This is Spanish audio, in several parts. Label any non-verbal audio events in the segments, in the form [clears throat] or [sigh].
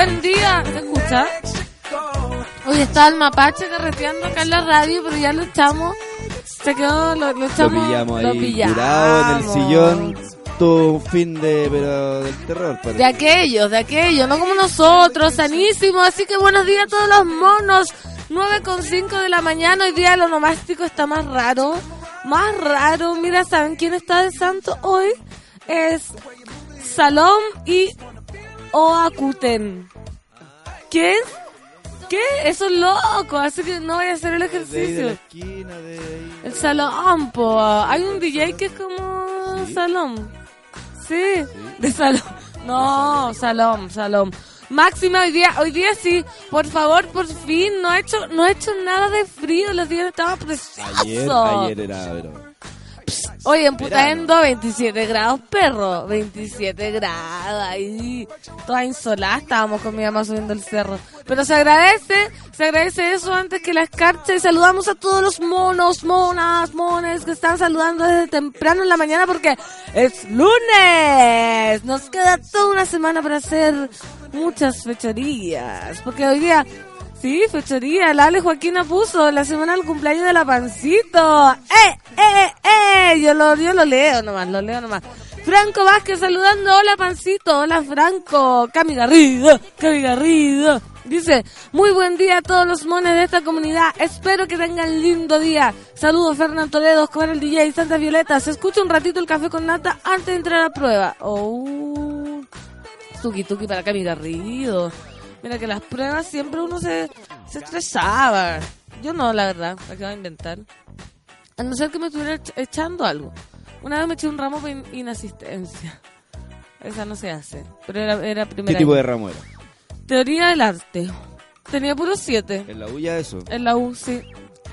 Buen día, ¿se escucha? Hoy está el mapache carreteando acá en la radio, pero ya lo echamos. Se quedó, lo, lo Lo echamos. pillamos lo ahí, pillamos. curado en el sillón. Todo un fin de, pero del terror. parece. De aquellos, de aquellos, no como nosotros, sanísimos. Así que buenos días a todos los monos. 9.5 de la mañana, hoy día el onomástico está más raro. Más raro, mira, ¿saben quién está de santo hoy? Es Salom y Oakuten. ¿Quién? ¿Qué? Eso es loco, así que no voy a hacer el De ahí de la ejercicio. esquina, de ahí. El Salom, po. Hay un DJ que es como ¿Sí? Salom. Sí, de Salom. No, Salom, Salom. Máxima hoy día, hoy día sí, por favor, por fin, no ha hecho, no ha hecho nada de frío, los días estaban preciosos. Ayer, ayer era, pero. Oye, en Putaendo 27 grados, perro, 27 grados, ahí, toda insolada estábamos con mi mamá subiendo el cerro. Pero se agradece, se agradece eso antes que la escarcha. Y saludamos a todos los monos, monas, mones que están saludando desde temprano en la mañana porque es lunes. Nos queda toda una semana para hacer muchas fechorías, porque hoy día Sí, fechoría, la Ale Joaquina puso la semana del cumpleaños de la Pancito. ¡Eh, eh, eh! Yo lo, yo lo leo nomás, lo leo nomás. Franco Vázquez saludando, hola Pancito, hola Franco, Cami Garrido, Cami Garrido. Dice, muy buen día a todos los mones de esta comunidad, espero que tengan lindo día. Saludos Fernando Toledo, con el DJ Santa Violeta. Se escucha un ratito el café con nata antes de entrar a la prueba. Oh, tuki tuki para Cami Garrido. Mira que las pruebas siempre uno se, se estresaba. Yo no, la verdad, la que voy a inventar. A no ser que me estuviera ech- echando algo. Una vez me eché un ramo por in- inasistencia. Esa no se hace. Pero era, era ¿Qué primera. tipo de ramo era? Teoría del arte. Tenía puros siete. ¿En la huya eso? En la U, sí.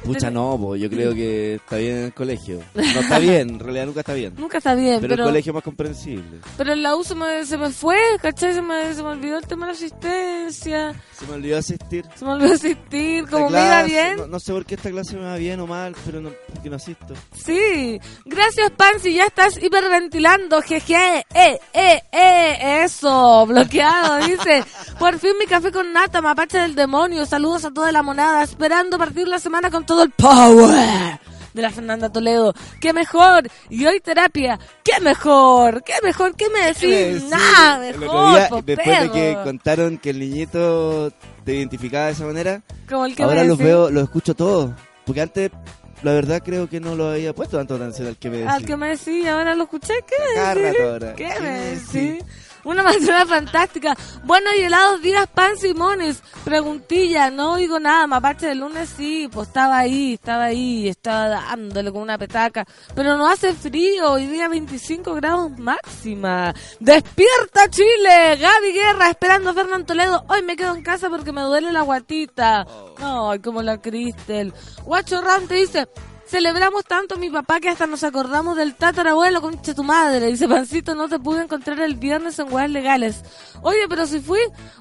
Pucha, no, po, yo creo que está bien en el colegio. [laughs] No está bien, en realidad nunca está bien. Nunca está bien, Pero el colegio es más comprensible. pero en la U se me, se me fue, ¿cachai? Se me, se me olvidó el tema de la asistencia. Se me olvidó asistir. Se me olvidó asistir, Esta como me iba bien. No, no sé por qué esta clase me va bien o mal, pero no, porque no asisto. Sí, gracias Pansy, ya estás hiperventilando, jeje, eh, eh, eh, eso, bloqueado, dice, por fin mi café con nata, mapache del demonio, saludos a toda la monada, esperando partir la semana con todo el power de la Fernanda Toledo, qué mejor, y hoy terapia, qué mejor, qué mejor, qué me decís, nada el otro mejor, día, po, después de que contaron que el niñito te identificaba de esa manera, Como el que ahora los veo, los escucho todos. Porque antes, la verdad, creo que no lo había puesto tanto atención al que me decía. Al que me decía, ahora lo escuché, ¿qué me decís? Una manzana [laughs] fantástica. Buenos y helados días, pan Simones. Preguntilla, no oigo nada. Mapache del lunes sí, pues estaba ahí, estaba ahí, estaba dándole con una petaca. Pero no hace frío, hoy día 25 grados máxima. ¡Despierta Chile! Gaby Guerra esperando a Fernando Toledo. Hoy me quedo en casa porque me duele la guatita. Ay, como la Cristel. Guacho Ram te dice, Celebramos tanto a mi papá que hasta nos acordamos del tatarabuelo, concha tu madre. Dice Pancito, no te pude encontrar el viernes en weas legales. Oye, pero si fui.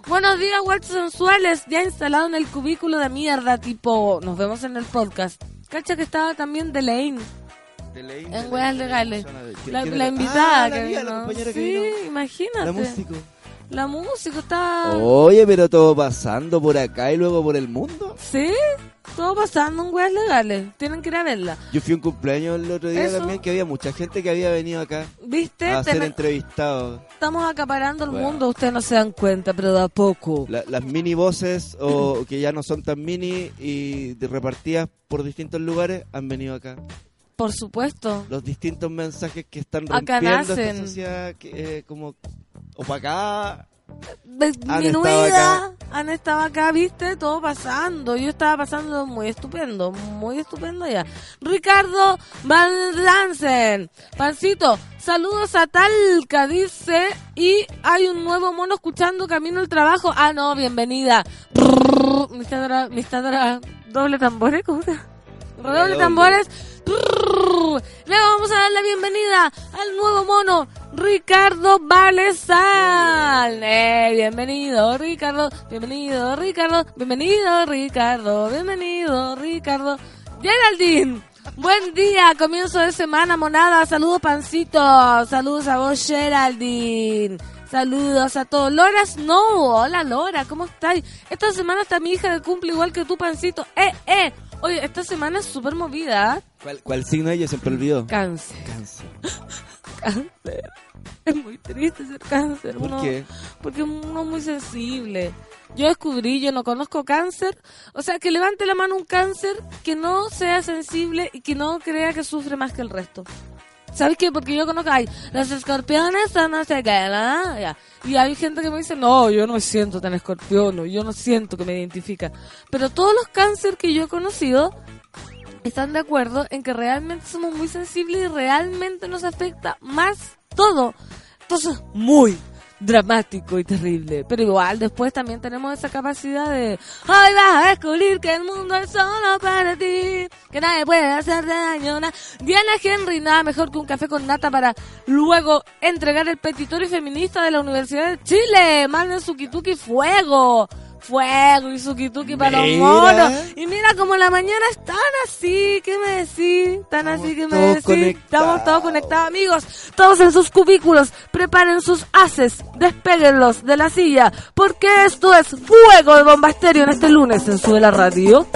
Buenos días, guachos sensuales. Ya instalado en el cubículo de mierda, tipo, nos vemos en el podcast. Cacha que estaba también Delaine en ley, legales. persona de- ¿quién- La, invitada Ah, la que vino. la compañera que sí, vino. imagínate. La músico. La música está... Oye, pero todo pasando por acá y luego por el mundo. ¿Sí? Todo pasando en weas legales. Tienen que ir a verla. Yo fui a un cumpleaños el otro día Eso. también que había mucha gente que había venido acá ¿Viste? a ser entrevistados. Estamos acaparando el Bueno. mundo. Ustedes no se dan cuenta, pero de a poco. La- las mini voces o [laughs] que ya no son tan mini y repartidas por distintos lugares han venido acá. Por supuesto. Los distintos mensajes que están Acá rompiendo esta nacen. sociedad que, eh, como opacada. Disminuida, han estado acá, viste, todo pasando. Yo estaba pasando muy estupendo, muy estupendo ya. Ricardo Van Lansen, Pancito, saludos a Talca, dice, y hay un nuevo mono escuchando camino al trabajo. Ah, no, bienvenida. Brrr, Mi estadora, mi estadora, doble tambores, ¿cómo se llama? Redoble Redoble. tambores. Le vamos a dar la bienvenida al nuevo mono, Ricardo Valesal. Eh, bienvenido, Ricardo. Bienvenido, Ricardo. Bienvenido, Ricardo. Bienvenido, Ricardo. Geraldine. Buen día, comienzo de semana, monada. Saludos, pancito. Saludos a vos, Geraldine. Saludos a todos. Lora Snow. Hola, Lora, ¿cómo estáis? Esta semana está mi hija de cumple igual que tú, pancito. Eh, eh. Oye, esta semana es súper movida. ¿Cuál, cuál signo ella siempre olvidó? Cáncer. Cáncer. [gasps] Cáncer. Es muy triste ser cáncer. ¿Por uno- qué? Porque uno es muy sensible. Yo descubrí, yo no conozco cáncer. O sea, que levante la mano un cáncer que no sea sensible y que no crea que sufre más que el resto. ¿Sabes qué? Porque yo conozco, ay, los escorpiones son no sé qué. Y hay gente que me dice, no, yo no siento tan escorpión, yo no siento que me identifica. Pero todos los cáncer que yo he conocido están de acuerdo en que realmente somos muy sensibles y realmente nos afecta más todo. Entonces, muy dramático y terrible. Pero igual, después también tenemos esa capacidad de, hoy vas a descubrir que el mundo es solo para ti, que nadie puede hacerte daño. na-". Diana Henry, nada mejor que un café con nata para luego entregar el petitorio feminista de la Universidad de Chile. Manden su kituki fuego. Fuego y su kituki para los monos. Y mira como la mañana están así, ¿qué me decís? Tan Estamos así que me decís. conectados. Estamos todos conectados, amigos. Todos en sus cubículos. Preparen sus haces. Despéguenlos de la silla. Porque esto es Fuego de Bomba Estéreo en este lunes en Sube la Radio.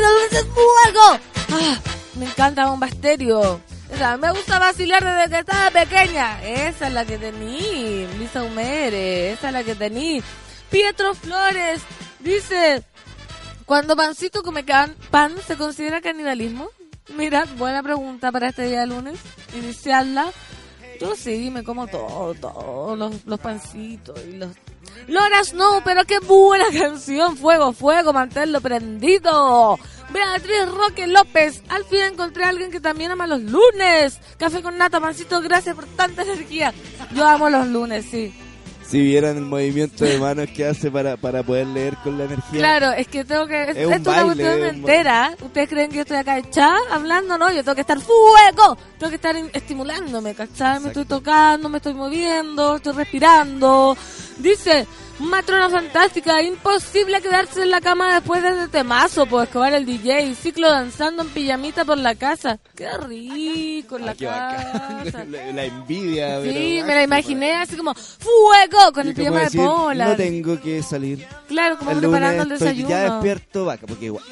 Prendido, lunes fuego. Ah, me encanta Bomba Estéreo. me gusta vacilar desde que estaba pequeña. Esa es la que tení. Lisa Humere, esa es la que tení. Pietro Flores dice, cuando pancito come pan, ¿se considera canibalismo? Mira, buena pregunta para este día de lunes. Iniciarla. Yo sí, me como todo, todos los, los pancitos y los Loras no, pero qué buena [laughs] canción. Fuego, fuego, manténlo prendido. Beatriz Roque López. Al fin encontré a alguien que también ama los lunes. Café con nata, mancito, gracias por tanta energía. Yo amo los lunes, sí. Si vieran el movimiento de manos que hace para, para poder leer con la energía. Claro, es que tengo que. Es, esto es una cuestión entera. ¿Ustedes creen que yo estoy acá echada hablando? No, yo tengo que estar fuego. Tengo que estar estimulándome, ¿cachai? Me estoy tocando, me estoy moviendo, estoy respirando. Dice, Matrona fantástica, imposible quedarse en la cama después de este temazo, pues escobar el DJ, ciclo danzando en pijamita por la casa. Qué rico en la casa. [laughs] la, envidia. Sí, me la imaginé así como fuego con el pijama de pola. No tengo que salir. Claro, como preparando el desayuno. ya despierto, vaca, porque igual,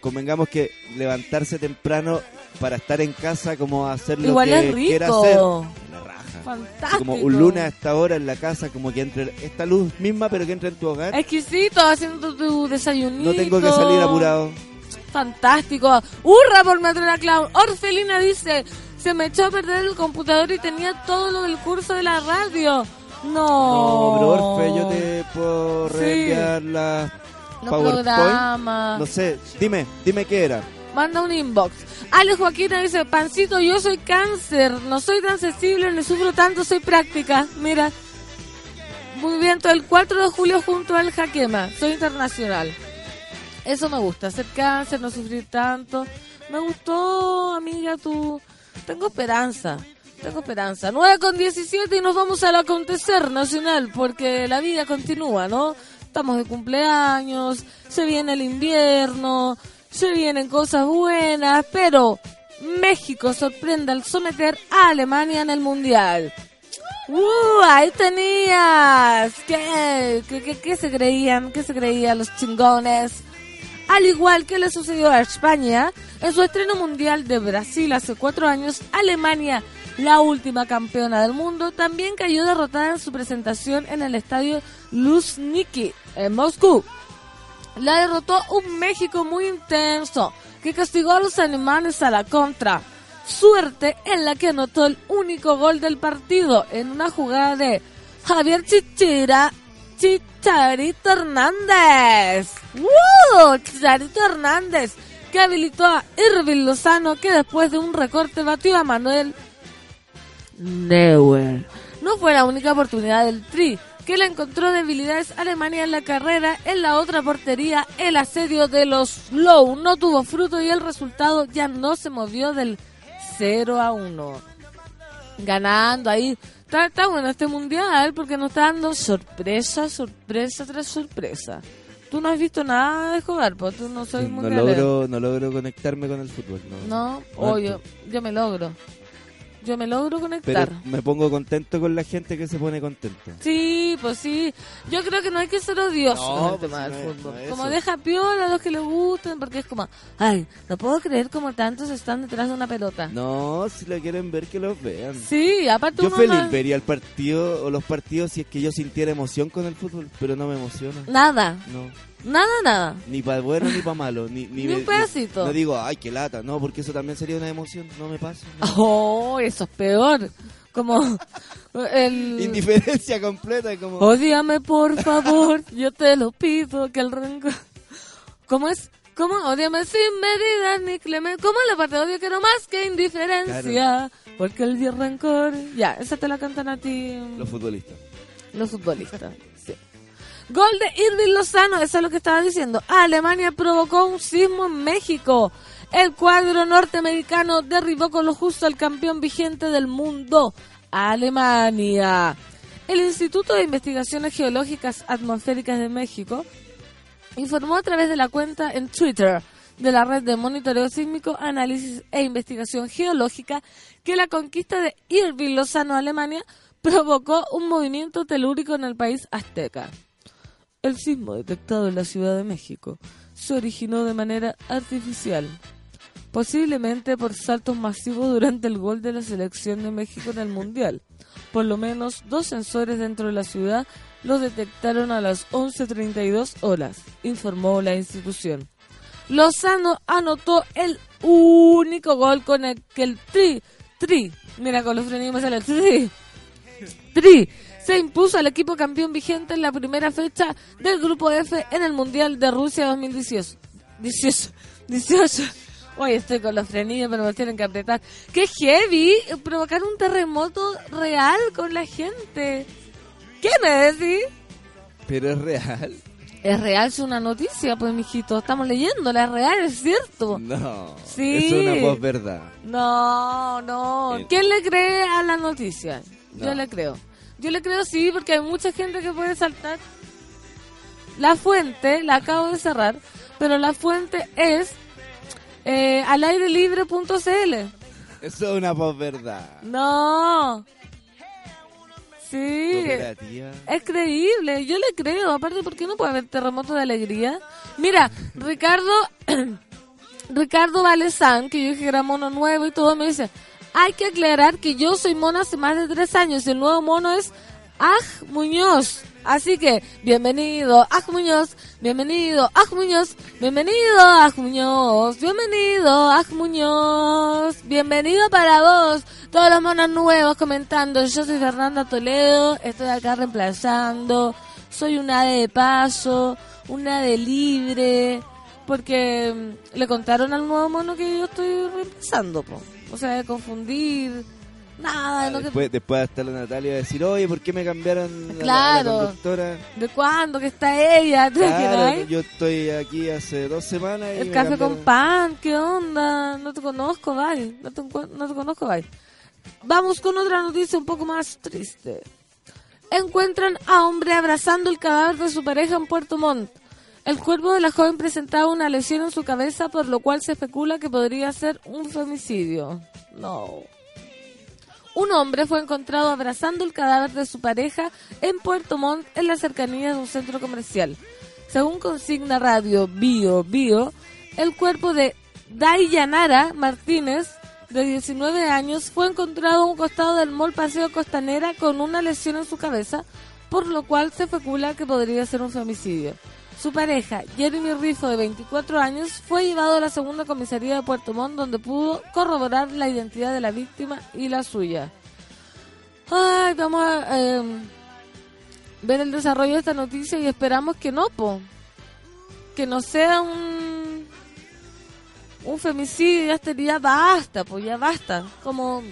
convengamos que levantarse temprano para estar en casa como hacer lo igual que es rico. quiera hacer Fantástico. Como un lunes a esta hora en la casa, como que entre esta luz misma, pero que entre en tu hogar. Exquisito, haciendo tu desayunito. No tengo que salir apurado. Fantástico. Hurra por Matrona Clown. Orfelina dice, se me echó a perder el computador y tenía todo lo del curso de la radio. No. No, pero Orfe, yo te puedo reenviar la PowerPoint. No sé, dime, dime qué era. Manda un inbox. Alex Joaquina dice, Pancito, yo soy cáncer, no soy tan sensible ni sufro tanto, soy práctica. Mira, muy bien, todo el 4 de julio junto al Jaquema, soy internacional. Eso me gusta, ser cáncer, no sufrir tanto. Me gustó, amiga, tú. Tengo esperanza, tengo esperanza. 9 con 17 y nos vamos al acontecer nacional, porque la vida continúa, ¿no? Estamos de cumpleaños, se viene el invierno, se vienen cosas buenas, pero México sorprende al someter a Alemania en el Mundial. ¡Uh! Ahí tenías. ¿Qué, qué, qué, se creían? ¿Qué se creían los chingones? Al igual que le sucedió a España, en su estreno mundial de Brasil hace cuatro años, Alemania, la última campeona del mundo, también cayó derrotada en su presentación en el estadio Luzhniki, en Moscú la derrotó un México muy intenso que castigó a los alemanes a la contra. Suerte en la que anotó el único gol del partido en una jugada de Javier Chichira Chicharito Hernández. ¡Woo! Chicharito Hernández que habilitó a Irving Lozano que después de un recorte batió a Manuel Neuer. No fue la única oportunidad del Tri que le encontró debilidades Alemania en la carrera. En la otra portería, el asedio de los Low no tuvo fruto y el resultado ya no se movió del 0 a 1. Ganando ahí. Está, bueno este mundial porque nos está dando sorpresa, sorpresa tras sorpresa. Tú no has visto nada de jugar, pues tú no soy no logro, no logro conectarme con el fútbol. No, no, yo, yo me logro yo me logro conectar. me pongo contento con la gente que se pone contenta. Sí, pues sí. Yo creo que no hay que ser odioso el pues tema del fútbol. como deja piola a los que le gustan, porque es como, ay, no puedo creer como tantos están detrás de una pelota. No, si lo quieren ver, que los vean. Sí, aparte Yo feliz vería el partido o los partidos si es que yo sintiera emoción con el fútbol, pero no me emociona. Nada. No. Nada, nada. Ni para bueno ni para malo. Ni, ni, un pedacito. no digo, ay, qué lata. No, porque eso también sería una emoción. No me pasa. Oh, eso es peor. Como [laughs] el... Indiferencia completa. Como... Odíame, por favor. yo te lo pido. Que el rencor... ¿Cómo es? ¿Cómo? Odiame sin medida ni clemencia. ¿Cómo la parte de odio que no más que indiferencia? Porque el rencor... Ya, esa te la cantan a ti. Los futbolistas. Los futbolistas. Gol de Irving Lozano, eso es lo que estaba diciendo. Alemania provocó un sismo en México. El cuadro norteamericano derribó con lo justo al campeón vigente del mundo, Alemania. El Instituto de Investigaciones Geológicas Atmosféricas de México informó a través de la cuenta en Twitter de la red de monitoreo sísmico, análisis e investigación geológica que la conquista de Irving Lozano, Alemania, provocó un movimiento telúrico en el país azteca. El sismo detectado en la Ciudad de México se originó de manera artificial, posiblemente por saltos masivos durante el gol de la selección de México en el Mundial. Por lo menos dos sensores dentro de la ciudad lo detectaron a las 11.32 horas, informó la institución. Lozano anotó el único gol con el que el Tri, Tri, mira con los frenos sale el Tri, Tri, se impuso al equipo campeón vigente en la primera fecha del Grupo F en el Mundial de Rusia 2018. 18. 18. Hoy estoy con los frenillos, pero me tienen que apretar. ¡Qué heavy! Provocar un terremoto real con la gente. ¿Qué me decís? Pero es real. Es real, es una noticia, pues, mijito. Estamos leyéndola, es real, es cierto. No. Sí. Es una voz verdad. No, no. ¿Quién le cree a la noticia? Yo le creo. Yo le creo sí, porque hay mucha gente que puede saltar. La fuente, la acabo de cerrar, pero la fuente es eh, alairelibre.cl. Eso es una verdad. No. Sí. Es creíble, yo le creo. Aparte, ¿por qué no puede haber terremoto de alegría? Mira, Ricardo, [clears throat] Ricardo Valezán, que yo dije que era mono nuevo y todo, me dice, hay que aclarar que yo soy mono hace más de tres años y el nuevo mono es Aj Muñoz. Así que, bienvenido, Aj Muñoz, bienvenido, Aj Muñoz, bienvenido, Aj Muñoz, bienvenido, Aj Muñoz, bienvenido para vos, todos los monos nuevos comentando, yo soy Fernanda Toledo, estoy acá reemplazando, soy una de paso, una de libre, porque mm, le contaron al nuevo mono que yo estoy reemplazando, po o sea, de confundir. Nada, no después, que... después de estar la Natalia decir, oye, ¿por qué me cambiaron claro, la, conductora? ¿De cuándo que está ella? Claro, yo estoy aquí hace dos semanas. Y El café con pan, ¿qué onda? No te conozco, bye. No te, no te conozco, bye. Vamos con otra noticia un poco más triste. Encuentran a hombre abrazando el cadáver de su pareja en Puerto Montt. El cuerpo de la joven presentaba una lesión en su cabeza, por lo cual se especula que podría ser un femicidio. No. Un hombre fue encontrado abrazando el cadáver de su pareja en Puerto Montt, en las cercanías de un centro comercial. Según consigna Radio Bio Bio, el cuerpo de Dayanara Martínez, de 19 años, fue encontrado a un costado del mall Paseo Costanera con una lesión en su cabeza, por lo cual se especula que podría ser un femicidio. Su pareja, Jeremy Rifo, de 24 años, fue llevado a la segunda comisaría de Puerto Montt, donde pudo corroborar la identidad de la víctima y la suya. Ay, vamos a em, ver el desarrollo de esta noticia y esperamos que no, po. Que no sea un un femicidio, ya, estaría, basta, pues ya basta. Como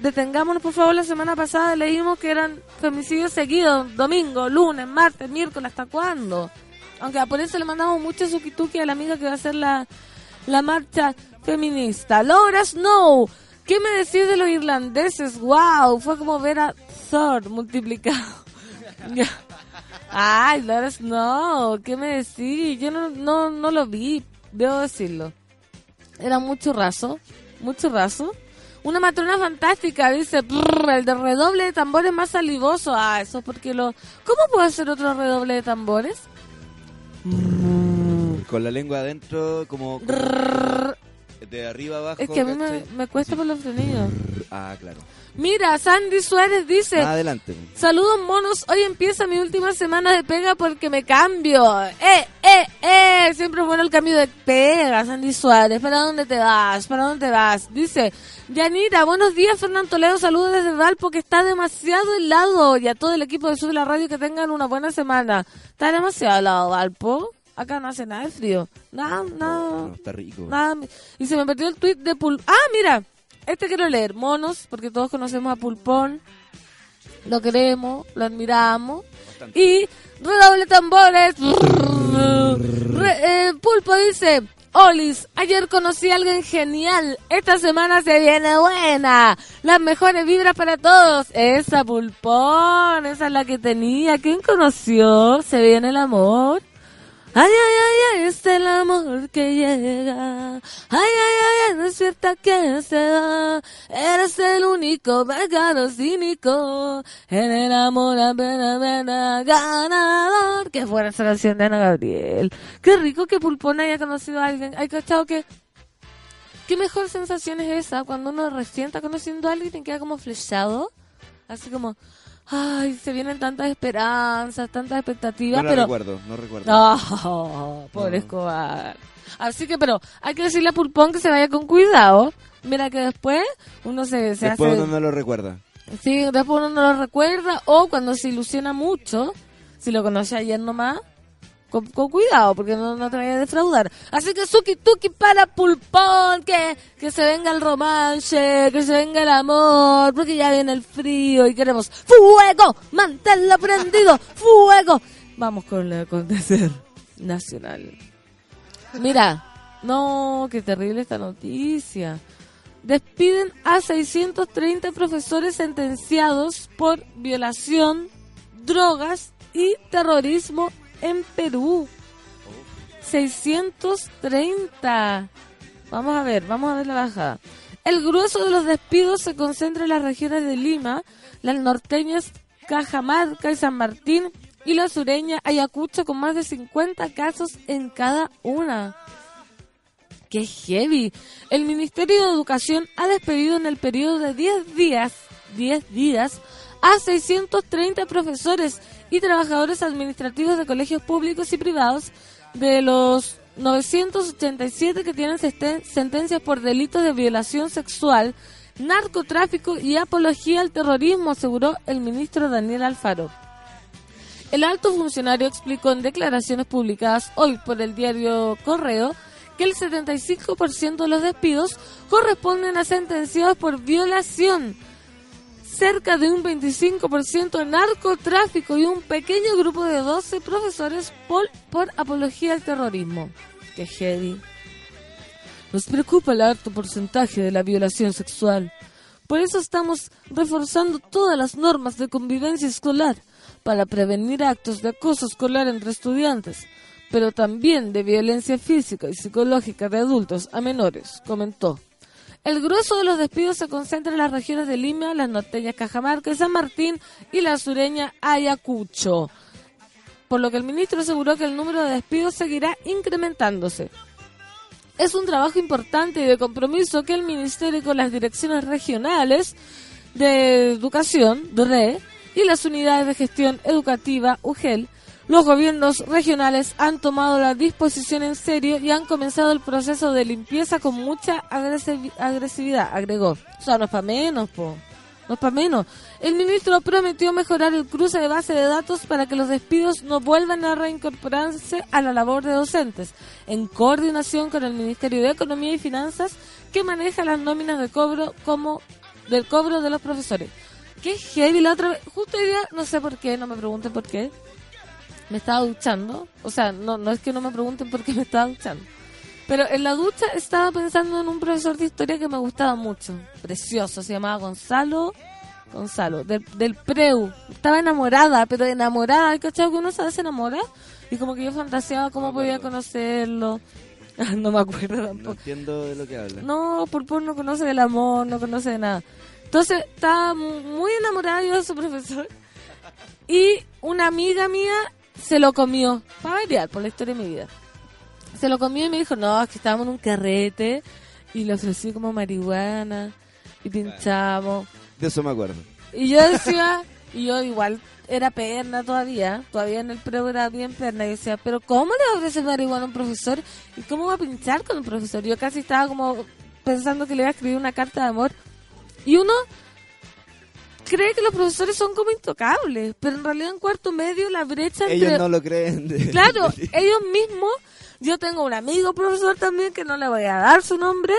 detengámonos por favor. La semana pasada leímos que eran femicidios seguidos, domingo, lunes, martes, miércoles, ¿hasta cuándo? Aunque por eso le mandamos mucho suquituki a la amiga que va a hacer la, la marcha feminista. Laura Snow, ¿qué me decís de los irlandeses? ¡Wow! Fue como ver a Thor multiplicado. [laughs] Ay, Laura Snow, ¿qué me decís? Yo no, no, no lo vi, debo decirlo. Era mucho raso, mucho raso. Una matrona fantástica, dice, el de redoble de tambores más salivoso. Ah, eso porque lo... ¿Cómo puede ser otro redoble de tambores? Con la lengua adentro, como... de arriba abajo. Es que a mí me, cuesta por los sonidos. Ah, claro. Mira, Sandy Suárez dice... adelante. Saludos monos, hoy empieza mi última semana de pega porque me cambio. ¡Eh, eh, eh! Siempre es bueno el cambio de pega, Sandy Suárez. ¿Para dónde te vas? ¿Para dónde vas? Dice, Yanira, buenos días, Fernando Toledo. Saludos desde Valpo, que está demasiado helado. Y a todo el equipo de Sube la Radio que tengan una buena semana. Está demasiado helado, Valpo. Acá no hace nada de frío. Nada, nada. está rico. Nada. Y se me perdió el tweet de Pul... Ah, mira. Este quiero leer, Monos, porque todos conocemos a Pulpón, lo queremos, lo admiramos. Y redoble tambores. Eh, Pulpo dice, Olis, ayer conocí a alguien genial. Esta semana se viene buena. Las mejores vibras para todos. Esa Pulpón, esa es la que tenía. ¿Quién conoció? Se viene el amor. Ay, ay, ay, ay, es el amor que llega. Ay, ay, ay, ay, no es cierta que se da. Eres el único vegano cínico. En el amor apenas ganador. Qué buena esa de Ana Gabriel. Qué rico que Pulpón haya conocido a alguien. Hay cachado que... Qué mejor sensación es esa cuando uno recién conociendo a alguien y queda como flechado. Así como, ay, se vienen tantas esperanzas, tantas expectativas, no pero... recuerdo, no recuerdo. No, pobre Escobar. Así que, pero hay que decirle a Pulpón que se vaya con cuidado. Mira que después uno se, se después hace... uno no lo recuerda. Sí, después uno no lo recuerda o cuando se ilusiona mucho, si lo conoce ayer nomás, con, cuidado, porque no, no, te vayas a defraudar. Así que suki tuki para pulpón, que, que se venga el romance, que se venga el amor, porque ya viene el frío y queremos fuego, manténlo prendido, [laughs] fuego. Vamos con el acontecer nacional. Mira, no, qué terrible esta noticia. Despiden a 630 profesores sentenciados por violación, drogas y terrorismo en Perú. 630. Vamos a ver, vamos a ver la bajada. El grueso de los despidos se concentra en las regiones de Lima, las norteñas Cajamarca y San Martín y la sureña Ayacucho con más de 50 casos en cada una. ¡Qué heavy! El Ministerio de Educación ha despedido en el periodo de 10 días, 10 días, a 630 profesores y trabajadores administrativos de colegios públicos y privados de los 987 que tienen sentencias por delitos de violación sexual, narcotráfico y apología al terrorismo, aseguró el ministro Daniel Alfaro. El alto funcionario explicó en declaraciones publicadas hoy por el diario Correo que el 75% de los despidos corresponden a sentenciados por violación, cerca de un 25% de narcotráfico y un pequeño grupo de 12 profesores por, por apología al terrorismo. ¡Qué heavy! Nos preocupa el alto porcentaje de la violación sexual. Por eso estamos reforzando todas las normas de convivencia escolar para prevenir actos de acoso escolar entre estudiantes, pero también de violencia física y psicológica de adultos a menores, comentó. El grueso de los despidos se concentra en las regiones de Lima, las norteñas Cajamarca San Martín y la sureña Ayacucho. Por lo que el ministro aseguró que el número de despidos seguirá incrementándose. Es un trabajo importante y de compromiso que el ministerio con las direcciones regionales de educación, RE, y las unidades de gestión educativa, UGEL, los gobiernos regionales han tomado la disposición en serio y han comenzado el proceso de limpieza con mucha agresividad, agregó. O sea, no es para menos, po. No es para menos. El ministro prometió mejorar el cruce de base de datos para que los despidos no vuelvan a reincorporarse a la labor de docentes, en coordinación con el Ministerio de Economía y Finanzas, que maneja las nóminas de cobro como del cobro de los profesores. Qué heavy la otra vez, justo hoy día, no sé por qué, no me pregunten por qué, me estaba duchando, o sea, no, no es que no me pregunten por qué me estaba duchando, pero en la ducha estaba pensando en un profesor de historia que me gustaba mucho, precioso, se llamaba Gonzalo, Gonzalo, del, del Preu, estaba enamorada, pero enamorada, ¿cachai? Que uno se enamora y como que yo fantaseaba cómo podía conocerlo. [laughs] no me acuerdo tampoco. No entiendo de lo que habla. No, por no conoce del amor, no conoce de nada. Entonces estaba muy enamorada yo de su profesor. Y una amiga mía se lo comió. Para variar, por la historia de mi vida. Se lo comió y me dijo, no, es que estábamos en un carrete. Y le ofrecí como marihuana. Y pinchamos. De eso me acuerdo. Y yo decía, y yo igual era perna todavía, todavía en el pre era bien perna. Y decía, pero ¿cómo le ofrecer marihuana a un profesor? ¿Y cómo va a pinchar con un profesor? Yo casi estaba como pensando que le iba a escribir una carta de amor. Y uno cree que los profesores son como intocables, pero en realidad en cuarto medio la brecha entre... Ellos no lo creen. Claro, [laughs] ellos mismos... Yo tengo un amigo profesor también que no le voy a dar su nombre,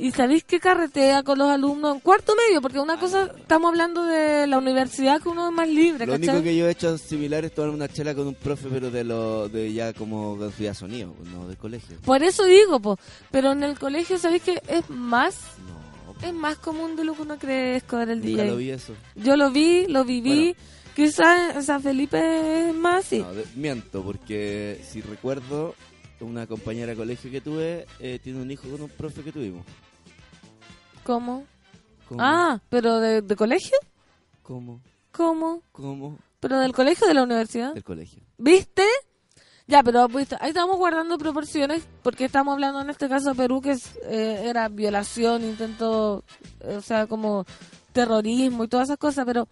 ¿Y sabéis qué carretea con los alumnos en cuarto medio? Porque una cosa, estamos hablando de la universidad que uno es más libre, Lo único que yo he hecho similar es tomar una chela con un profe, pero de lo de ya como de sonido, no de colegio. Por eso digo, pues, pero en el colegio, ¿sabéis que es más? Es más común de lo que uno cree escoger el día. lo vi eso. Yo lo vi, lo viví. Quizás en San Felipe es más, sí. No, miento, porque si recuerdo, una compañera de colegio que tuve eh, tiene un hijo con un profe que tuvimos. ¿Cómo? Ah, pero de, colegio? ¿Cómo? ¿Cómo? ¿Cómo? ¿Pero del colegio o de la universidad? Del colegio. ¿Viste? Ya, pero ahí estamos guardando proporciones porque estamos hablando en este caso de Perú que es, eh, era violación, intento, o sea, como terrorismo y todas esas cosas, pero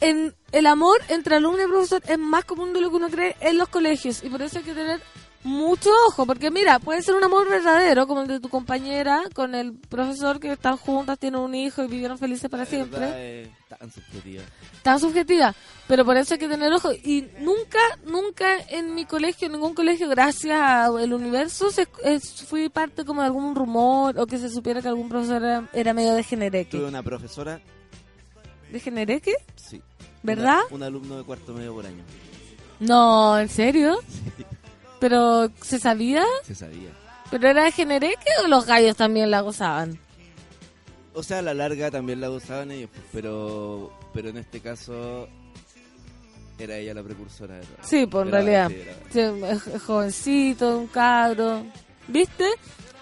en el amor entre alumno y profesor es más común de lo que uno cree en los colegios y por eso hay que tener mucho ojo, porque mira, puede ser un amor verdadero, como el de tu compañera, con el profesor que están juntas, tienen un hijo y vivieron felices para siempre. tan subjetiva. Tan subjetiva, pero por eso hay que tener ojo. Y nunca, nunca en mi colegio, en ningún colegio, gracias al universo, se, fui parte como de algún rumor o que se supiera que algún profesor era, medio de genereque. Tuve una profesora. ¿De genereque? Sí. ¿Verdad? un alumno de cuarto medio por año. No, ¿en serio? Sí. ¿Pero se sabía? Se sabía. ¿Pero era Genereque o los gallos también la gozaban? O sea, a la larga también la gozaban ellos, pues, pero, pero en este caso era ella la precursora de. Sí, pues en realidad. jovencito, un cabro. ¿Viste?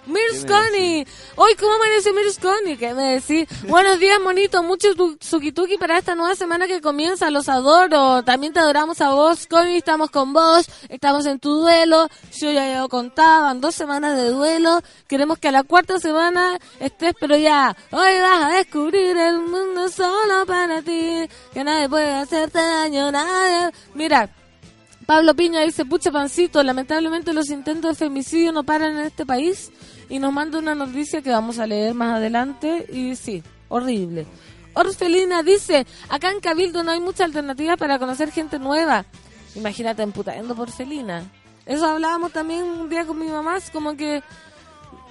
Mirsconi. Hoy, ¿cómo amanece Mirsconi? ¿Qué me decís? Buenos días, monito. Mucho sukituki para esta nueva semana que comienza. Los adoro. También te adoramos a vos, Connie. Estamos con vos. Estamos en tu duelo. Yo ya lo contaban. Dos semanas de duelo. Queremos que a la cuarta semana estés, pero ya. Hoy vas a descubrir el mundo solo para ti. Que nadie puede hacerte daño, nadie. Mira. Pablo Piña dice, pucha pancito, lamentablemente los intentos de femicidio no paran en este país y nos manda una noticia que vamos a leer más adelante y sí, horrible. Orfelina dice, acá en Cabildo no hay mucha alternativa para conocer gente nueva. Imagínate emputando por Felina. Eso hablábamos también un día con mi mamá, como que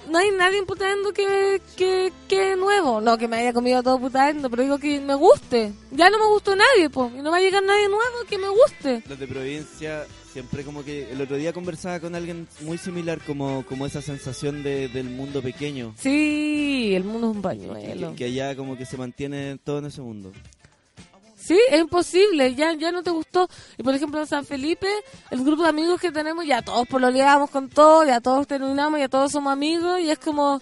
no hay nadie putando que, que, que nuevo. No, que me haya comido todo putando, pero digo que me guste. Ya no me gustó nadie, pues. Y no va a llegar nadie nuevo que me guste. Los de provincia, siempre como que el otro día conversaba con alguien muy similar, como, como esa sensación de, del mundo pequeño. Sí, el mundo es un pañuelo. Que, que allá como que se mantiene todo en ese mundo. Sí, es imposible, ya, ya no te gustó. Y por ejemplo en San Felipe, el grupo de amigos que tenemos, ya todos pololeamos con todos, ya todos terminamos, ya todos somos amigos, y es como...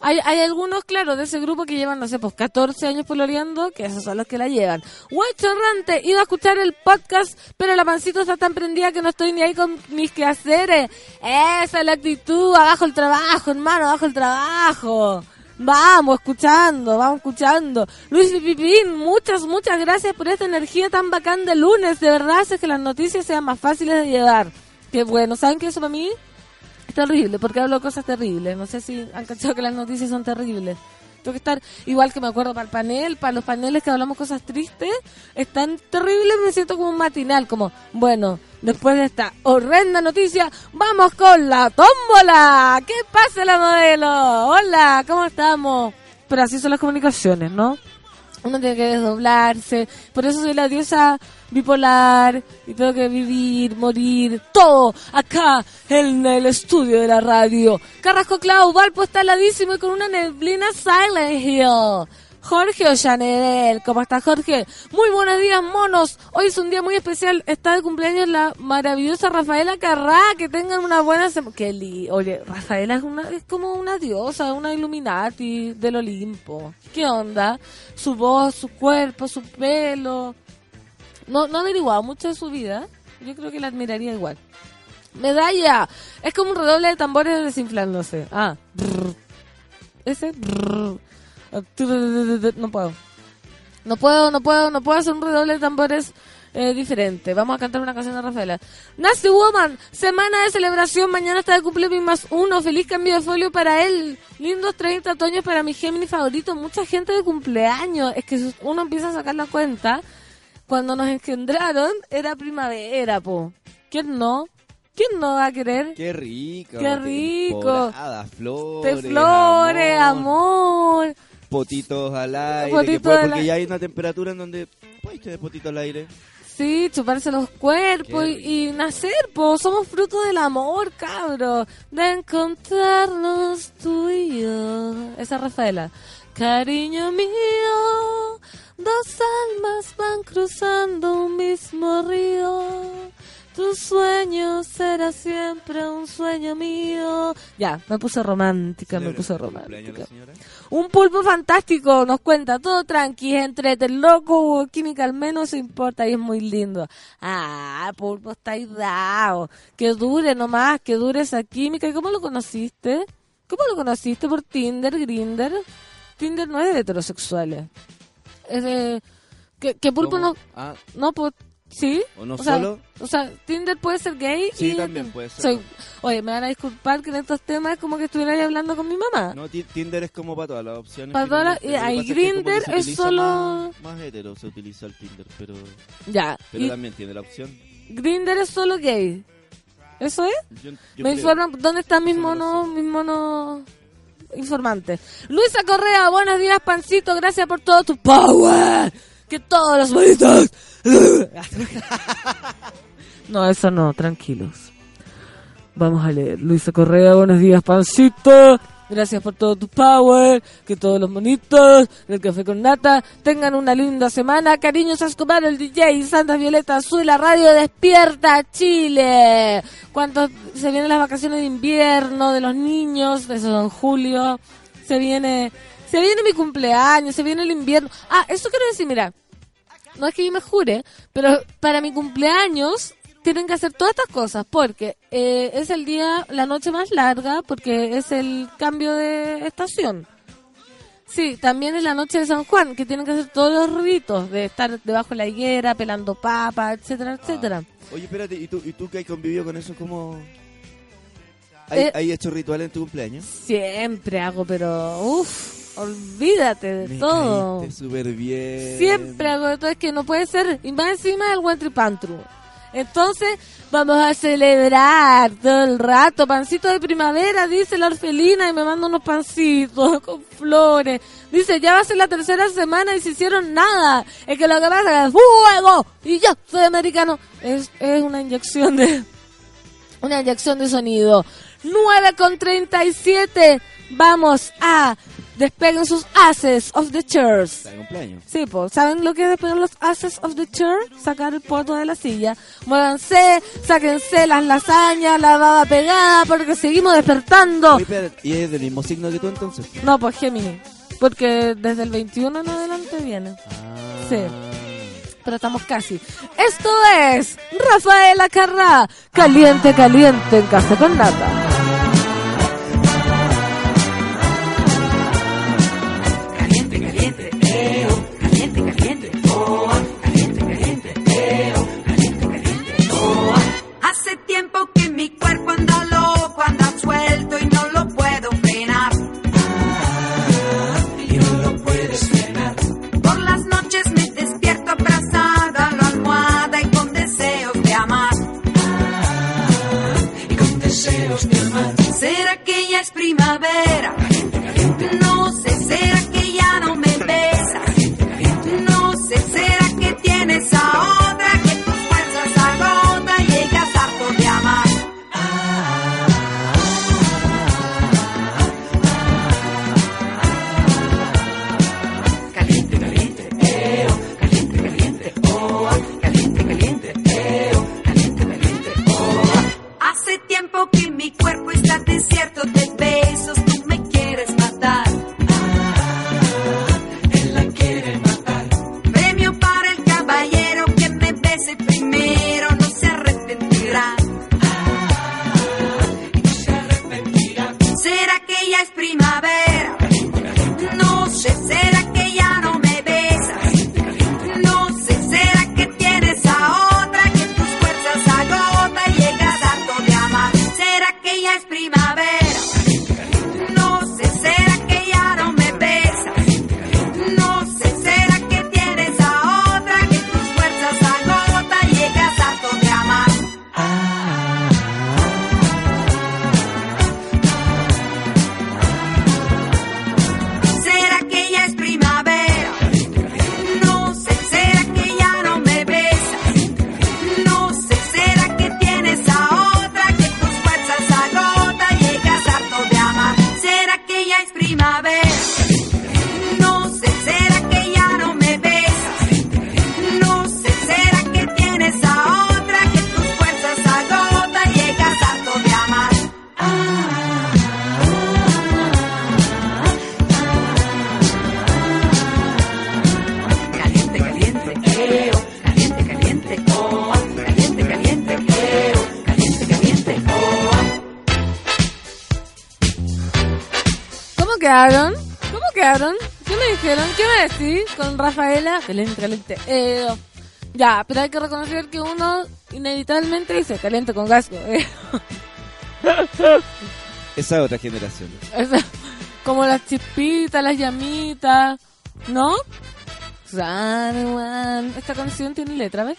Hay, hay algunos, claro, de ese grupo que llevan, no sé, pues 14 años pololeando, que esos son los que la llevan. Guay chorrante, iba a escuchar el podcast, pero la pancito está tan prendida que no estoy ni ahí con mis quehaceres. Esa es la actitud, abajo el trabajo, hermano, abajo el trabajo. Vamos escuchando, vamos escuchando. Luis Pipín, muchas, muchas gracias por esta energía tan bacán de lunes. De verdad hace que las noticias sean más fáciles de llevar. Qué bueno, ¿saben qué eso para mí? [laughs] Terrible, porque hablo cosas terribles. No sé si han cachado que las noticias son terribles. Tengo que estar igual que me acuerdo para el panel, para los paneles que hablamos cosas tristes, es tan terrible, me siento como un matinal, como, bueno, Después de esta horrenda noticia, vamos con la tómbola. ¿Qué pasa la modelo? Hola, ¿cómo estamos? pero así son las comunicaciones, ¿no? Uno tiene que desdoblarse, por eso soy la diosa bipolar y tengo que vivir, morir, todo acá en el estudio de la radio. Carrasco Clau, Valpo está heladísimo y con una neblina Silent Hill. Jorge Ollanedel. ¿Cómo estás, Jorge? Muy buenos días, monos. Hoy es un día muy especial. Está de cumpleaños la maravillosa Rafaela Carrá. Que tengan una buena semana. Oye, Rafaela es, una, es como una diosa, una Illuminati del Olimpo. ¿Qué onda? Su voz, su cuerpo, su pelo. No, no he averiguado mucho de su vida. Yo creo que la admiraría igual. Medalla. Es como un redoble de tambores desinflándose. Ah. Ese. No puedo. No puedo, no puedo, no puedo hacer un redoble de tambores eh, diferente. Vamos a cantar una canción de Rafaela. Nasty Woman, semana de celebración. Mañana está de cumpleaños más uno. Feliz cambio de folio para él. Lindos 30 otoños para mi Gemini favorito. Mucha gente de cumpleaños. Es que uno empieza a sacar la cuenta. Cuando nos engendraron era primavera, po. ¿Quién no? ¿Quién no va a querer? Qué rico. Qué rico. Flores. De flores, amor potitos al aire. porque ya hay una temperatura en donde puedes tener potitos al aire. Sí, chuparse los cuerpos y, nacer, pues somos fruto del amor, cabro. De encontrarnos tú y yo. Esa Rafaela. Cariño mío, dos almas van cruzando un mismo río tu sueño será siempre un sueño mío. Ya, me puse romántica, me puse romántica. Un pulpo fantástico, nos cuenta todo tranqui, entre el loco, química al menos importa y es muy lindo. Ah, pulpo está ahí dado. Que dure nomás, que dure esa química. ¿Y cómo lo conociste? ¿Cómo lo conociste? ¿Por Tinder, Grinder? Tinder no es de heterosexuales. Es de... Que, pulpo no... Ah. No, pues ¿Sí? ¿O no solo? o sea, Tinder puede ser gay. Sí, también puede ser. oye, me van a disculpar que en estos temas es como que estuviera ahí hablando con mi mamá. No, Tinder es como para todas las opciones. Para todas Y Grinder es, solo. Más, hetero se utiliza el Tinder, pero. Ya. Pero también tiene la opción. Grinder es solo gay. ¿Eso es? me informan. ¿Dónde están mis monos, mis monos informantes? Luisa Correa, buenos días, Pancito. Gracias por todo tu power. Que todos los bonitos [laughs] no, eso no, tranquilos. Vamos a leer. Luisa Correa, buenos días, pancito. Gracias por todo tu power. Que todos los monitos del café con nata tengan una linda semana. Cariños a Escobar, el DJ, Santa Violeta Azul, la radio Despierta Chile. ¿Cuántos se vienen las vacaciones de invierno de los niños? Eso en julio. Se viene, se viene mi cumpleaños, se viene el invierno. Ah, eso quiero decir, mira no es que yo me jure, pero para mi cumpleaños tienen que hacer todas estas cosas porque eh, es el día, la noche más larga, porque es el cambio de estación. Sí, también es la noche de San Juan, que tienen que hacer todos los ritos de estar debajo de la higuera, pelando papas, etcétera, ah. etcétera. Oye, espérate, ¿y tú, ¿y tú que has convivido con eso, cómo...? ¿Hay, eh, ¿Hay hecho ritual en tu cumpleaños? Siempre hago, pero... uff Olvídate de todo. súper bien. Siempre hago de todo. Es que no puede ser. Y más encima el Pantru. Entonces, vamos a celebrar todo el rato. Pancito de primavera, dice la orfelina, y me manda unos pancitos [laughs] con flores. Dice, ya va a ser la tercera semana y se hicieron nada. Es que lo que pasa es fuego. Y yo soy americano. Es, es una inyección de. Una inyección de sonido. 9 con 37. Vamos a despeguen sus Aces of the Church. Sí, pues, ¿saben lo que es despegar los Aces of the Church? Sacar el poto de la silla. Muévanse, sáquense las lasañas, la baba pegada, porque seguimos despertando. ¿Y es del mismo signo que tú entonces? No, pues Gemini. Porque desde el 21 en adelante viene. Ah. Sí. Pero estamos casi. Esto es Rafaela Carrá. Caliente, caliente en Café con Nata. Rafaela? Caliente, caliente. Eh, ya, pero hay que reconocer que uno inevitablemente dice caliente con gas. Eh. [laughs] Esa es otra generación. como las chispitas, las llamitas, ¿no? Esta canción tiene letra, ¿ves?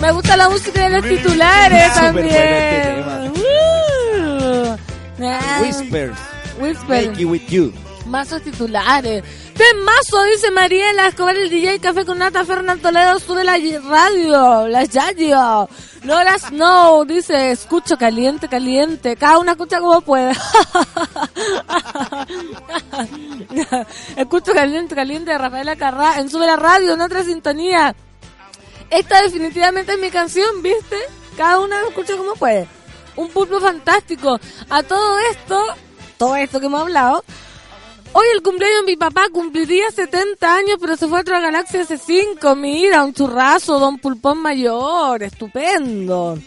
Me gusta la música de los titulares también. Whispers. Whispers. Make with you. Mazos titulares. mazo! Dice Mariela Escobar, el DJ Café con Nata Fernando Toledo, sube la radio, la radio. Lola Snow dice, escucho caliente, caliente. Cada una escucha como puede. [laughs] escucho caliente, caliente Rafaela Carrá en Sube la Radio, en otra sintonía. Esta definitivamente es mi canción, ¿viste? Cada una escucha como puede. Un pulpo fantástico. A todo esto, todo esto que hemos hablado, Hoy el cumpleaños de mi papá cumpliría 70 años, pero se fue a otra galaxia hace 5. Mira, un churrazo, don Pulpón Mayor. Estupendo.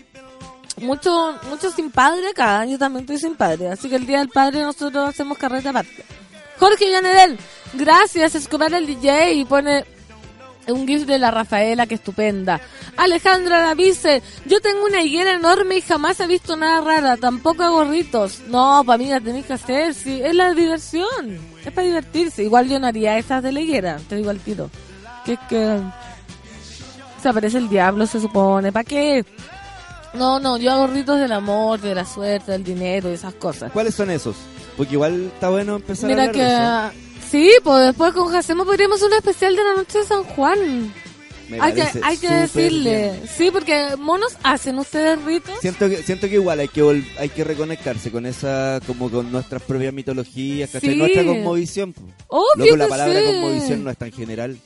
Mucho, mucho sin padre acá. Yo también estoy sin padre. Así que el día del padre nosotros hacemos carreta aparte. Jorge Yanedel, gracias. Escobar el DJ y pone un gif de la Rafaela, que estupenda. Alejandra Davice, yo tengo una higuera enorme y jamás he visto nada rara, tampoco a gorritos. No, para mí la tenéis que hacer, sí, es la diversión, es para divertirse. Igual yo no haría esas de la higuera, te digo al tiro. Que es que se aparece el diablo, se supone, ¿para qué? No, no, yo hago ritos del amor, de la suerte, del dinero y esas cosas. ¿Cuáles son esos? Porque igual está bueno empezar a hablar que Sí, pues después con Jacemo podríamos un especial de la noche de San Juan. hay que, hay que decirle, sí, porque monos hacen ustedes ritos. Siento que, siento que igual hay que hay que reconectarse con esa, como con nuestras propias mitologías, ¿cachai? Nuestra cosmovisión. Obvio la palabra cosmovisión no es tan general.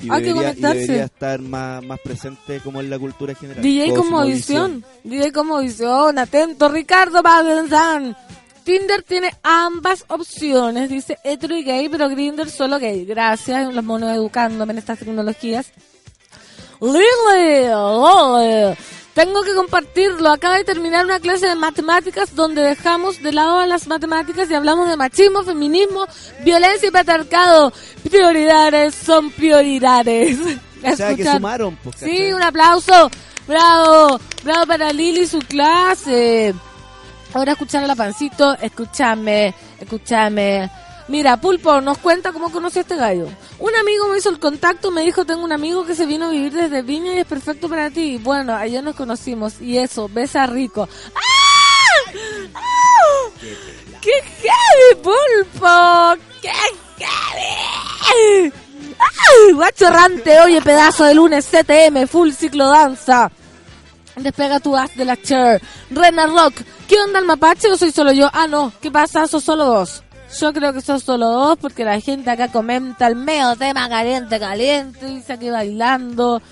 Y hay debería, que debería estar más, más presente como en la cultura general. DJ Cosmovisión, DJ Cosmovisión, atento Ricardo Bagenzán. Tinder tiene ambas opciones, dice hetero y gay, pero Grinder solo gay. Gracias, los monos educándome en estas tecnologías. Lily, tengo que compartirlo. Acaba de terminar una clase de matemáticas donde dejamos de lado a las matemáticas y hablamos de machismo, feminismo, violencia y patriarcado. Prioridades son prioridades. [laughs] O sea, que sumaron. Pues, sí, un aplauso. Bravo, bravo para Lili y su clase. Ahora escuchar a la pancito, escúchame, escúchame. Mira, Pulpo nos cuenta cómo conoció a este gallo. Un amigo me hizo el contacto, me dijo, tengo un amigo que se vino a vivir desde Viña y es perfecto para ti. Bueno, ayer nos conocimos y eso, besa rico. ¡Ah! ¡Ah! ¡Qué heavy, Pulpo! ¡Qué heavy! ¡Ay, guachorrante! Oye, pedazo de lunes CTM, full ciclo danza. Despega tu as de la chair. Rena Rock, ¿qué onda el mapache o soy solo yo? Ah, no, ¿qué pasa? Sos solo dos. Yo creo que sos solo dos porque la gente acá comenta el medio tema caliente, caliente, dice aquí bailando.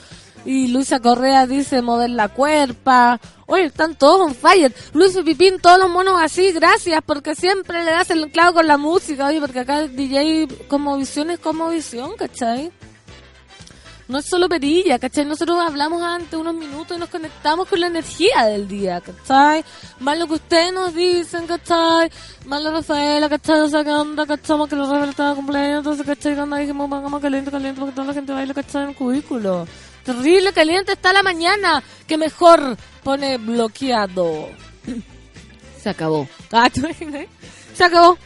Y Luisa Correa dice mover la cuerpa. Oye, están todos on fire. Luis Pipín, todos los monos así, gracias, porque siempre le das el clavo con la música. Oye, porque acá el DJ como visión es como visión, ¿cachai? No es solo perilla, ¿cachai? Nosotros hablamos antes unos minutos y nos conectamos con la energía del día, ¿cachai? Más lo que ustedes nos dicen, ¿cachai? Más la Rafaela, ¿cachai? O sea, ¿qué onda? ¿cachai? Que los Rafaela estaba cumpleaños, entonces, ¿cachai? ¿Qué onda? Dijimos, vamos caliente, caliente, porque toda la gente baila, ¿cachai? En el cubículo. Terrible, caliente está la mañana, que mejor pone bloqueado. Se acabó. Ah, Se acabó.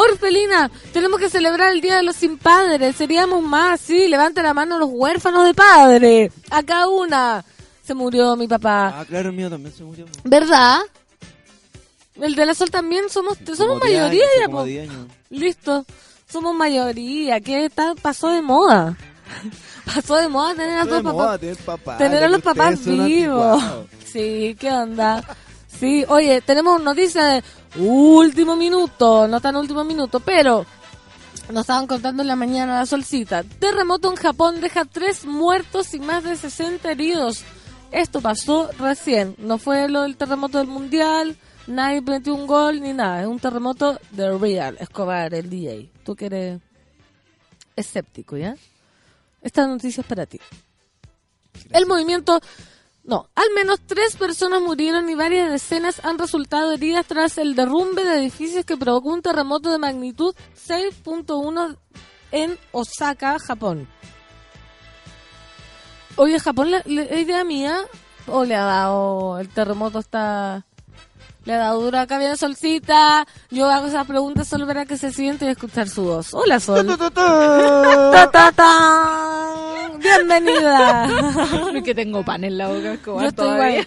Orfelina, tenemos que celebrar el Día de los Sin Padres. Seríamos más, sí. Levanta la mano los huérfanos de padre. Acá una. Se murió mi papá. Ah, claro, el mío también se murió. ¿Verdad? El de la Sol también somos, somos mayoría ya. Listo. Somos mayoría. ¿Qué tal? Pasó de moda. [laughs] Pasó de moda tener a los papás. Tener, a los papás vivos. Sí, ¿qué onda? Sí, oye, tenemos noticias de último minuto, no tan último minuto, pero nos estaban contando en la mañana la solcita. Terremoto en Japón deja tres muertos y más de 60 heridos. Esto pasó recién, no fue lo del terremoto del mundial, nadie metió un gol ni nada, es un terremoto de real, Escobar, el DJ. Tú que eres escéptico, ¿ya? Esta noticia es para ti. El movimiento No, al menos tres personas murieron y varias decenas han resultado heridas tras el derrumbe de edificios que provocó un terremoto de magnitud 6.1 en Osaka, Japón. Oye, Japón, ¿es idea mía? ¿O le ha dado el terremoto está le ha dado duro acá viene Solcita. Yo hago esas preguntas solo para que se siente y escuchar su voz. Hola, Sol. Bienvenida. [laughs] que tengo pan en la boca. Yo estoy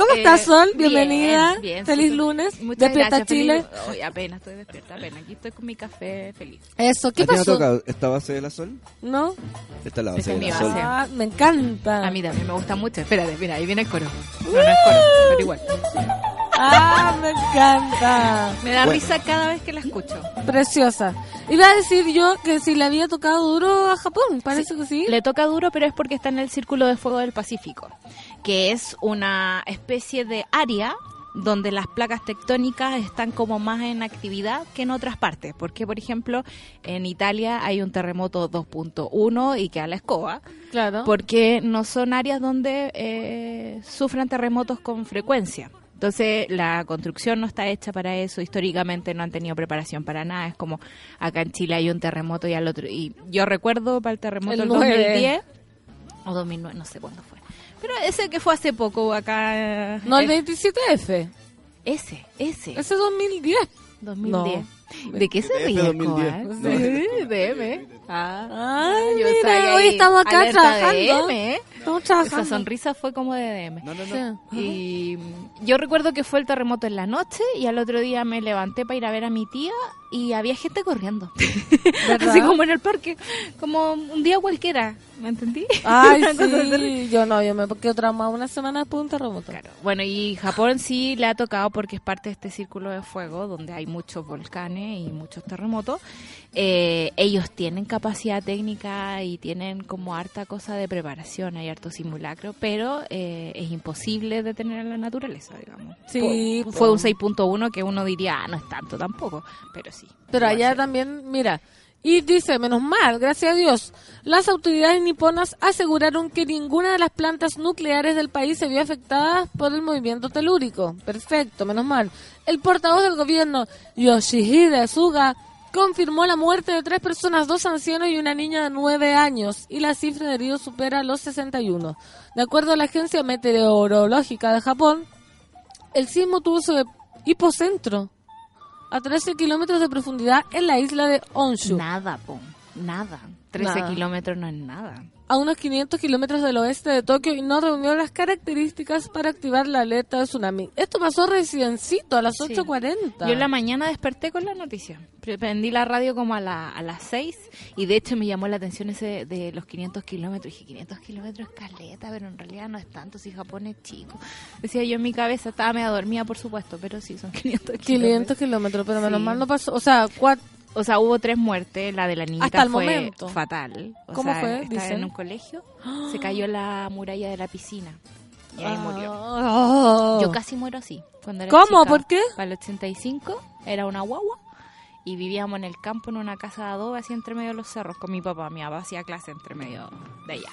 ¿Cómo estás, eh, Sol? Bienvenida. Bien, Feliz lunes. Muchas despierta gracias, Chile. Hoy apenas estoy despierta, apenas. Aquí estoy con mi café feliz. Eso, ¿qué pasó? Te ¿Esta base de la Sol? No. Esta es la base de la Sol. Ah, me encanta. A mí también me gusta mucho. Espérate, mira, ahí viene el coro. No, no es coro, pero igual. Ah, me encanta. Me da risa cada vez que la escucho. Preciosa. Iba a decir yo que si le había tocado duro a Japón, parece que sí. Le toca duro, pero es porque está en el Círculo de Fuego del Pacífico, que es una especie de área donde las placas tectónicas están como más en actividad que en otras partes. Porque, por ejemplo, en Italia hay un terremoto 2.1 y que a la escoba. Claro. Porque no son áreas donde eh, sufran terremotos con frecuencia. Entonces la construcción no está hecha para eso, históricamente no han tenido preparación para nada, es como acá en Chile hay un terremoto y al otro y yo recuerdo para el terremoto del 2010 o 2009, no sé cuándo fue. Pero ese que fue hace poco acá No, el 27F. Ese, ese. Ese 2010. 2010. ¿De qué se ríe? 2010. Sí, DM. Ah, Ay, mira, hoy estamos acá trabajando. DM, ¿eh? Esa sonrisa fue como de DM. No, no, no. Y yo recuerdo que fue el terremoto en la noche y al otro día me levanté para ir a ver a mi tía y había gente corriendo. [laughs] Así como en el parque, como un día cualquiera, ¿me entendí? Ay, [laughs] sí, yo no, yo me quedé traumada una semana después de un terremoto. Claro. Bueno, y Japón sí le ha tocado porque es parte de este círculo de fuego donde hay muchos volcanes y muchos terremotos. Eh, ellos tienen capacidad técnica y tienen como harta cosa de preparación, hay harto simulacro, pero eh, es imposible detener a la naturaleza, digamos. Sí, fue un 6.1 que uno diría, ah, no es tanto tampoco, pero sí. Pero allá también, mira, y dice, menos mal, gracias a Dios, las autoridades niponas aseguraron que ninguna de las plantas nucleares del país se vio afectada por el movimiento telúrico. Perfecto, menos mal. El portavoz del gobierno, Yoshihide Suga, confirmó la muerte de tres personas, dos ancianos y una niña de nueve años, y la cifra de heridos supera los 61. De acuerdo a la Agencia Meteorológica de Japón, el sismo tuvo su hipocentro a 13 kilómetros de profundidad en la isla de Honshu. Nada, po, nada. 13 kilómetros no es nada a unos 500 kilómetros del oeste de Tokio y no reunió las características para activar la alerta de tsunami. Esto pasó reciencito, a las 8.40. Yo en la mañana desperté con la noticia. Prendí la radio como a, la, a las 6 y de hecho me llamó la atención ese de los 500 kilómetros. Dije, 500 kilómetros es caleta, pero en realidad no es tanto si Japón es chico. Decía yo en mi cabeza, estaba medio dormida por supuesto, pero sí, son [laughs] 500 kilómetros. 500 kilómetros, pero menos mal no pasó. O sea, cuatro o sea, hubo tres muertes, la de la niñita fue fatal. ¿Cómo fue? Estaba en un colegio, se cayó la muralla de la piscina y ahí murió. Ah. Yo casi muero así. Cuando era ¿Cómo? ¿Por qué? Para el 85 era una guagua y vivíamos en el campo en una casa de adobe así entre medio de los cerros con mi papá. Mi papá hacía clase entre medio de allá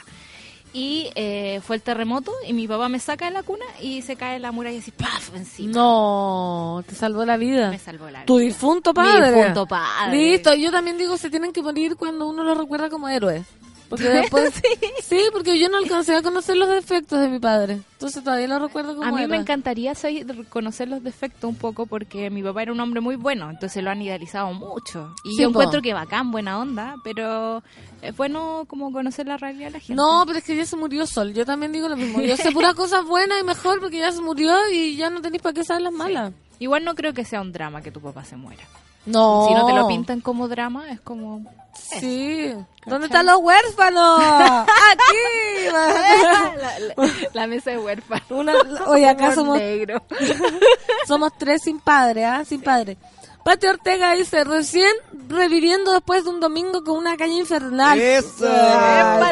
y eh, fue el terremoto y mi papá me saca de la cuna y se cae la muralla y así ¡paf! encima. No, te salvó la vida. Me salvó la vida. Tu difunto padre. Mi difunto padre. Listo, yo también digo se tienen que morir cuando uno lo recuerda como héroe. Porque después, [laughs] sí. porque yo no alcancé a conocer los defectos de mi padre. Entonces todavía lo recuerdo como A mí me encantaría conocer los defectos un poco porque mi papá era un hombre muy bueno, entonces lo han idealizado mucho. Y yo encuentro que bacán, buena onda, pero es bueno como conocer la realidad de la gente. No, pero es que ya se murió Sol. Yo también digo lo mismo. Yo sé puras cosas buenas y mejor porque ya se murió y ya no tenéis para qué saber las malas. Igual no creo que sea un drama que tu papá se muera. No. Si no te lo pintan como drama, es como... Sí. ¿Dónde están los huérfanos? [laughs] Aquí. la, mesa de huérfanos. Una, oye, acá somos... [laughs] somos tres sin padre, ¿ah? Sin padre. Pati Ortega dice, recién reviviendo después de un domingo con una caña infernal. ¡Eso!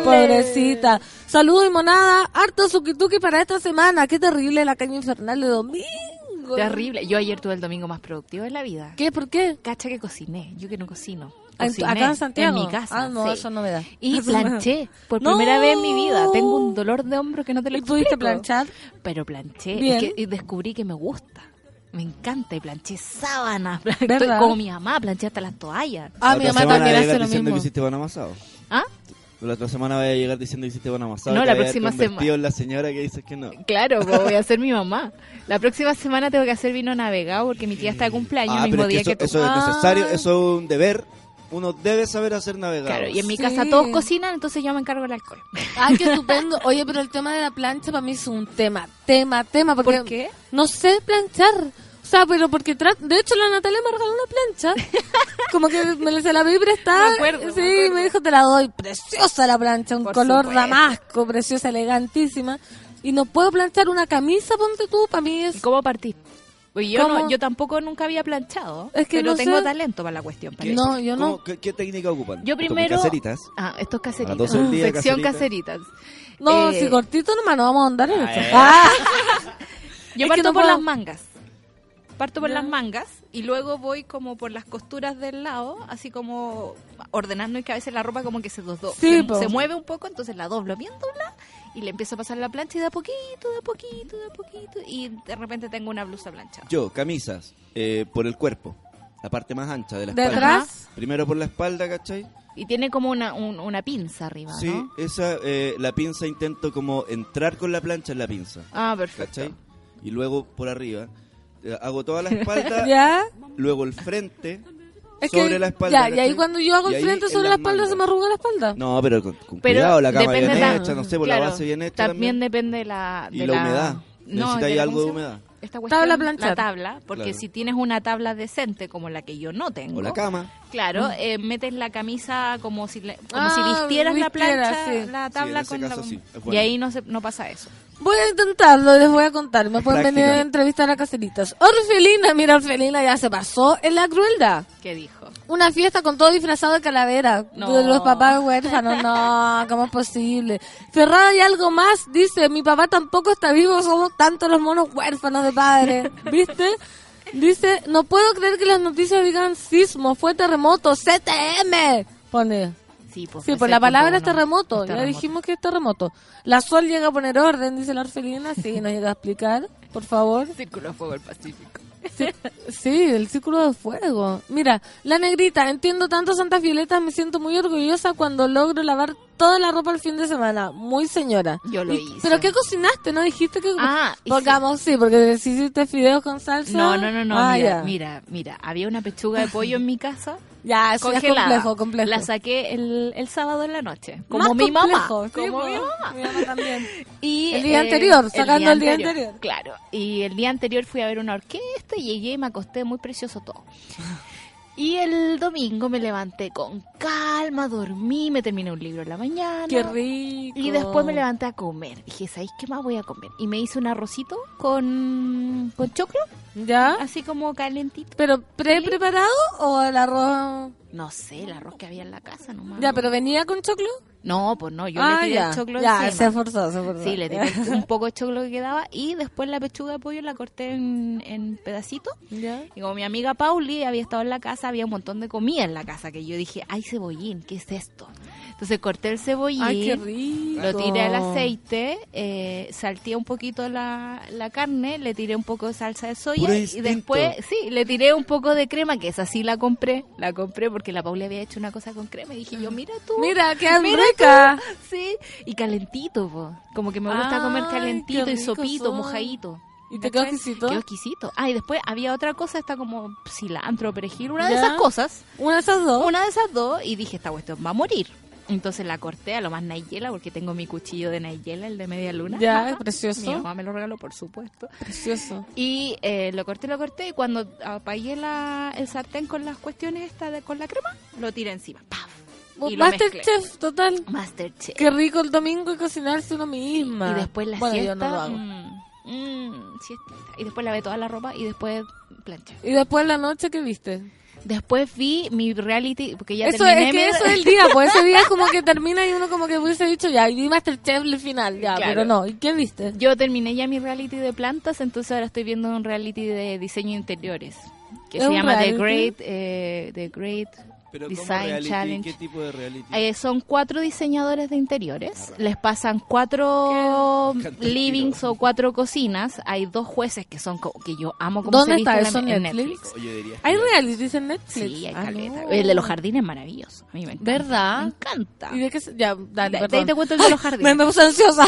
pobrecita. Saludos y monada. Harto suki para esta semana. Qué terrible la caña infernal de domingo. Domingo. Terrible. Yo ayer tuve el domingo más productivo de la vida. ¿Qué? ¿Por qué? Cacha que cociné. Yo que no cocino. ¿En Cociné ¿Acá en Santiago? En mi casa. Ah, no, sí. eso no me da. Y Eso planché. Por ¡No! primera vez en mi vida. Tengo un dolor de hombro que no te lo ¿Y pudiste explico. planchar? Pero planché. Bien. Es que y descubrí que me gusta. Me encanta. Y planché sábanas. [laughs] Estoy como mi mamá. Planché hasta las toallas. Ah, mi mamá también hace lo diciendo mismo. que hiciste pan amasado. ¿Ah? La otra semana voy a llegar diciendo que hiciste pan amasado. No, y la te vas a próxima semana. en la señora que dices que no. Claro, pues voy a [laughs] ser mi mamá. La próxima semana tengo que hacer vino navegado porque mi tía está de cumpleaños Ah, el pero mismo es que día eso, que tú. eso es necesario, Ah. eso es un deber. Uno debe saber hacer navegado. Claro, y en mi Sí. casa todos cocinan, entonces yo me encargo del alcohol. Ay, qué [laughs] estupendo. Oye, pero el tema de la plancha para mí es un tema, tema, tema. Porque ¿Por qué? No sé planchar. O sea, pero porque tra- de hecho la Natalia me regaló una plancha. [laughs] Como que me se la vi prestada. Me acuerdo, me sí, me dijo, te la doy. Preciosa la plancha, un Por color supuesto. damasco, preciosa, elegantísima. Y no puedo planchar una camisa, ponte tú, para mí ¿Y es... cómo partí? Pues yo, ¿Cómo? no, yo tampoco nunca había planchado, Es que pero no tengo sé. talento para la cuestión. para ¿Qué? eso. No, yo no. ¿Cómo- qué, qué técnica ocupan? Yo primero... caseritas. Ah, estos caseritas. A las 12 del día, Sección caseritas. caseritas. No, Eh, si cortito nomás no vamos a andar en esto. eh. Ah. [laughs] Yo Es parto no por puedo- las mangas. Parto por Ya. las mangas y luego voy como por las costuras del lado, así como ordenando y que a veces la ropa como que se, dos, dos- Sí, se, mueve un poco, entonces la doblo bien doblada y le empiezo a pasar la plancha y de a poquito, de a poquito, de a poquito y de repente tengo una blusa planchada. Yo, camisas, eh, por el cuerpo. La parte más ancha de la ¿De espalda. atrás? Primero por la espalda, ¿cachai? Y tiene como una, un- una pinza arriba, Sí, ¿no? esa, eh, la pinza intento como entrar con la plancha en la pinza. Ah, perfecto. ¿Cachai? Y luego por arriba. Eh, hago toda la [laughs] espalda, ¿Ya? luego el frente, Es sobre que, la espalda. ya, y ahí cuando yo hago el frente en sobre la espalda se me arruga la espalda. No, pero con, con Pero cuidado, la cama bien la- hecha, no sé, por la claro, base bien hecha También también. depende de la... Y de la humedad. No, Necesita de ahí la- algo ¿cómo de humedad. Esta cuestión, Tabla planchar. La tabla, porque Claro. si tienes una tabla decente como la que yo no tengo, O la cama. claro, eh, metes la camisa como si le- como si Ah, vistieras la vistiera, plancha, sí. la Sí, tabla ese con la caso sí, es y bueno. ahí no se, no pasa eso. Voy a intentarlo, les voy a contar. Me pueden Práctica. venir a entrevistar a Caseritas. Orfelina, mira, Orfelina ya se pasó en la crueldad. ¿Qué dijo? Una fiesta con todo disfrazado de calavera. No. De los papás huérfanos. No, ¿cómo es posible? Ferrada y algo más dice, mi papá tampoco está vivo, somos tantos los monos huérfanos de padre. [laughs] ¿Viste? Dice, no puedo creer que las noticias digan sismo, fue terremoto, CTM. Pone. Sí, pues, Sí, por la cerca un palabra terremoto. Es Ya terremoto. dijimos que es terremoto. La Sol llega a poner orden, dice la orfelina. Sí, nos llega a explicar, por favor. Círculo de fuego del Pacífico. Sí, el círculo de fuego. Mira, la negrita, entiendo tanto Santa Violeta, me siento muy orgullosa cuando logro lavar toda la ropa el fin de semana. Muy señora. Yo lo Y- hice. ¿Pero qué cocinaste? ¿No dijiste que...? Ah, Pongamos, sí, porque si hiciste fideos con salsa... No, no, no, no, Ah, mira, ya. mira, mira, había una pechuga de pollo en mi casa. Ya, eso ya es congelada. complejo, complejo. La saqué el, el sábado en la noche. Como Más mi mamá. como po. mi mamá. Mi mamá también. Y, El día anterior, sacando el día anterior. Claro. Y el día anterior fui a ver una orquesta y llegué y me acosté muy precioso todo. Y el domingo me levanté con calma, dormí, me terminé un libro en la mañana. Qué rico. Y después me levanté a comer. Dije, ¿sabéis qué más voy a comer? Y me hice un arrocito con, con choclo, ¿Ya? así como calentito. ¿Pero pre-preparado o el arroz...? No sé, el arroz que había en la casa nomás. Ya, pero venía con choclo. No, pues no, yo ah, le tiré ya. el choclo Ya, encima. se esforzó, se esforzó. Sí, le tiré [laughs] un poco de choclo que quedaba y después la pechuga de pollo la corté en, en pedacitos. Y como mi amiga Pauli había estado en la casa, había un montón de comida en la casa que yo dije, ay, cebollín, ¿qué es esto? Entonces corté el cebollín, Ay, qué rico. lo tiré al aceite, eh, salteé un poquito la, la carne, le tiré un poco de salsa de soya y después, sí, le tiré un poco de crema, que esa sí la compré, la compré porque la Pauli había hecho una cosa con crema y dije yo, mira tú. Mira, qué rica. Sí, y calentito, po. como que me gusta comer calentito y sopito, son. mojadito. ¿Y te quedó exquisito? Quedó exquisito. Ah, y después había otra cosa, está como cilantro, perejil, una de esas cosas. Una de esas dos. Una de esas dos, y dije, esta cuestión va a morir. Entonces la corté a lo más Nayela, porque tengo mi cuchillo de Nayela, el de media luna. Ya, [laughs] es Mi precioso. mamá me lo regaló, por supuesto. Precioso. Y eh, lo corté, lo corté, y cuando apagué la, el sartén con las cuestiones estas de, con la crema, lo tiré encima. ¡Paf! Y. Masterchef, total. Masterchef. Qué rico el domingo y cocinarse uno misma. Y después la bueno, siesta. yo no lo hago. mm, mm. Y después lavé toda la ropa y después planché. ¿Y después la noche qué viste? Después vi mi reality, porque ya eso terminé es que eso es el día, pues ese día es [laughs] como que termina y uno como que hubiese dicho ya, y vi Masterchef el final, ya, pero no. ¿Y qué viste? Yo terminé ya mi reality de plantas, entonces ahora estoy viendo un reality de diseño de interiores, que se llama The Great, eh, The Great Design Challenge. ¿Qué tipo de reality? Eh, son cuatro diseñadores de interiores. Les pasan cuatro livings o cuatro cocinas. Hay dos jueces que son que yo amo como ¿Dónde se está eso en Netflix? ¿Hay reality en Netflix? Sí, hay ah, caleta. El de los jardines es maravilloso. A mí me encanta. ¿Verdad? Me encanta. ¿Y de qué Ya, dale, de, ahí te cuento el de los [laughs] jardines. me puse ansiosa.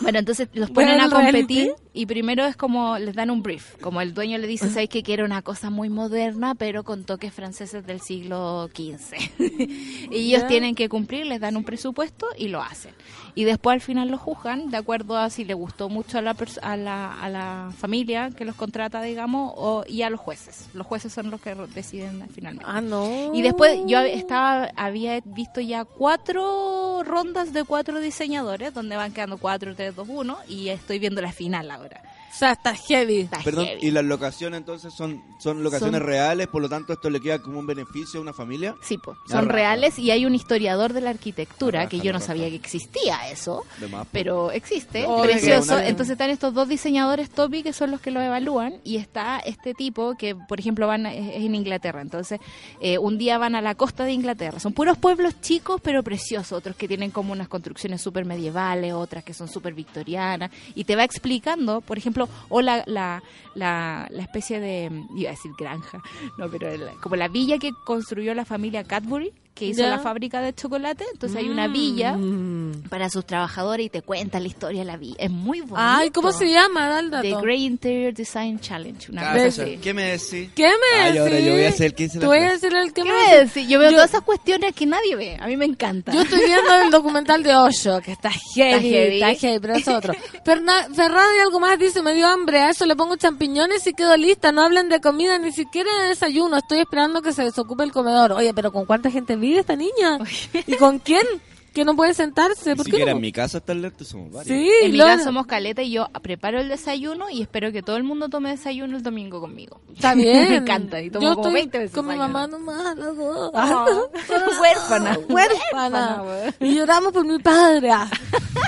Bueno, entonces [laughs] los ponen a competir y primero es como les dan un brief. Como el dueño le dice, ¿sabes que quiere una cosa muy moderna pero con toques franceses del siglo XV? [laughs] y ellos tienen que cumplir, les dan un presupuesto y lo hacen. Y después al final lo juzgan de acuerdo a si le gustó mucho a la, a la, a la familia que los contrata, digamos, o, y a los jueces. Los jueces son los que deciden finalmente. Ah, no. Y después yo estaba había visto ya cuatro rondas de cuatro diseñadores, donde van quedando cuatro, tres, dos, uno, y estoy viendo la final ahora. O sea, está heavy. Perdón, ¿y las locaciones entonces son, son locaciones reales? Por lo tanto, ¿esto le queda como un beneficio a una familia? Sí, pues, son reales y hay un historiador de la arquitectura que yo no sabía que existía eso, pero existe, precioso. Entonces están estos dos diseñadores topi que son los que lo evalúan y está este tipo que, por ejemplo, van es en Inglaterra. Entonces, eh, un día van a la costa de Inglaterra. Son puros pueblos chicos pero preciosos, otros que tienen como unas construcciones súper medievales, otras que son súper victorianas y te va explicando, por ejemplo, o la, la, la, especie de, iba a decir granja, no, pero como la villa que construyó la familia Cadbury, que hizo la fábrica de chocolate, entonces hay una villa mm. para sus trabajadores y te cuenta la historia de la villa. Es muy bonito. Ay, ¿cómo se llama? The Great Interior Design Challenge. Una ¿Qué me decís? ¿Qué me decís? ahora yo voy a ser el que se Tú voy a ser el que ¿Qué me decís? Yo veo todas esas cuestiones que nadie ve. A mí me encanta. Yo estoy viendo el documental de Osho, que está heavy, está heavy, pero es otro. Ferrado y algo más dice, me dio hambre, a eso le pongo champiñones y quedo lista. No hablen de comida, ni siquiera de desayuno. Estoy esperando que se desocupe el comedor. Oye, pero ¿con cuánta gente vive? Esta niña? [laughs] ¿Y con quién? Que no puede sentarse. ¿Por qué en mi casa está alerta somos varios. Sí, en mi casa somos caleta y yo preparo el desayuno y espero que todo el mundo tome desayuno el domingo conmigo. Está [laughs] bien. Me encanta. Y tomo yo como 20 veces. Con mi mamá nomás, las dos. [laughs] [laughs] huérfana. Huérfana. y lloramos por mi padre. Ah.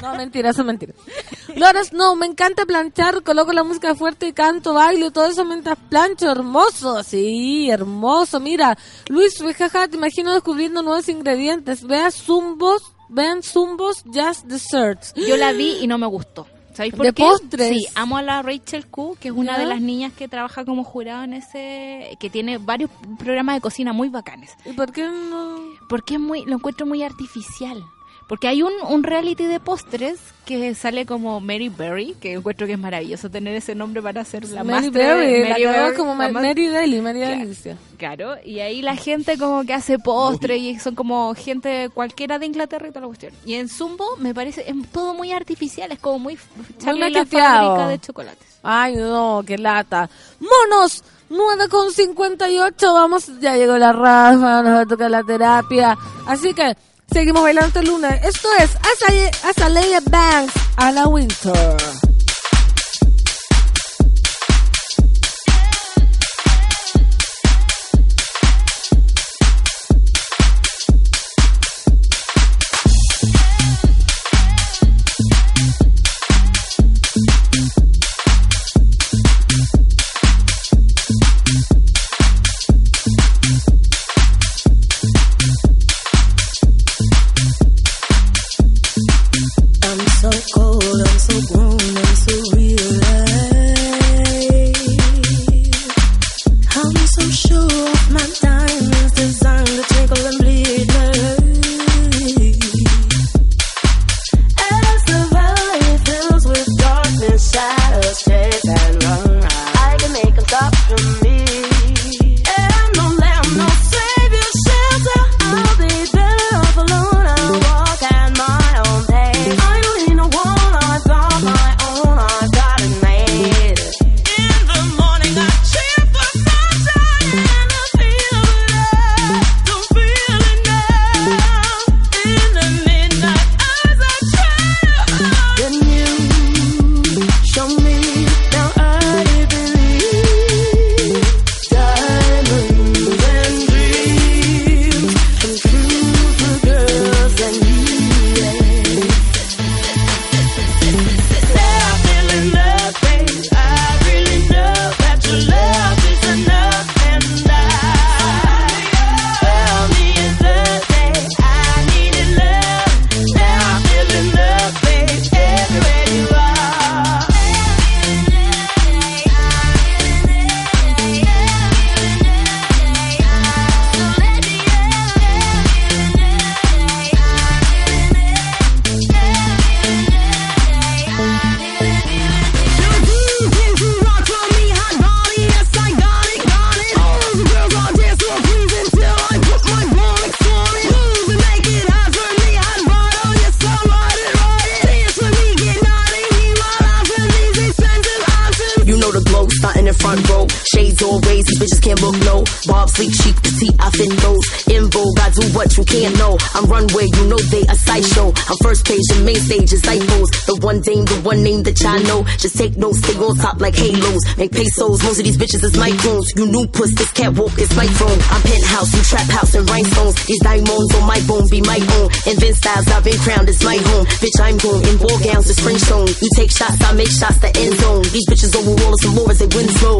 No, mentira, eso es mentira. Loras, no, me encanta planchar, coloco la música fuerte y canto, bailo, todo eso mientras plancho, hermoso, sí, hermoso, mira, Luis, jaja, te imagino descubriendo nuevos ingredientes, vea zumbos, vean zumbos, just desserts. Yo la vi y no me gustó. ¿Sabéis por de qué? postres. Sí, amo a la Rachel Q, que es una de las niñas que trabaja como jurado en ese, que tiene varios programas de cocina muy bacanes. ¿Y por qué no? Porque es muy, lo encuentro muy artificial. Porque hay un, un reality de postres que sale como Mary Berry, que encuentro que es maravilloso tener ese nombre para hacer la Mary Berry, Mary Berry, como Mary Daly, Mary Delicia. Claro, y ahí la gente como que hace postres y son como gente cualquiera de Inglaterra y toda la cuestión. Y en Zumbo me parece es todo muy artificial, es como muy Charlie la fábrica de chocolates. Ay, no, qué lata. ¡Monos! 9 con 58, vamos, ya llegó la Rafa, nos va a tocar la terapia. Así que Seguimos bailando lunes. Esto es Azalea Banks a la Winter. I'm runway, you know they a sideshow. I'm first page and main stage is typos. The one dame, the one name that y'all know. Just take notes, stay on top like halos. Make pesos, most of these bitches is microns. You new puss, this catwalk is my throne. I'm penthouse, you trap house and rhinestones. These diamonds on my bone be my own. Invent styles, I've been crowned, it's my home. Bitch, I'm going in ball gowns, it's French zone. You take shots, I make shots, the end zone. These bitches over walls and more as they win slow.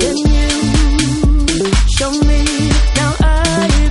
Show me now I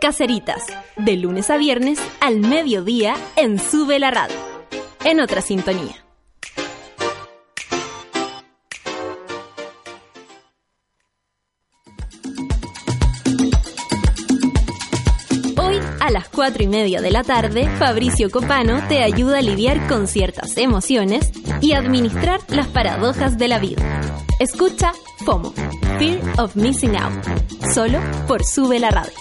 Caceritas, de lunes a viernes al mediodía en Sube la Radio. En otra sintonía. Hoy a las 4 y media de la tarde, Fabricio Copano te ayuda a lidiar con ciertas emociones y administrar las paradojas de la vida. Escucha FOMO, Fear of Missing Out, solo por Sube la Radio.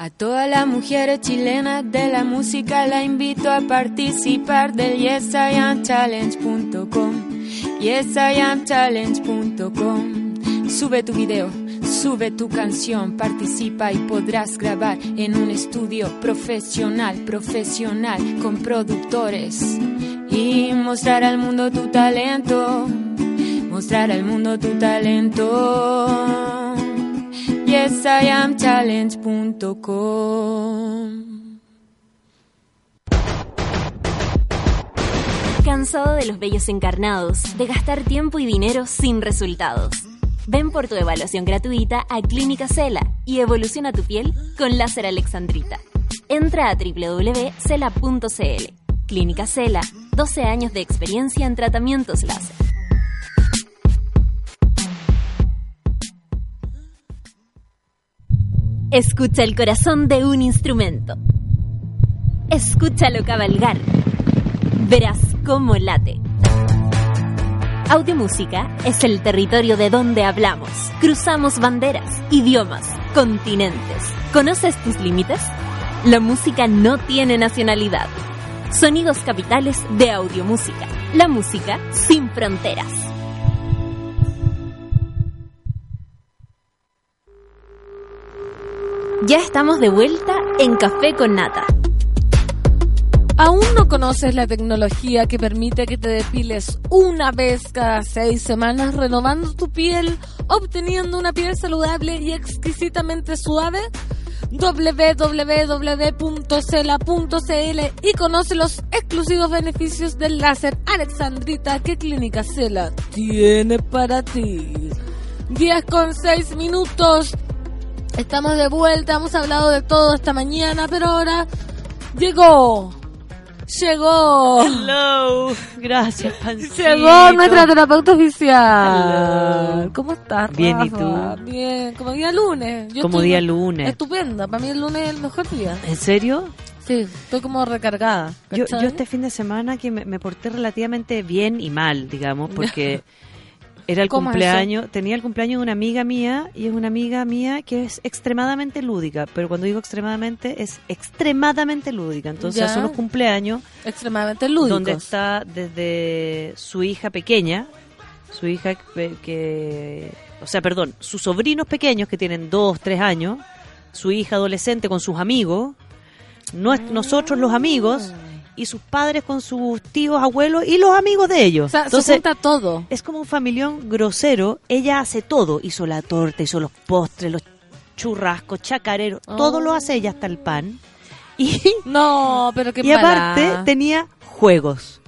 A todas las mujeres chilenas de la música la invito a participar del yesiamchallenge.com yesiamchallenge.com Sube tu video, sube tu canción, participa y podrás grabar en un estudio profesional, profesional, con productores. Y mostrar al mundo tu talento, mostrar al mundo tu talento yesiamchallenge.com. ¿Cansado de los bellos encarnados, de gastar tiempo y dinero sin resultados? Ven por tu evaluación gratuita a Clínica Cela y evoluciona tu piel con láser alexandrita. Entra a www.cela.cl. Clínica Cela, 12 años de experiencia en tratamientos láser. Escucha el corazón de un instrumento. Escúchalo cabalgar. Verás cómo late. Audiomúsica es el territorio de donde hablamos. Cruzamos banderas, idiomas, continentes. ¿Conoces tus límites? La música no tiene nacionalidad. Sonidos capitales de audiomúsica. La música sin fronteras. Ya estamos de vuelta en Café con Nata. ¿Aún no conoces la tecnología que permite que te depiles una vez cada seis semanas, renovando tu piel, obteniendo una piel saludable y exquisitamente suave? www.cela.cl y conoce los exclusivos beneficios del láser Alexandrita que Clínica Cela tiene para ti. 10 con 6 minutos. Estamos de vuelta, hemos hablado de todo esta mañana, pero ahora llegó Llegó. Hello. Gracias, Pancito. Llegó nuestra terapeuta oficial. ¿Cómo estás, Bien, ¿y tú? Bien, como día lunes. como día lunes. Estupenda. Para mí el lunes es el mejor día. ¿En serio? Sí, estoy como recargada. Yo, yo, este fin de semana que me, me, porté relativamente bien y mal, digamos, porque [laughs] Era el cumpleaños, tenía el cumpleaños de una amiga mía y es una amiga mía que es extremadamente lúdica, pero cuando digo extremadamente es extremadamente lúdica, entonces son los cumpleaños extremadamente lúdicos. donde está desde su hija pequeña, su hija que, o sea, perdón, sus sobrinos pequeños que tienen dos, tres años, su hija adolescente con sus amigos, nosotros los amigos y sus padres con sus tíos, abuelos y los amigos de ellos. O sea, Entonces, se todo. Es como un familión grosero. Ella hace todo. Hizo la torta, hizo los postres, los churrascos, chacareros. Todo lo hace ella hasta el pan. Y, [laughs] no, pero qué Y aparte tenía juegos.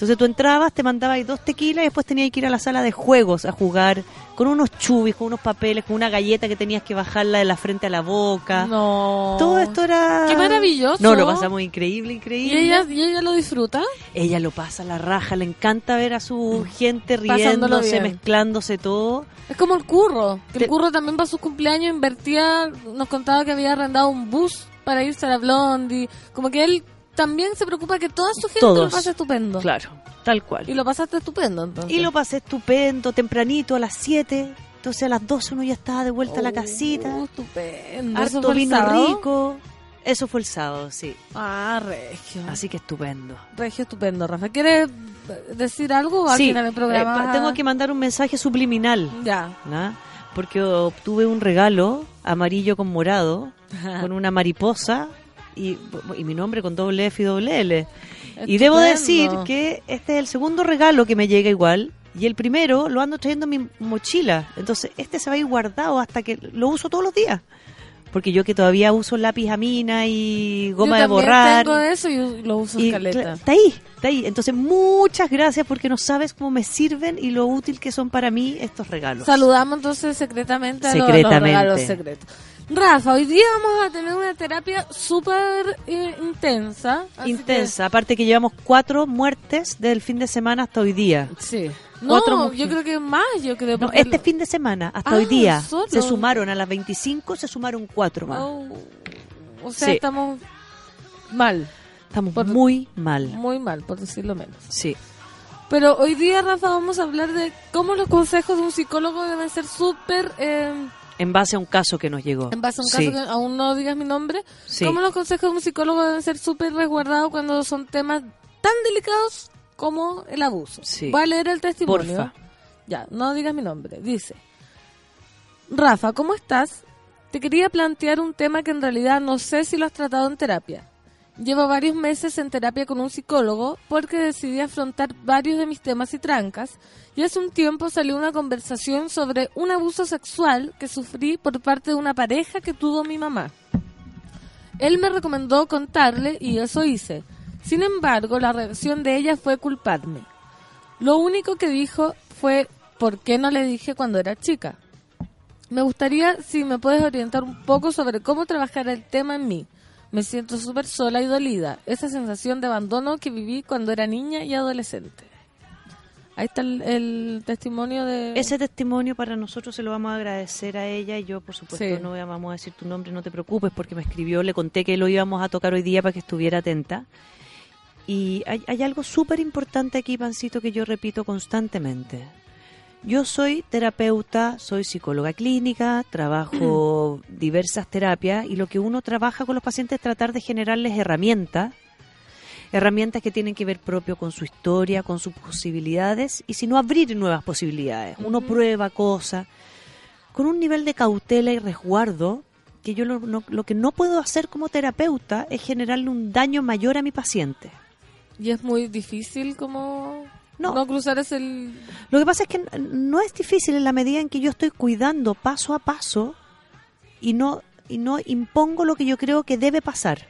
Entonces tú entrabas, te mandabas dos tequilas y después tenías que ir a la sala de juegos a jugar con unos chubis, con unos papeles, con una galleta que tenías que bajarla de la frente a la boca. No. Todo esto era... ¡Qué maravilloso! No, lo pasamos increíble, increíble. ¿Y ella, ¿Y ella lo disfruta? Ella lo pasa a la raja, le encanta ver a su gente riéndose, mezclándose todo. Es como el curro, que el curro también para su cumpleaños invertía, nos contaba que había arrendado un bus para irse a la Blondie, como que él también se preocupa que toda su gente lo pase estupendo. Claro, tal cual. Y lo pasaste estupendo entonces. Y lo pasé estupendo, tempranito, a las 7. Entonces a las 12 uno ya estaba de vuelta a la oh, casita. estupendo. Harto vino rico. Eso fue el sábado, sí. Ah, regio. Así que estupendo. Regio, estupendo, Rafa. ¿Quieres decir algo al sí, final del programa? Eh, tengo que mandar un mensaje subliminal. Ya. Porque obtuve un regalo amarillo con morado, con una mariposa y, mi nombre con doble F y doble L. Y debo decir que este es el segundo regalo que me llega igual. Y el primero lo ando trayendo en mi mochila. Entonces, este se va a ir guardado hasta que lo uso todos los días. Porque yo que todavía uso lápiz a mina y goma de borrar. tengo eso y lo uso escaleta. Está ahí, está ahí. Entonces, muchas gracias porque no sabes cómo me sirven y lo útil que son para mí estos regalos. Saludamos entonces secretamente a secretamente. los regalos secretos. Rafa, hoy día vamos a tener una terapia súper eh, intensa. Intensa, aparte que llevamos cuatro muertes del fin de semana hasta hoy día. Sí. No, yo creo que más, yo creo. No, este fin de semana, hasta hoy ah, día, se sumaron a las 25, se sumaron cuatro más. Oh, o sea, estamos mal. Estamos muy mal. Muy mal, por decirlo menos. Sí. Pero hoy día, Rafa, vamos a hablar de cómo los consejos de un psicólogo deben ser súper... Eh, en base a un caso que nos llegó. En base a un caso que aún no digas mi nombre. ¿Cómo los consejos de un psicólogo deben ser súper resguardados cuando son temas tan delicados como el abuso? Sí. Voy a leer el testimonio. Ya, no digas mi nombre. Dice, Rafa, ¿cómo estás? Te quería plantear un tema que en realidad no sé si lo has tratado en terapia. Llevo varios meses en terapia con un psicólogo porque decidí afrontar varios de mis temas y trancas y hace un tiempo salió una conversación sobre un abuso sexual que sufrí por parte de una pareja que tuvo mi mamá. Él me recomendó contarle y eso hice. Sin embargo, la reacción de ella fue culparme. Lo único que dijo fue ¿por qué no le dije cuando era chica? Me gustaría si me puedes orientar un poco sobre cómo trabajar el tema en mí me siento súper sola y dolida. Esa sensación de abandono que viví cuando era niña y adolescente. Ahí está el, testimonio de... Ese testimonio para nosotros se lo vamos a agradecer a ella y yo, por supuesto, no vamos a decir tu nombre, no te preocupes, porque me escribió, le conté que lo íbamos a tocar hoy día para que estuviera atenta. Y hay, hay algo súper importante aquí, Pancito, que yo repito constantemente. Yo soy terapeuta, soy psicóloga clínica, trabajo [clears throat] diversas terapias y lo que uno trabaja con los pacientes es tratar de generarles herramientas, herramientas que tienen que ver propio con su historia, con sus posibilidades y si no abrir nuevas posibilidades. Uno prueba cosas con un nivel de cautela y resguardo que yo lo, lo que no puedo hacer como terapeuta es generarle un daño mayor a mi paciente. Y es muy difícil como no. cruzar es el... Lo que pasa es que no es difícil en la medida en que yo estoy cuidando paso a paso y no y no impongo lo que yo creo que debe pasar.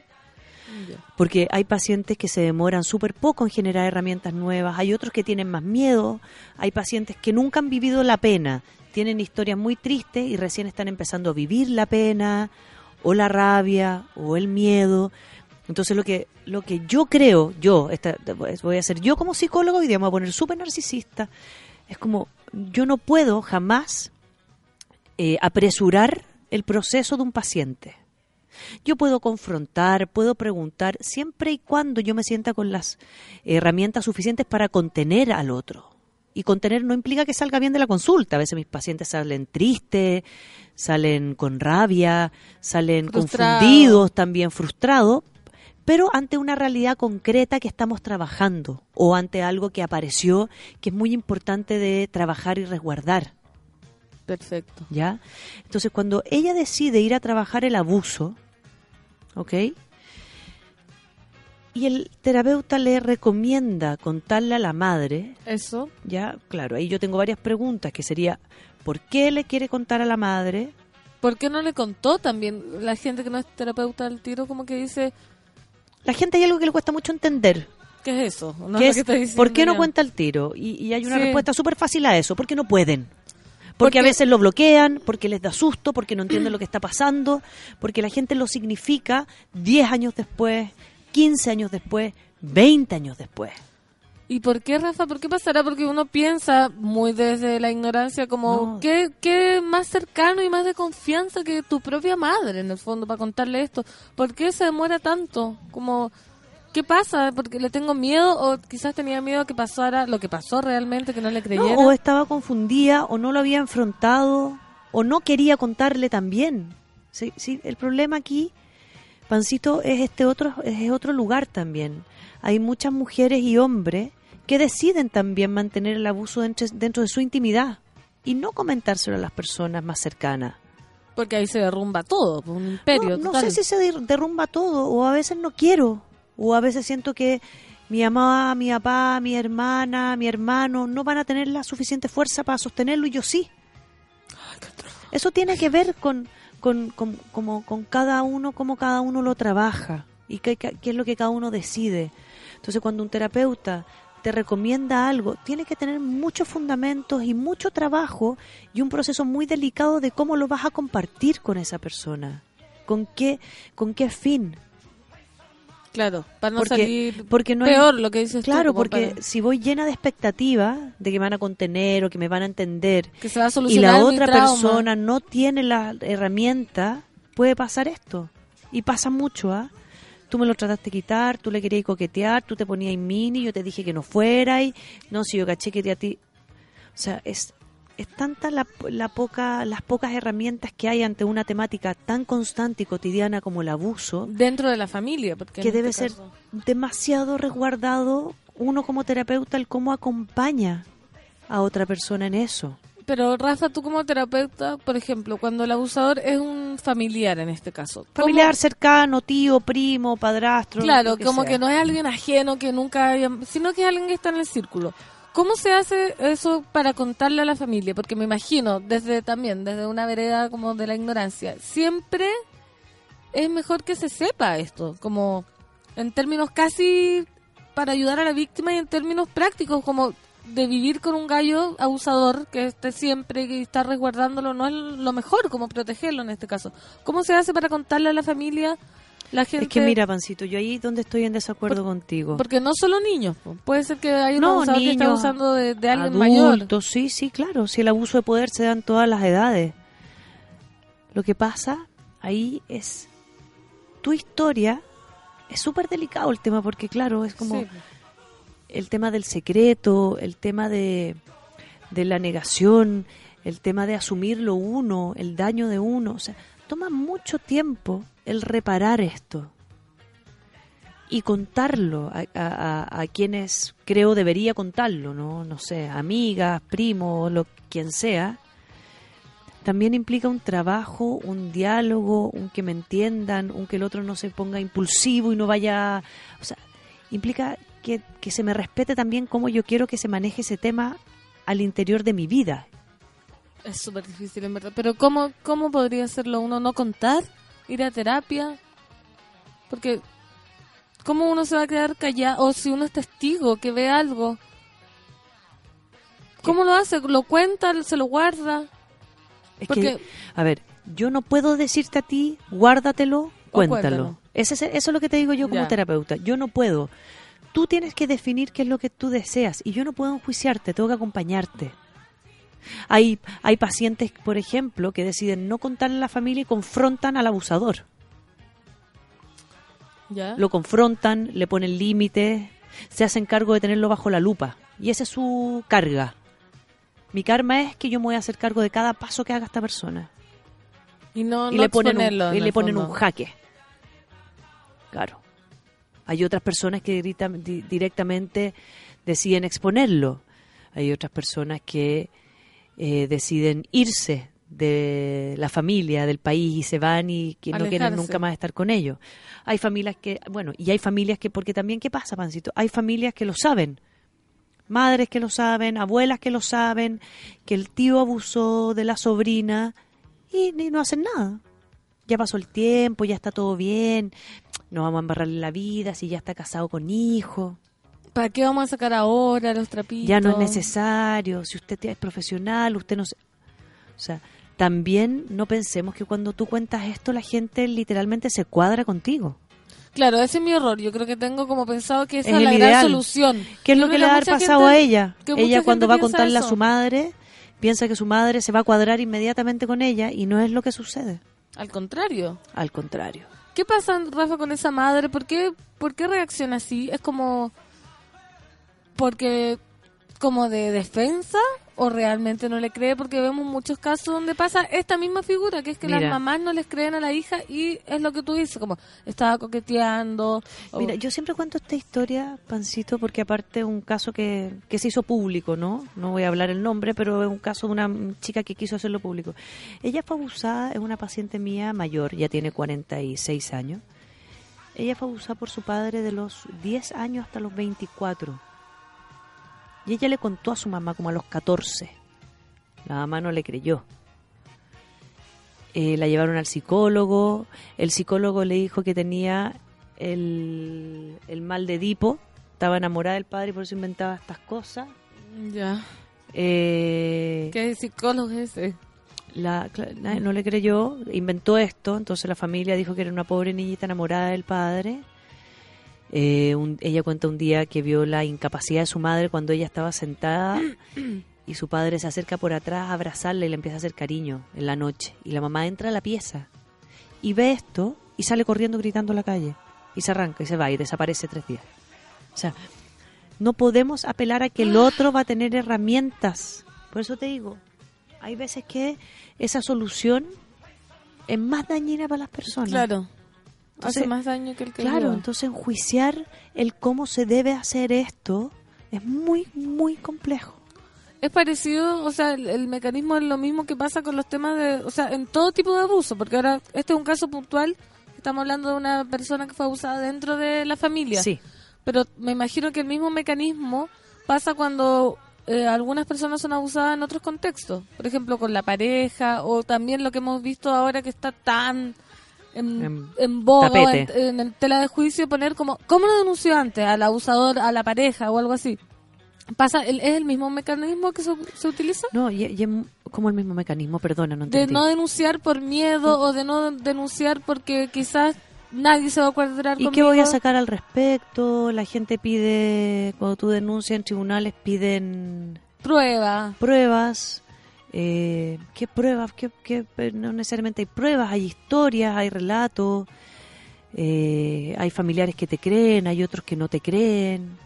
Porque hay pacientes que se demoran súper poco en generar herramientas nuevas, hay otros que tienen más miedo, hay pacientes que nunca han vivido la pena, tienen historias muy tristes y recién están empezando a vivir la pena o la rabia o el miedo. Entonces lo que lo que yo creo, yo voy a ser yo como psicólogo y digamos a poner súper narcisista, es como yo no puedo jamás eh, apresurar el proceso de un paciente. Yo puedo confrontar, puedo preguntar, siempre y cuando yo me sienta con las herramientas suficientes para contener al otro. Y contener no implica que salga bien de la consulta. A veces mis pacientes salen tristes, salen con rabia, salen confundidos, también frustrados, pero ante una realidad concreta que estamos trabajando o ante algo que apareció que es muy importante de trabajar y resguardar. Perfecto. ¿Ya? Entonces, cuando ella decide ir a trabajar el abuso, ¿ok? Y el terapeuta le recomienda contarle a la madre. Eso. Ya, claro, ahí yo tengo varias preguntas que sería, ¿por qué le quiere contar a la madre? ¿Por qué no le contó también? La gente que no es terapeuta del tiro como que dice... La gente hay algo que le cuesta mucho entender. ¿Qué es eso? ¿Por qué no cuenta el tiro? Y, hay una respuesta súper fácil a eso, porque no pueden. Porque a veces lo bloquean, porque les da susto, porque no entienden lo que está pasando, porque la gente lo significa 10 años después, 15 años después, 20 años después. ¿Y por qué, Rafa? ¿Por qué pasará? Porque uno piensa muy desde la ignorancia como, ¿qué, ¿qué, más cercano y más de confianza que tu propia madre, en el fondo, para contarle esto? ¿Por qué se demora tanto? Como, ¿Qué pasa? ¿Porque le tengo miedo o quizás tenía miedo que pasara lo que pasó realmente, que no le creyera? o estaba confundida o no lo había enfrentado o no quería contarle también. Sí, sí, el problema aquí, Pancito, es este otro, es otro lugar también. Hay muchas mujeres y hombres que deciden también mantener el abuso dentro, dentro de su intimidad y no comentárselo a las personas más cercanas. Porque ahí se derrumba todo, un imperio. No, no sé si se derrumba todo o a veces no quiero o a veces siento que mi mamá, mi papá, mi hermana, mi hermano no van a tener la suficiente fuerza para sostenerlo y yo sí. Eso tiene que ver con, con, con, como, con cada uno, cómo cada uno lo trabaja y qué, qué, es lo que cada uno decide. Entonces cuando un terapeuta te recomienda algo, tiene que tener muchos fundamentos y mucho trabajo y un proceso muy delicado de cómo lo vas a compartir con esa persona. ¿Con qué, con qué fin? Claro, para no salir porque no peor lo que dices Claro, porque si voy llena de expectativa de que me van a contener o que me van a entender que se va a y la otra persona no tiene la herramienta, puede pasar esto. Y pasa mucho, ¿ah? Tú me lo trataste de quitar, tú le querías coquetear, tú te ponías en mini, yo te dije que no fuera y no, si yo caché que te a ti... O sea, es es tanta la, poca, las pocas herramientas que hay ante una temática tan constante y cotidiana como el abuso. Dentro de la familia, porque que debe este ser demasiado resguardado uno como terapeuta el cómo acompaña a otra persona en eso. Pero Rafa, tú como terapeuta, por ejemplo, cuando el abusador es un familiar en este caso. Familiar cercano, tío, primo, padrastro. Claro, como que no es alguien ajeno que nunca haya, sino que es alguien que está en el círculo. ¿Cómo se hace eso para contarle a la familia? Porque me imagino, desde también, desde una vereda como de la ignorancia, siempre es mejor que se sepa esto, como en términos casi para ayudar a la víctima y en términos prácticos, como de vivir con un gallo abusador que esté siempre y está resguardándolo, no es lo mejor, como protegerlo en este caso. ¿Cómo se hace para contarle a la familia es que mira, Pancito, yo ahí donde estoy en desacuerdo contigo. Porque no solo niños, puede ser que hay un abusador que está abusando de, alguien mayor. Sí, sí, claro, si el abuso de poder se da en todas las edades. Lo que pasa ahí es tu historia, es súper delicado el tema porque claro, es como el tema del secreto, el tema de, de la negación, el tema de asumir lo uno, el daño de uno, o sea, toma mucho tiempo el reparar esto y contarlo a, quienes creo debería contarlo, ¿no? No sé, amigas, primos, lo quien sea. También implica un trabajo, un diálogo, un que me entiendan, un que el otro no se ponga impulsivo y no vaya... O sea, implica que, que se me respete también cómo yo quiero que se maneje ese tema al interior de mi vida. Es súper difícil, en verdad. Pero ¿cómo, ¿cómo podría hacerlo uno no contar? ir a terapia. Porque, ¿cómo uno se va a quedar callado? O si uno es testigo, que ve algo. ¿Cómo lo hace? ¿Lo cuenta? ¿Se lo guarda? Es que, a ver, yo no puedo decirte a ti, guárdatelo, cuéntalo. Ese, eso es lo que te digo yo como terapeuta. Yo no puedo. Tú tienes que definir qué es lo que tú deseas y yo no puedo enjuiciarte, tengo que acompañarte. Hay, hay pacientes, por ejemplo, que deciden no contarle a la familia y confrontan al abusador. ¿Ya? Lo confrontan, le ponen límites, se hacen cargo de tenerlo bajo la lupa. Y esa es su carga. Mi karma es que yo me voy a hacer cargo de cada paso que haga esta persona. Y, no, le ponen, un, y le ponen un jaque. Claro. Hay otras personas que directamente deciden exponerlo. Hay otras personas que eh, deciden irse de la familia, del país y se van y que no quieren nunca más estar con ellos. Hay familias que, bueno, y hay familias que, porque también, ¿qué pasa, Pancito? Hay familias que lo saben. Madres que lo saben, abuelas que lo saben, que el tío abusó de la sobrina y, no hacen nada. Ya pasó el tiempo, ya está todo bien, no vamos a embarrarle la vida si ya está casado con hijo. ¿Para qué vamos a sacar ahora los trapitos? Ya no es necesario. Si usted es profesional, usted no se... O sea, también no pensemos que cuando tú cuentas esto la gente literalmente se cuadra contigo. Claro, ese es mi error. Yo creo que tengo como pensado que esa es, la gran solución. ¿Qué es lo que, le ha pasado a ella? Ella cuando va a contarle a su madre, piensa que su madre se va a cuadrar inmediatamente con ella y no es lo que sucede. Al contrario. Al contrario. ¿Qué pasa, Rafa, con esa madre? ¿Por qué, por qué reacciona así? Es como porque como de defensa o realmente no le cree porque vemos muchos casos donde pasa esta misma figura que es que las mamás no les creen a la hija y es lo que tú dices como estaba coqueteando mira yo siempre cuento esta historia pancito porque aparte es un caso que, que se hizo público no no voy a hablar el nombre pero es un caso de una chica que quiso hacerlo público. Ella fue abusada es una paciente mía mayor ya tiene 46 años. Ella fue abusada por su padre de los 10 años hasta los 24 y ella le contó a su mamá como a los 14. La mamá no le creyó. Eh, la llevaron al psicólogo. El psicólogo le dijo que tenía el, mal de Edipo. Estaba enamorada del padre y por eso inventaba estas cosas. Ya. Eh, ¿Qué psicólogo es ese? La, no le creyó, inventó esto, entonces la familia dijo que era una pobre niñita enamorada del padre eh, ella cuenta un día que vio la incapacidad de su madre cuando ella estaba sentada [clears throat] y su padre se acerca por atrás a abrazarla y le empieza a hacer cariño en la noche. Y la mamá entra a la pieza y ve esto y sale corriendo gritando a la calle. Y se arranca y se va y desaparece tres días. O sea, no podemos apelar a que el otro va a tener herramientas. Por eso te digo, hay veces que esa solución es más dañina para las personas. Claro hace más daño que el que Claro, entonces enjuiciar el cómo se debe hacer esto es muy, muy complejo. Es parecido, o sea, el, mecanismo es lo mismo que pasa con los temas de, o sea, en todo tipo de abuso, porque ahora este es un caso puntual, estamos hablando de una persona que fue abusada dentro de la familia. Sí. Pero me imagino que el mismo mecanismo pasa cuando eh, algunas personas son abusadas en otros contextos, por ejemplo, con la pareja o también lo que hemos visto ahora que está tan en, en, en, en, tela de juicio poner como, ¿cómo lo denunció antes? Al abusador, a la pareja o algo así. pasa ¿Es el mismo mecanismo que se, utiliza? No, y, como el mismo mecanismo, perdona, no De no denunciar por miedo o de no denunciar porque quizás nadie se va a acordar ¿Y qué voy a sacar al respecto? La gente pide, cuando tú denuncias en tribunales, piden... Pruebas. Pruebas eh, ¿Qué pruebas? ¿Qué, no necesariamente hay pruebas, hay historias, hay relatos, eh, hay familiares que te creen, hay otros que no te creen.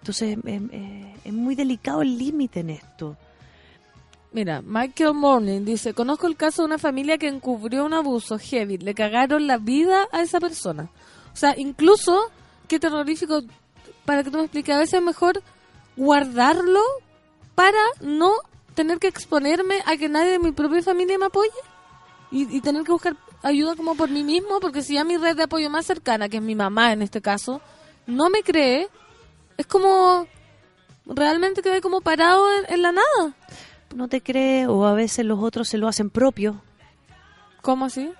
Entonces em, eh, es muy delicado el límite en esto. Mira, Michael Morning dice, conozco el caso de una familia que encubrió un abuso heavy, le cagaron la vida a esa persona. O sea, incluso, qué terrorífico, para que tú me expliques, a veces es mejor guardarlo para no tener que exponerme a que nadie de mi propia familia me apoye y, tener que buscar ayuda como por mí mismo, porque si ya mi red de apoyo más cercana, que es mi mamá en este caso, no me cree, es como realmente quedé como parado en, la nada. No te cree o a veces los otros se lo hacen propio. ¿Cómo así?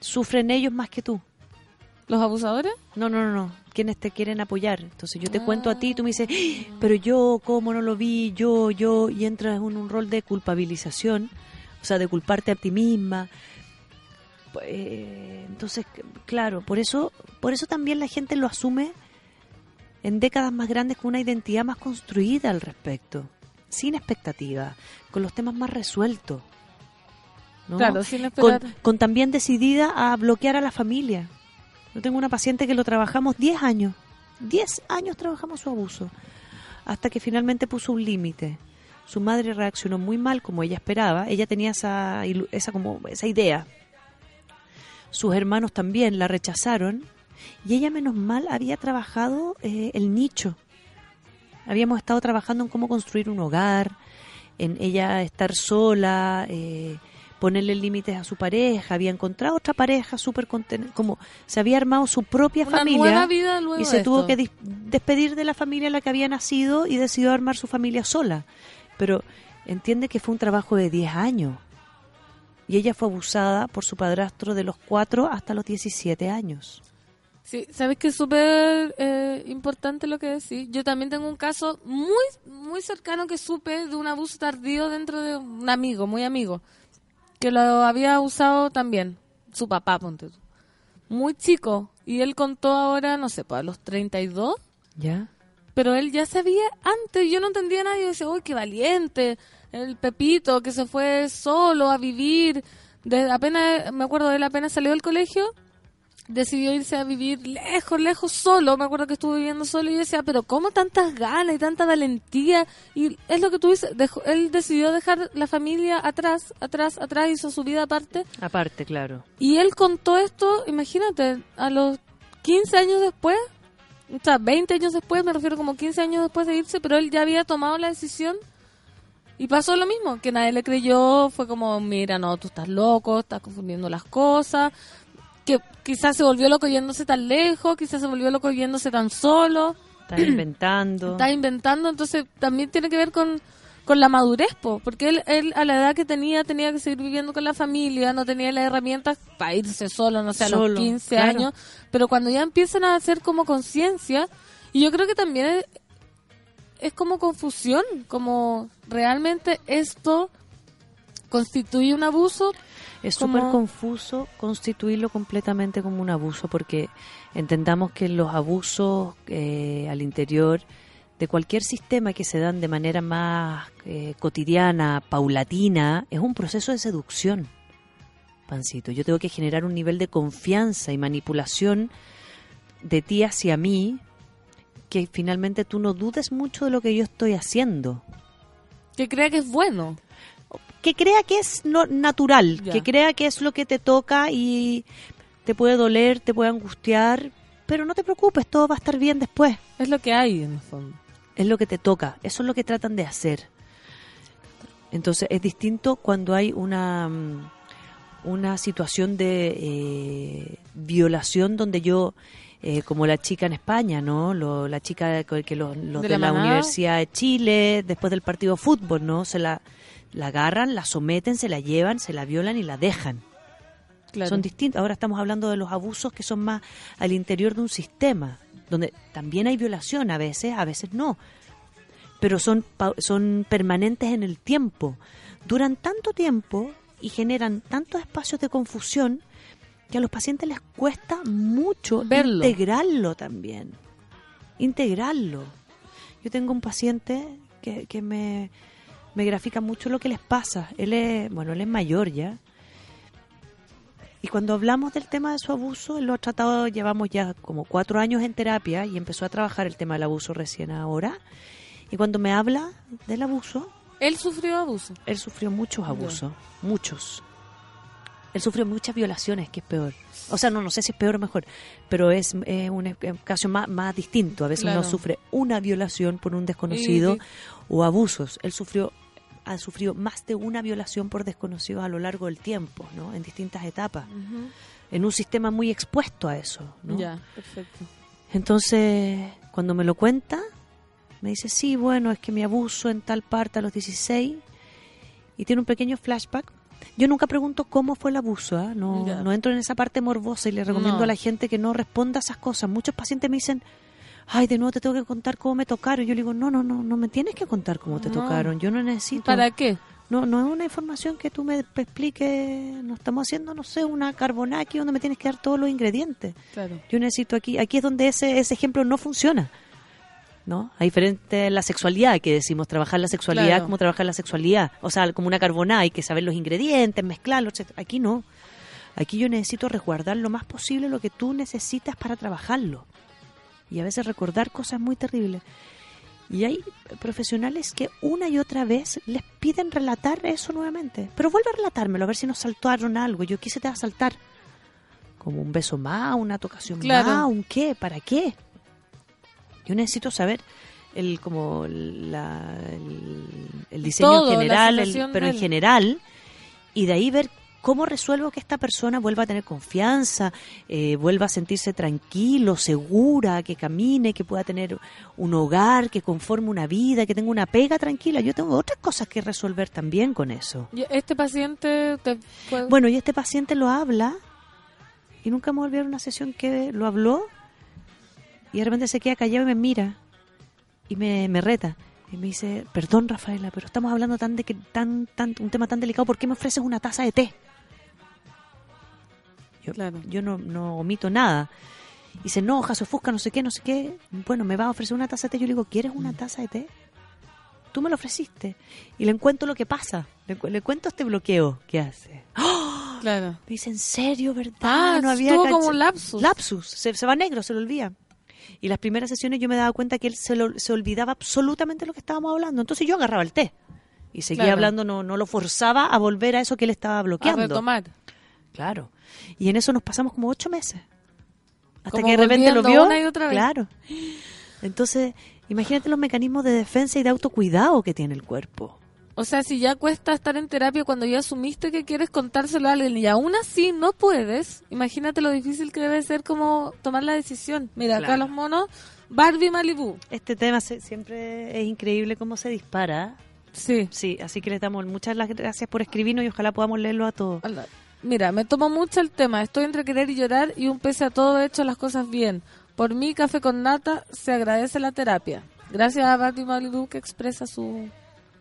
sufren ellos más que tú. ¿Los abusadores? No, no, no, no. Quienes te quieren apoyar. Entonces yo te cuento a ti y tú me dices, ¡Ah! pero yo, ¿cómo no lo vi? Yo, yo. Y entras en un rol de culpabilización, o sea, de culparte a ti misma. Pues, eh, entonces, claro, por eso, por eso también la gente lo asume en décadas más grandes con una identidad más construida al respecto, sin expectativa, con los temas más resueltos. Claro, sin con, con también decidida a bloquear a la familia yo tengo una paciente que lo trabajamos 10 años. 10 años trabajamos su abuso. Hasta que finalmente puso un límite. Su madre reaccionó muy mal como ella esperaba. Ella tenía esa, esa, como, esa idea. Sus hermanos también la rechazaron. Y ella, menos mal, había trabajado eh, el nicho. Habíamos estado trabajando en cómo construir un hogar, en ella estar sola, eh, ponerle límites a su pareja, había encontrado otra pareja súper como se había armado su propia familia y se tuvo que despedir de la familia en la que había nacido y decidió armar su familia sola. Pero entiende que fue un trabajo de 10 años y ella fue abusada por su padrastro de los 4 hasta los 17 años. Sí, sabes que es súper eh, importante lo que decís. Yo también tengo un caso muy, muy cercano que supe de un abuso tardío dentro de un amigo, muy amigo que lo había usado también, su papá, ponte Muy chico. Y él contó ahora, no sé, pues a los 32. ¿Ya? Pero él ya sabía antes, yo no entendía nada. Yo decía, uy, qué valiente. El Pepito que se fue solo a vivir. De, apenas, me acuerdo, él apenas salió del colegio decidió irse a vivir lejos, lejos solo. Me acuerdo que estuvo viviendo solo y yo decía, pero ¿cómo tantas ganas y tanta valentía? Y es lo que tú dices, él decidió dejar la familia atrás, atrás, atrás, hizo su vida aparte. Aparte, claro. Y él contó esto, imagínate, a los 15 años después, o sea, 20 años después, me refiero como 15 años después de irse, pero él ya había tomado la decisión. Y pasó lo mismo, que nadie le creyó, fue como, mira, no, tú estás loco, estás confundiendo las cosas, que quizás se volvió loco yéndose tan lejos, quizás se volvió loco yéndose tan solo. Está inventando. [clears throat] Está inventando, entonces también tiene que ver con, con la madurez, porque él, él a la edad que tenía tenía que seguir viviendo con la familia, no tenía las herramientas para irse solo, no sé, a los 15 años, pero cuando ya empiezan a hacer como conciencia, y yo creo que también es, es como confusión, como realmente esto constituye un abuso, es súper confuso constituirlo completamente como un abuso porque entendamos que los abusos eh, al interior de cualquier sistema que se dan de manera más eh, cotidiana, paulatina, es un proceso de seducción, Pancito. Yo tengo que generar un nivel de confianza y manipulación de ti hacia mí que finalmente tú no dudes mucho de lo que yo estoy haciendo. Que crea que es bueno que crea que es no, natural, que crea que es lo que te toca y te puede doler, te puede angustiar, pero no te preocupes, todo va a estar bien después. Es lo que hay en el fondo. Es lo que te toca, eso es lo que tratan de hacer. Entonces es distinto cuando hay una, mm, una situación de eh, violación donde yo, eh, como la chica en España, ¿no? la chica que los, de, la, la Universidad de Chile, después del partido de fútbol, ¿no? Se la la agarran, la someten, se la llevan, se la violan y la dejan. Son distintos. Ahora estamos hablando de los abusos que son más al interior de un sistema, donde también hay violación a veces, a veces no. Pero son, son permanentes en el tiempo. Duran tanto tiempo y generan tantos espacios de confusión que a los pacientes les cuesta mucho integrarlo también. Integrarlo. Yo tengo un paciente que, que me, me grafica mucho lo que les pasa. Él es, bueno, él es mayor ya. Y cuando hablamos del tema de su abuso, él lo ha tratado, llevamos ya como cuatro años en terapia y empezó a trabajar el tema del abuso recién ahora. Y cuando me habla del abuso... ¿Él sufrió abuso? Él sufrió muchos abusos, muchos. Él sufrió muchas violaciones, que es peor. O sea, no, no sé si es peor o mejor, pero es, un, caso más, más distinto. A veces uno sufre una violación por un desconocido o abusos. Él sufrió ha sufrido más de una violación por desconocidos a lo largo del tiempo, ¿no? En distintas etapas. En un sistema muy expuesto a eso, ¿no? Ya, perfecto. Entonces, cuando me lo cuenta, me dice, sí, bueno, es que mi abuso en tal parte a los 16 y tiene un pequeño flashback Yo nunca pregunto cómo fue el abuso, ¿ah? no, no entro en esa parte morbosa y le recomiendo a la gente que no responda a esas cosas. Muchos pacientes me dicen, ay, de nuevo te tengo que contar cómo me tocaron. Yo le digo, no, no, no, no me tienes que contar cómo te tocaron. Yo no necesito. ¿Para qué? No, no es una información que tú me expliques. No estamos haciendo, no sé, una carbonaki donde me tienes que dar todos los ingredientes. Claro. Yo necesito aquí, aquí es donde ese, ese ejemplo no funciona. ¿no? A diferente de la sexualidad, que decimos trabajar la sexualidad como trabajar la sexualidad, o sea, como una carbonada, hay que saber los ingredientes, mezclarlos, etc. Aquí no. Aquí yo necesito resguardar lo más posible lo que tú necesitas para trabajarlo. Y a veces recordar cosas muy terribles. Y hay profesionales que una y otra vez les piden relatar eso nuevamente. Pero vuelve a relatármelo, a ver si nos saltaron algo. Yo quise te va a saltar. Como un beso más, una tocación más, un qué, ¿para qué? Yo necesito saber el como la, el, diseño general, pero en general, y de ahí ver cómo resuelvo que esta persona vuelva a tener confianza, eh, vuelva a sentirse tranquilo, segura, que camine, que pueda tener un hogar, que conforme una vida, que tenga una pega tranquila. Yo tengo otras cosas que resolver también con eso. ¿Y este paciente Bueno, y este paciente lo habla y nunca me volví a una sesión que lo habló y de repente se queda callado y me mira y me, me reta. Y me dice, perdón Rafaela, pero estamos hablando tan de que tan, tan, un tema tan delicado, ¿por qué me ofreces una taza de té? Yo, claro. yo no, no omito nada. Y se enoja, se ofusca, no sé qué, no sé qué. Bueno, me va a ofrecer una taza de té. Yo le digo, ¿quieres una taza de té? Tú me lo ofreciste. Y le cuento lo que pasa. Le, cuento este bloqueo que hace. ¡Oh! Claro. Me dice, ¿en serio, verdad? Ah, no había como un lapsus. Lapsus. Se, se va negro, se lo olvida. Y las primeras sesiones yo me daba cuenta que él se, se olvidaba absolutamente lo que estábamos hablando. Entonces yo agarraba el té y seguía hablando, no, no lo forzaba a volver a eso que él estaba bloqueando. A retomar. Claro. Y en eso nos pasamos como ocho meses. Hasta que de repente lo vio. Una y otra vez. Claro. Entonces, imagínate los mecanismos de defensa y de autocuidado que tiene el cuerpo. O sea, si ya cuesta estar en terapia cuando ya asumiste que quieres contárselo a alguien y aún así no puedes, imagínate lo difícil que debe ser como tomar la decisión. Mira, acá los monos, Barbie Malibu. Este tema siempre es increíble cómo se dispara. Sí. Sí, así que les damos muchas gracias por escribirnos y ojalá podamos leerlo a todos. Mira, me tomo mucho el tema. Estoy entre querer y llorar y un pese a todo he hecho las cosas bien. Por mí, café con nata, se agradece la terapia. Gracias a Barbie Malibu que expresa su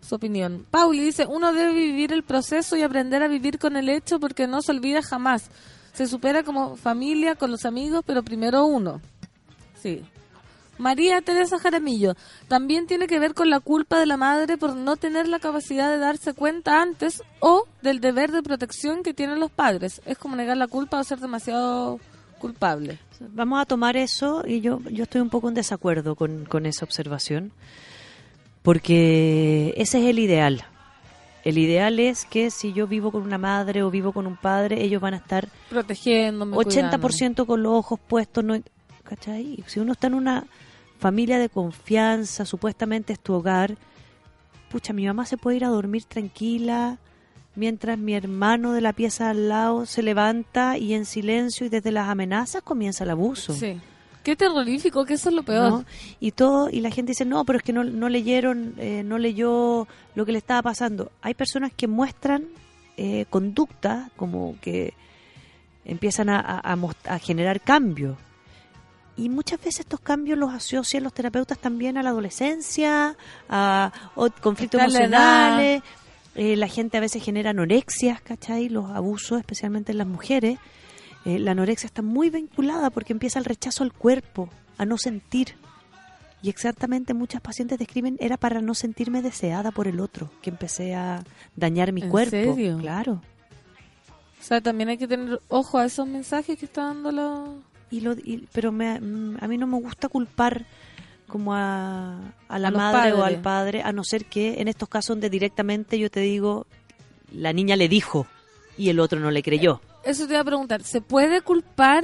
su opinión. Pauli dice, uno debe vivir el proceso y aprender a vivir con el hecho porque no se olvida jamás. Se supera como familia, con los amigos, pero primero uno. Sí. María Teresa Jaramillo, también tiene que ver con la culpa de la madre por no tener la capacidad de darse cuenta antes o del deber de protección que tienen los padres. Es como negar la culpa o ser demasiado culpable. Vamos a tomar eso y yo, yo estoy un poco en desacuerdo con, con esa observación porque ese es el ideal. El ideal es que si yo vivo con una madre o vivo con un padre, ellos van a estar protegiéndome, 80% con los ojos puestos, no, ¿cachai? Si uno está en una familia de confianza, supuestamente es tu hogar, pucha, mi mamá se puede ir a dormir tranquila mientras mi hermano de la pieza al lado se levanta y en silencio y desde las amenazas comienza el abuso. Sí. Qué terrorífico, que eso es lo peor. Y todo y la gente dice, no, pero es que no, no leyeron, eh, no leyó lo que le estaba pasando. Hay personas que muestran eh, conducta como que empiezan a, a, generar cambios. Y muchas veces estos cambios los asocian los terapeutas también a la adolescencia, a, conflictos emocionales. Eh, la gente a veces genera anorexias, ¿cachai? Los abusos, especialmente en las mujeres. Eh, la anorexia está muy vinculada porque empieza el rechazo al cuerpo, a no sentir. Y exactamente muchas pacientes describen era para no sentirme deseada por el otro, que empecé a dañar mi ¿En cuerpo. Serio? Claro. O sea, también hay que tener ojo a esos mensajes que está dando la... Y lo, pero me, mm, a mí no me gusta culpar como a, a la madre o al padre, a no ser que en estos casos donde directamente yo te digo, la niña le dijo y el otro no le creyó eso te iba a preguntar, ¿se puede culpar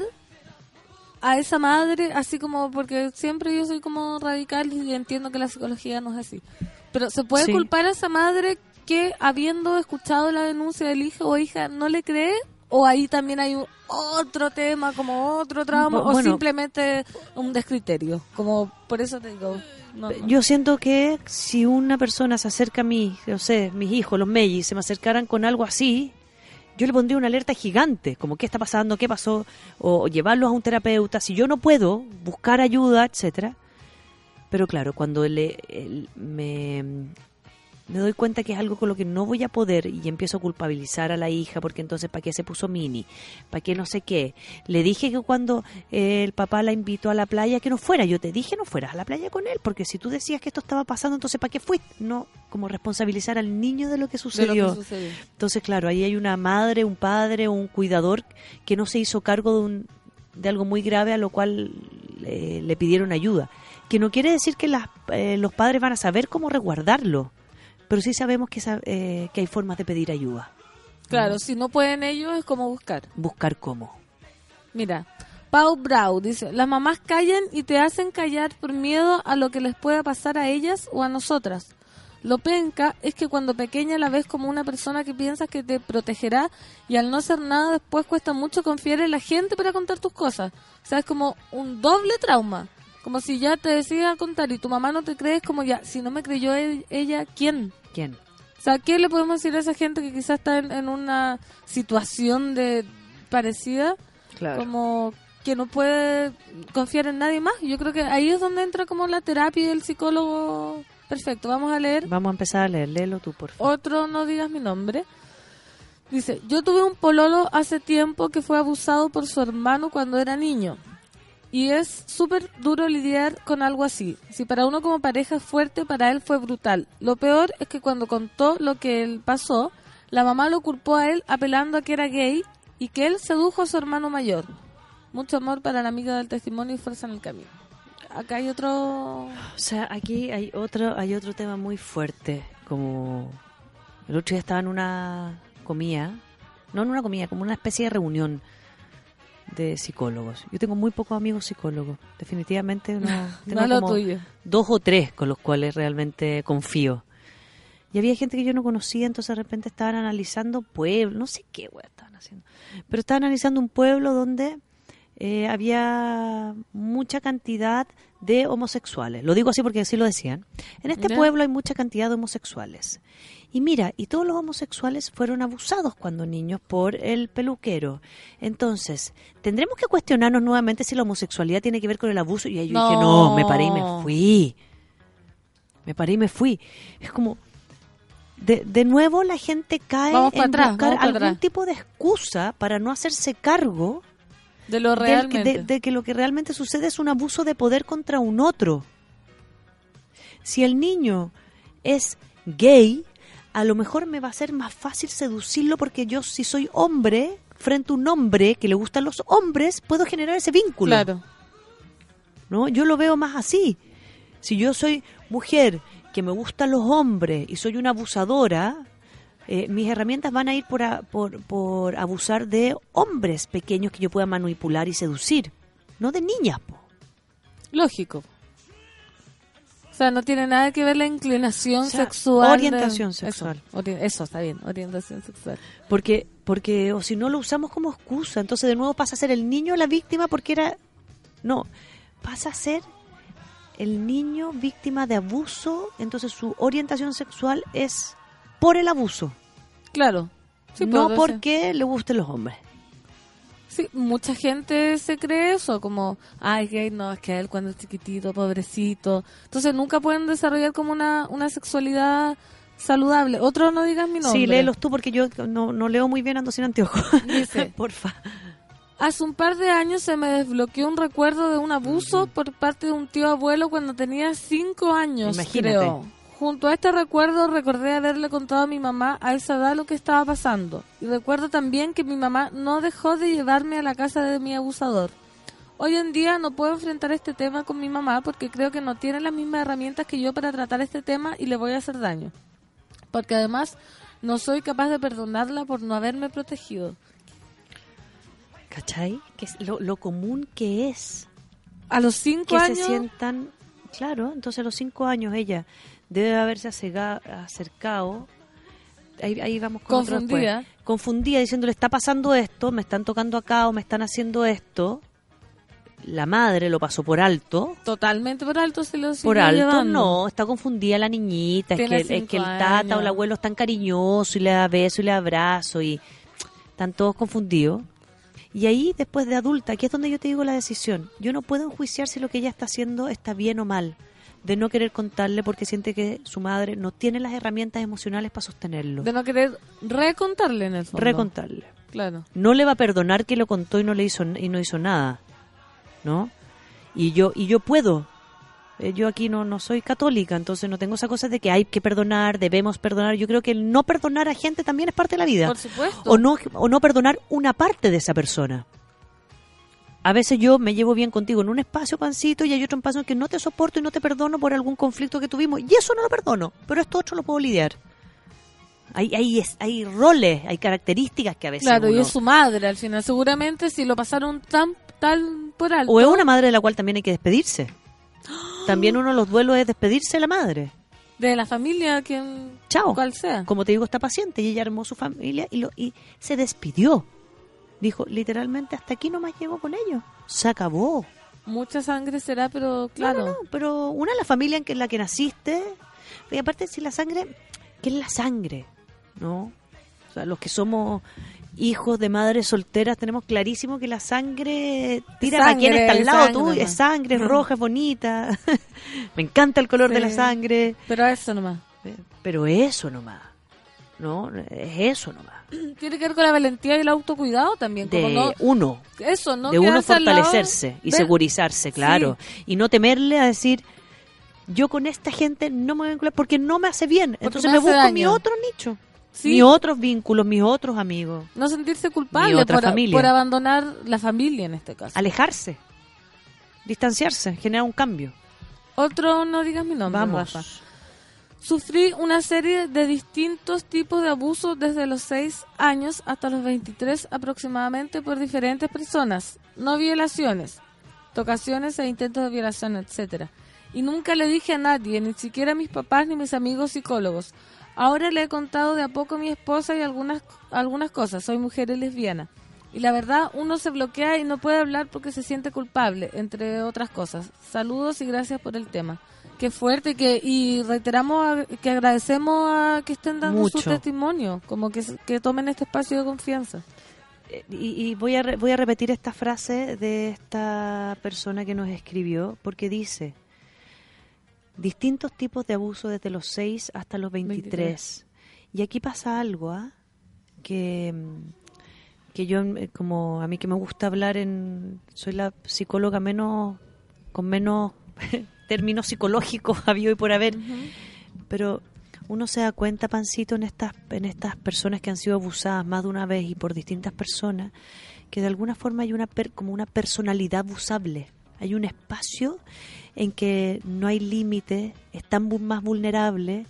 a esa madre así como porque siempre yo soy como radical y entiendo que la psicología no es así? Pero ¿se puede culpar a esa madre que habiendo escuchado la denuncia del hijo o hija no le cree? ¿O ahí también hay otro tema, como otro trauma, o simplemente un descriterio? Como por eso te digo. Yo siento que si una persona se acerca a mí, no sé, mis hijos, los Mellis, se me acercaran con algo así, yo le pondría una alerta gigante, como qué está pasando, qué pasó, o, llevarlos a un terapeuta. Si yo no puedo, buscar ayuda, etcétera. Pero claro, cuando le, me, me doy cuenta que es algo con lo que no voy a poder y empiezo a culpabilizar a la hija porque entonces ¿para qué se puso mini? ¿Para qué no sé qué? Le dije que cuando eh, el papá la invitó a la playa que no fuera, yo te dije no fueras a la playa con él porque si tú decías que esto estaba pasando, entonces ¿para qué fuiste? No, como responsabilizar al niño de lo que sucedió. Entonces, claro, ahí hay una madre, un padre, un cuidador que no se hizo cargo de, un, de algo muy grave a lo cual eh, le pidieron ayuda. Que no quiere decir que las, eh, los padres van a saber cómo resguardarlo pero sí sabemos que, eh, que hay formas de pedir ayuda. Claro, si no pueden ellos es como buscar. Buscar cómo. Mira, Pau Brau dice, las mamás callan y te hacen callar por miedo a lo que les pueda pasar a ellas o a nosotras. Lo penca es que cuando pequeña la ves como una persona que piensas que te protegerá y al no hacer nada después cuesta mucho confiar en la gente para contar tus cosas. O sea, es como un doble trauma. Como si ya te decía contar y tu mamá no te crees, como ya, si no me creyó e-, ella, ¿quién? ¿Quién? O sea, ¿qué le podemos decir a esa gente que quizás está en, una situación de parecida? Claro. Como que no puede confiar en nadie más. Yo creo que ahí es donde entra como la terapia y el psicólogo. Perfecto, vamos a leer. Vamos a empezar a leer, léelo tú, por favor. Otro, no digas mi nombre. Dice, yo tuve un pololo hace tiempo que fue abusado por su hermano cuando era niño. Y es súper duro lidiar con algo así. Si para uno como pareja es fuerte, para él fue brutal. Lo peor es que cuando contó lo que él pasó, la mamá lo culpó a él apelando a que era gay y que él sedujo a su hermano mayor. Mucho amor para la amiga del testimonio y fuerza en el camino. Acá hay otro... O sea, aquí hay otro, hay otro tema muy fuerte. Como el otro día estaba en una comida, no en una comida, como una especie de reunión de psicólogos. Yo tengo muy pocos amigos psicólogos, definitivamente no. [laughs] Tengo como dos o tres con los cuales realmente confío. Y había gente que yo no conocía, entonces de repente estaban analizando pueblo, no sé qué estaban haciendo, pero estaban analizando un pueblo donde eh, había mucha cantidad de homosexuales. Lo digo así porque así lo decían. En este pueblo hay mucha cantidad de homosexuales. Y mira, y todos los homosexuales fueron abusados cuando niños por el peluquero. Entonces, tendremos que cuestionarnos nuevamente si la homosexualidad tiene que ver con el abuso. Y ahí yo dije, no, me paré y me fui. Me paré y me fui. Es como, de, de nuevo la gente cae en buscar algún tipo de excusa para no hacerse cargo de lo realmente. de que lo que realmente sucede es un abuso de poder contra un otro. Si el niño es gay, a lo mejor me va a ser más fácil seducirlo porque yo si soy hombre, frente a un hombre que le gustan los hombres, puedo generar ese vínculo. Claro. ¿No? Yo lo veo más así. Si yo soy mujer que me gustan los hombres y soy una abusadora, eh, mis herramientas van a ir por, por, por, abusar de hombres pequeños que yo pueda manipular y seducir, no de niñas. Po. Lógico. O sea, no tiene nada que ver la inclinación sexual. Orientación sexual. Eso, está bien, orientación sexual. Porque, porque, o si no lo usamos como excusa, entonces de nuevo pasa a ser el niño la víctima porque era. No, pasa a ser el niño víctima de abuso, entonces su orientación sexual es por el abuso. Claro. no porque le gusten los hombres. Sí, mucha gente se cree eso, como, ay, gay, no, es que él cuando es chiquitito, pobrecito. Entonces nunca pueden desarrollar como una, una sexualidad saludable. Otro no digas mi nombre. Sí, léelos tú porque yo no, no leo muy bien, ando sin anteojos. Dice, [laughs] porfa. Hace un par de años se me desbloqueó un recuerdo de un abuso por parte de un tío abuelo cuando tenía cinco años, Imagínate. creo. Junto a este recuerdo recordé haberle contado a mi mamá a esa edad lo que estaba pasando. Y recuerdo también que mi mamá no dejó de llevarme a la casa de mi abusador. Hoy en día no puedo enfrentar este tema con mi mamá porque creo que no tiene las mismas herramientas que yo para tratar este tema y le voy a hacer daño. Porque además no soy capaz de perdonarla por no haberme protegido. ¿Cachai? Que es lo, común que es. A los cinco años. Que se sientan. Claro, entonces a los cinco años ella debe haberse acercado. Ahí, ahí vamos con confundida. Confundida diciéndole está pasando esto me están tocando acá o me están haciendo esto la madre lo pasó por alto. Totalmente por alto se lo por alto no está confundida la niñita es que, es que el tata o el abuelo es tan cariñoso y le da beso y le abrazo y están todos confundidos. Y ahí, después de adulta, aquí es donde yo te digo la decisión. Yo no puedo enjuiciar si lo que ella está haciendo está bien o mal, de no querer contarle porque siente que su madre no tiene las herramientas emocionales para sostenerlo. De no querer recontarle en el fondo. Recontarle. Claro. No le va a perdonar que lo contó y no le hizo y no hizo nada. ¿No? Y yo y yo puedo eh, yo aquí no, no soy católica, entonces no tengo esa cosa de que hay que perdonar, debemos perdonar. Yo creo que el no perdonar a gente también es parte de la vida. Por supuesto. O no, o no perdonar una parte de esa persona. A veces yo me llevo bien contigo en un espacio, pancito, y hay otro espacio en que no te soporto y no te perdono por algún conflicto que tuvimos. Y eso no lo perdono, pero esto otro lo puedo lidiar. Hay, hay, hay roles, hay características que a veces. Claro, y es su madre al final. Seguramente si lo pasaron tan, tan por alto. O es una madre de la cual también hay que despedirse. También uno de los duelos es despedirse de la madre. De la familia, quien Chao. cual sea. Como te digo, está paciente y ella armó su familia y, lo, y se despidió. Dijo, literalmente, hasta aquí nomás llego con ellos. Se acabó. Mucha sangre será, pero claro. No, no, pero una la familia en, que, en la que naciste. Y aparte, si la sangre, ¿qué es la sangre? ¿No? O sea, los que somos hijos de madres solteras, tenemos clarísimo que la sangre tira a quien está al lado tuyo. Es sangre, es roja, es bonita. [laughs] Me encanta el color de la sangre. Pero eso nomás. Pero eso nomás. ¿No? Es eso nomás. [clears throat] Tiene que ver con la valentía y el autocuidado también. De no, uno. Eso, ¿no? De uno fortalecerse y segurizarse, claro. Y no temerle a decir, yo con esta gente no me voy a vincular porque no me hace bien. Entonces me, busco mi otro nicho. Mis otros vínculos, mis otros amigos. No sentirse culpable por, por, abandonar la familia en este caso. Alejarse, distanciarse, generar un cambio. Otro, no digas mi nombre, Vamos. Sufrí una serie de distintos tipos de abusos desde los 6 años hasta los 23 aproximadamente por diferentes personas. No violaciones, tocaciones e intentos de violación, etcétera. Y nunca le dije a nadie, ni siquiera a mis papás ni mis amigos psicólogos. Ahora le he contado de a poco a mi esposa y algunas, algunas cosas. Soy mujer lesbiana. Y la verdad, uno se bloquea y no puede hablar porque se siente culpable, entre otras cosas. Saludos y gracias por el tema. Qué fuerte que y reiteramos que agradecemos a que estén dando su testimonio, como que, que tomen este espacio de confianza. Eh, y, y, voy a voy a repetir esta frase de esta persona que nos escribió porque dice distintos tipos de abuso desde los 6 hasta los 23. Y aquí pasa algo, ¿ah? Que, que yo, eh, como a mí que me gusta hablar en... Soy la psicóloga menos... con menos [laughs] términos psicológicos [laughs] habido y por haber. Pero uno se da cuenta, Pancito, en estas, en estas personas que han sido abusadas más de una vez y por distintas personas, que de alguna forma hay una como una personalidad abusable. Hay un espacio en que no hay límite, es tan más vulnerable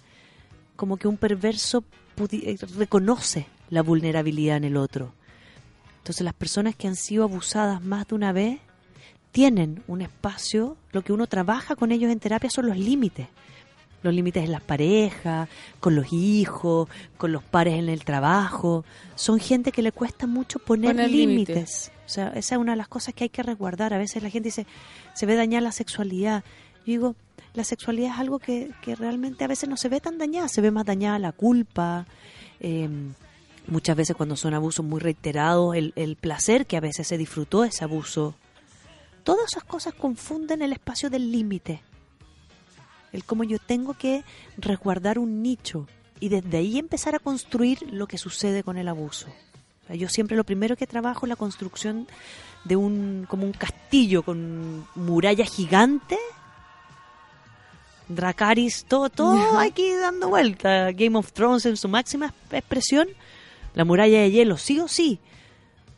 como que un perverso eh, reconoce la vulnerabilidad en el otro. Entonces las personas que han sido abusadas más de una vez tienen un espacio, lo que uno trabaja con ellos en terapia son los límites. Los límites en las parejas, con los hijos, con los pares en el trabajo. Son gente que le cuesta mucho poner límites. O sea, esa es una de las cosas que hay que resguardar. A veces la gente dice, se ve dañada la sexualidad. Yo digo, la sexualidad es algo que, que realmente a veces no se ve tan dañada, se ve más dañada la culpa. Em, muchas veces cuando son abusos muy reiterados, el, el placer que a veces se disfrutó ese abuso. Todas esas cosas confunden el espacio del límite el cómo yo tengo que resguardar un nicho y desde ahí empezar a construir lo que sucede con el abuso. yo siempre lo primero que trabajo es la construcción de un como un castillo con muralla gigante. Dracaris, todo, todo [laughs] aquí dando vuelta. Game of Thrones en su máxima expresión. La muralla de hielo, sí o sí.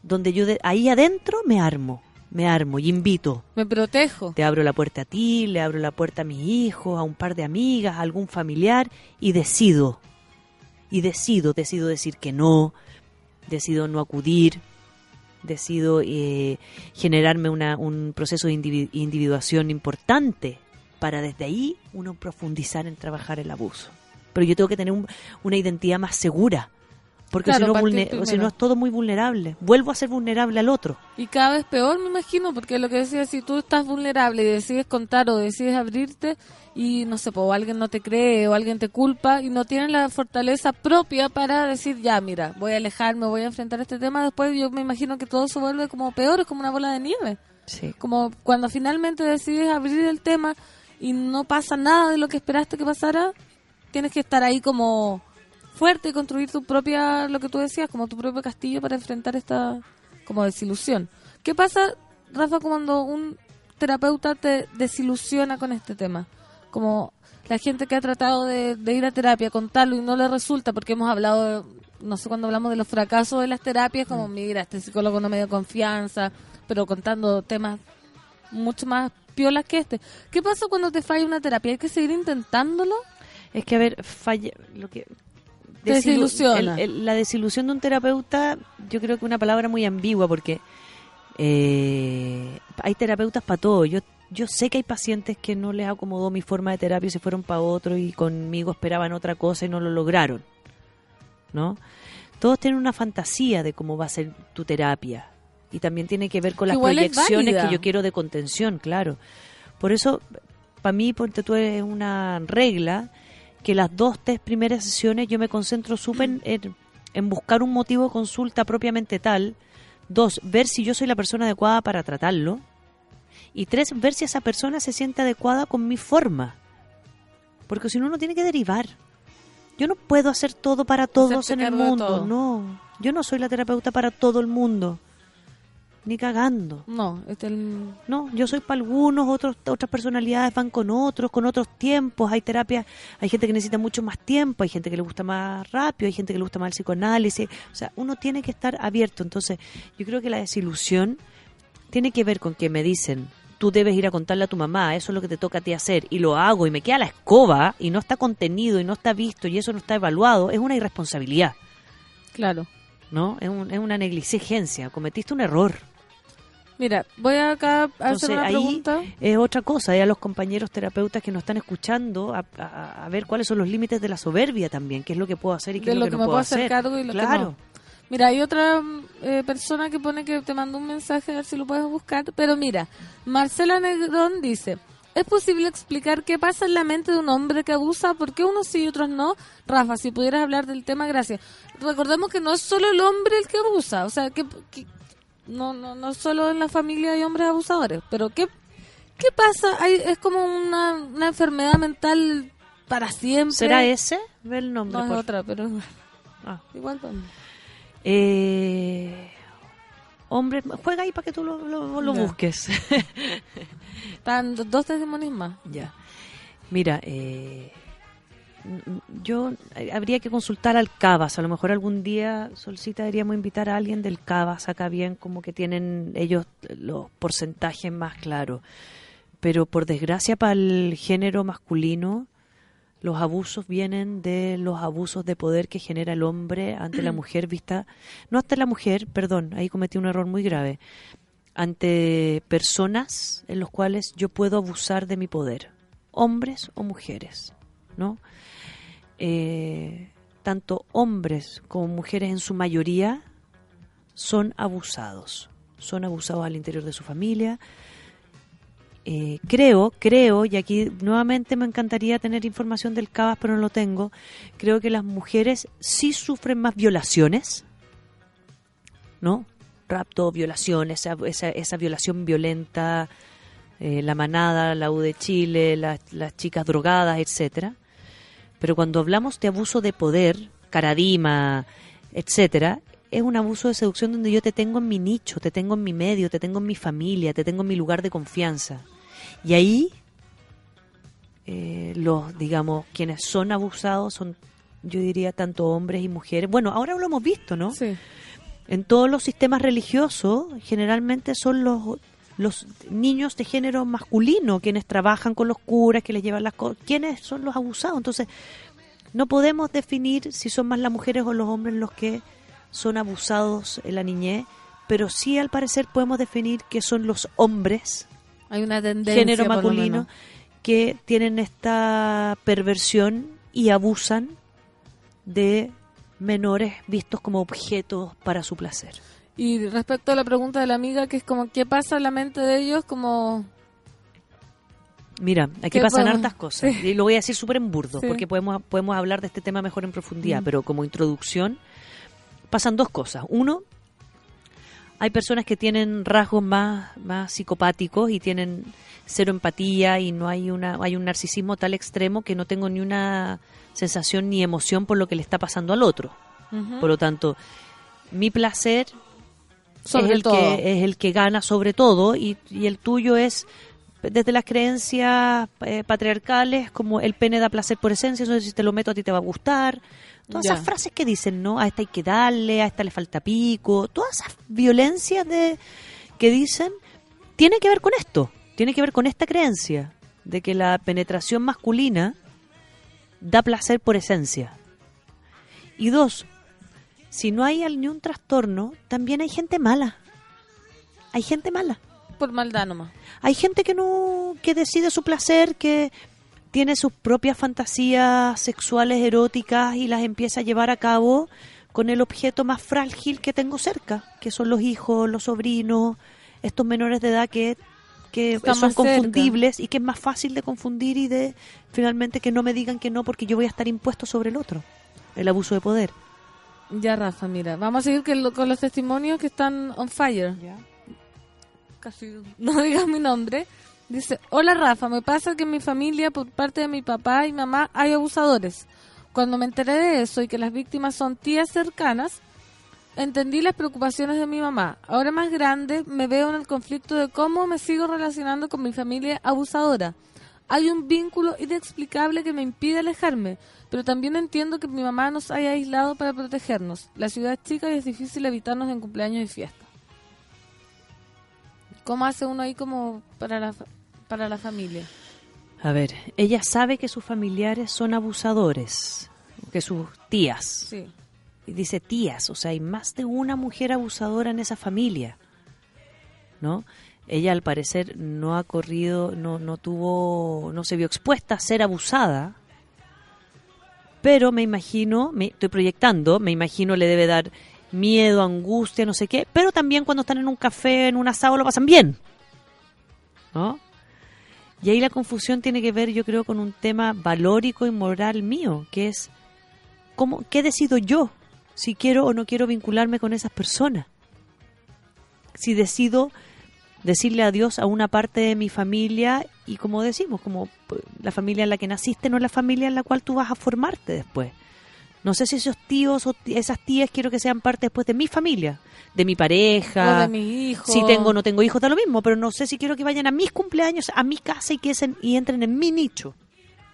Donde yo ahí adentro me armo me armo y invito. Me protejo. Te abro la puerta a ti, le abro la puerta a mis hijos, a un par de amigas, a algún familiar y decido. Y decido, decido decir que no, decido no acudir, decido eh, generarme una, un proceso de individuación importante para desde ahí uno profundizar en trabajar el abuso. Pero yo tengo que tener una identidad más segura porque si, no si no es todo muy vulnerable. Vuelvo a ser vulnerable al otro. Y cada vez peor, me imagino, porque lo que decía, si tú estás vulnerable y decides contar o decides abrirte y no sé, o alguien no te cree o alguien te culpa y no tienes la fortaleza propia para decir, ya, mira, voy a alejarme, voy a enfrentar este tema, después yo me imagino que todo se vuelve como peor, es como una bola de nieve. Sí. Como cuando finalmente decides abrir el tema y no pasa nada de lo que esperaste que pasara, tienes que estar ahí como fuerte y construir tu propia, lo que tú decías, como tu propio castillo para enfrentar esta como desilusión. ¿Qué pasa, Rafa, cuando un terapeuta te desilusiona con este tema? Como la gente que ha tratado de, ir a terapia, contarlo y no le resulta, porque hemos hablado, no sé, cuando hablamos de los fracasos de las terapias, como, mm. mira, este psicólogo no me dio confianza, pero contando temas mucho más piolas que este. ¿Qué pasa cuando te falla una terapia? ¿Hay que seguir intentándolo? Es que, a ver, falla, lo que desilusiona. la desilusión de un terapeuta, yo creo que es una palabra muy ambigua porque eh, hay terapeutas para todo. Yo yo sé que hay pacientes que no les acomodó mi forma de terapia y se fueron para otro y conmigo esperaban otra cosa y no lo lograron. ¿No? Todos tienen una fantasía de cómo va a ser tu terapia y también tiene que ver con las proyecciones que yo quiero de contención, claro. Por eso, para mí, porque tú es una regla que las dos, tres primeras sesiones yo me concentro súper en, buscar un motivo de consulta propiamente tal. Dos, ver si yo soy la persona adecuada para tratarlo. Y tres, ver si esa persona se siente adecuada con mi forma. Porque si no, uno tiene que derivar. Yo no puedo hacer todo para todos en el mundo. No, yo no soy la terapeuta para todo el mundo ni cagando. No, este no, yo soy para algunos, otros, otras personalidades van con otros, con otros tiempos. Hay terapias, hay gente que necesita mucho más tiempo, hay gente que le gusta más rápido, hay gente que le gusta más el psicoanálisis. O sea, uno tiene que estar abierto. Entonces, yo creo que la desilusión tiene que ver con que me dicen, tú debes ir a contarle a tu mamá, eso es lo que te toca a ti hacer, y lo hago y me queda la escoba y no está contenido y no está visto y eso no está evaluado, es una irresponsabilidad. Claro. ¿No? Es, es una negligencia, cometiste un error. Mira, voy acá a hacer una pregunta. Es otra cosa, hay a los compañeros terapeutas que nos están escuchando a, ver cuáles son los límites de la soberbia también, qué es lo que puedo hacer y qué es lo, que, no puedo hacer. Cargo y lo claro. Mira, hay otra eh, persona que pone que te mandó un mensaje, a ver si lo puedes buscar. Pero mira, Marcela Negrón dice, ¿es posible explicar qué pasa en la mente de un hombre que abusa? ¿Por qué unos sí y otros no? Rafa, si pudieras hablar del tema, gracias. Recordemos que no es solo el hombre el que abusa, o sea, que no, no, no solo en la familia hay hombres abusadores, pero ¿qué, qué pasa? Hay, es como una, una enfermedad mental para siempre. ¿Será ese? Ve el nombre. No es otra, pero ah. igual también. Eh, hombre, juega ahí para que tú lo, lo, busques. Están dos testimonios más. Ya. [laughs] Mira, eh, yo eh, habría que consultar al Cabas. A lo mejor algún día, Solcita, deberíamos invitar a alguien del Cabas acá bien, como que tienen ellos los porcentajes más claros. Pero por desgracia para el género masculino, los abusos vienen de los abusos de poder que genera el hombre ante la [clears throat] mujer vista, no ante la mujer, perdón, ahí cometí un error muy grave, ante personas en los cuales yo puedo abusar de mi poder, hombres o mujeres, ¿no? Eh, tanto hombres como mujeres en su mayoría son abusados. Son abusados al interior de su familia. Eh, creo, creo, y aquí nuevamente me encantaría tener información del CABAS, pero no lo tengo, creo que las mujeres sí sufren más violaciones, ¿no? Rapto, violaciones, esa, violación violenta, eh, la manada, la U de Chile, las chicas drogadas, etcétera pero cuando hablamos de abuso de poder, caradima, etcétera, es un abuso de seducción donde yo te tengo en mi nicho, te tengo en mi medio, te tengo en mi familia, te tengo en mi lugar de confianza. Y ahí, eh, los, digamos, quienes son abusados son, yo diría, tanto hombres y mujeres. Bueno, ahora lo hemos visto, ¿no? Sí. En todos los sistemas religiosos, generalmente son los los niños de género masculino, quienes trabajan con los curas, que les llevan las cosas, quienes son los abusados. Entonces, no podemos definir si son más las mujeres o los hombres los que son abusados en la niñez, pero sí al parecer podemos definir que son los hombres, hay una tendencia género masculino, que tienen esta perversión y abusan de menores vistos como objetos para su placer. Y respecto a la pregunta de la amiga, que es como, ¿qué pasa en la mente de ellos? Como... Mira, aquí pasan hartas cosas. Y lo voy a decir súper en burdo, porque podemos, podemos hablar de este tema mejor en profundidad, mm. pero como introducción, pasan dos cosas. Uno, hay personas que tienen rasgos más, más psicopáticos y tienen cero empatía y no hay una hay un narcisismo tal extremo que no tengo ni una sensación ni emoción por lo que le está pasando al otro. Por lo tanto, mi placer es, el Que, es el que gana sobre todo y, el tuyo es desde las creencias eh, patriarcales como el pene da placer por esencia, eso si te lo meto a ti te va a gustar. Todas esas frases que dicen, ¿no? A esta hay que darle, a esta le falta pico, todas esas violencias de que dicen, tiene que ver con esto, tiene que ver con esta creencia de que la penetración masculina da placer por esencia. Y dos, si no hay ni un trastorno, también hay gente mala. Hay gente mala. Por maldad nomás. Hay gente que no, que decide su placer, que tiene sus propias fantasías sexuales eróticas y las empieza a llevar a cabo con el objeto más frágil que tengo cerca, que son los hijos, los sobrinos, estos menores de edad que que son confundibles y que es más fácil de confundir y de finalmente que no me digan que no porque yo voy a estar impuesto sobre el otro. El abuso de poder. Ya, Rafa, mira, vamos a seguir con los testimonios que están on fire. Casi no [laughs] digas mi nombre. Dice, hola Rafa, me pasa que en mi familia, por parte de mi papá y mamá, hay abusadores. Cuando me enteré de eso y que las víctimas son tías cercanas, entendí las preocupaciones de mi mamá. Ahora más grande me veo en el conflicto de cómo me sigo relacionando con mi familia abusadora. Hay un vínculo inexplicable que me impide alejarme, pero también entiendo que mi mamá nos haya aislado para protegernos. La ciudad es chica y es difícil evitarnos en cumpleaños y fiestas. ¿Cómo hace uno ahí como para la, para la familia? A ver, ella sabe que sus familiares son abusadores, que sus tías. Sí dice tías, o sea, hay más de una mujer abusadora en esa familia, ¿no? Ella al parecer no ha corrido, no, no tuvo, no se vio expuesta a ser abusada, pero me imagino, me estoy proyectando, me imagino le debe dar miedo, angustia, no sé qué, pero también cuando están en un café, en un asado, lo pasan bien, ¿no? Y ahí la confusión tiene que ver, yo creo, con un tema valórico y moral mío, que es, ¿cómo, ¿qué decido yo? si quiero o no quiero vincularme con esas personas. Si decido decirle adiós a una parte de mi familia y como decimos, como pues, la familia en la que naciste no es la familia en la cual tú vas a formarte después. No sé si esos tíos o esas tías quiero que sean parte después de mi familia, de mi pareja, de mi hijo. Si tengo o no tengo hijos, da lo mismo, pero no sé si quiero que vayan a mis cumpleaños, a mi casa y que y entren en mi nicho.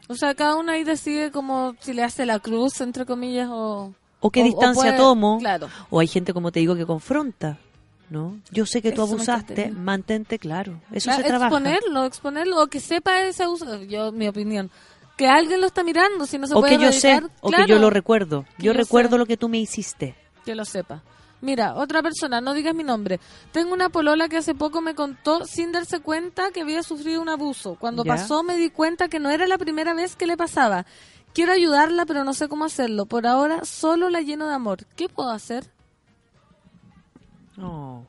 O sea, cada uno ahí decide como si le hace la cruz, entre comillas, o o qué distancia tomo, o hay gente, como te digo, que confronta. ¿No? Yo sé que tú abusaste, mantente claro. Eso se trabaja. Exponerlo, exponerlo, o que sepa ese abuso. Yo, mi opinión. Que alguien lo está mirando, si no se o que yo sé, o que yo lo recuerdo. Yo, recuerdo lo que tú me hiciste. Que lo sepa. Mira, otra persona, no digas mi nombre. Tengo una polola que hace poco me contó sin darse cuenta que había sufrido un abuso. Cuando pasó me di cuenta que no era la primera vez que le pasaba Quiero ayudarla, pero no sé cómo hacerlo. Por ahora solo la lleno de amor. ¿Qué puedo hacer? No.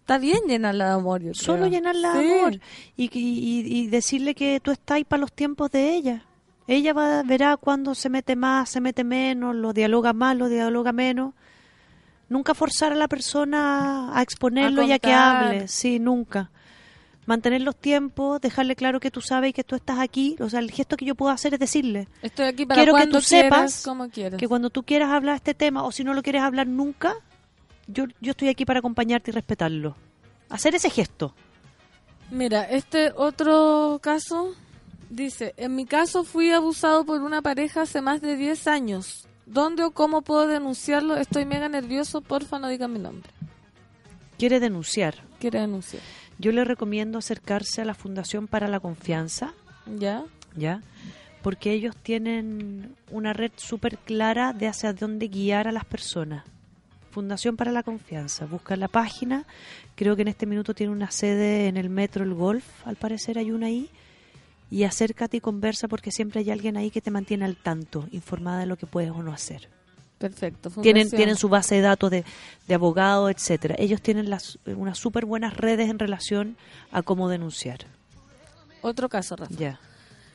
Está bien llenarla de amor. Solo llenarla de amor. Y, y, decirle que tú estás ahí para los tiempos de ella. Ella va, verá cuando se mete más, se mete menos, lo dialoga más, lo dialoga menos. Nunca forzar a la persona a exponerlo y a que hable. Sí, nunca mantener los tiempos, dejarle claro que tú sabes y que tú estás aquí. O sea, el gesto que yo puedo hacer es decirle, estoy aquí para quiero que tú sepas que cuando tú quieras hablar este tema o si no lo quieres hablar nunca, yo, yo estoy aquí para acompañarte y respetarlo. Hacer ese gesto. Mira, este otro caso dice, en mi caso fui abusado por una pareja hace más de 10 años. ¿Dónde o cómo puedo denunciarlo? Estoy mega nervioso, porfa no digan mi nombre. ¿Quiere denunciar? Quiere denunciar. Yo le recomiendo acercarse a la Fundación para la Confianza. ¿Ya? ¿Ya? Porque ellos tienen una red súper clara de hacia dónde guiar a las personas. Fundación para la Confianza. Busca la página. Creo que en este minuto tiene una sede en el Metro El Golf. Al parecer hay una ahí. Y acércate y conversa porque siempre hay alguien ahí que te mantiene al tanto, informada de lo que puedes o no hacer. Perfecto. Tienen, tienen su base de datos de, de abogados, etcétera. Ellos tienen las, unas súper buenas redes en relación a cómo denunciar. Otro caso, Rafa. Ya.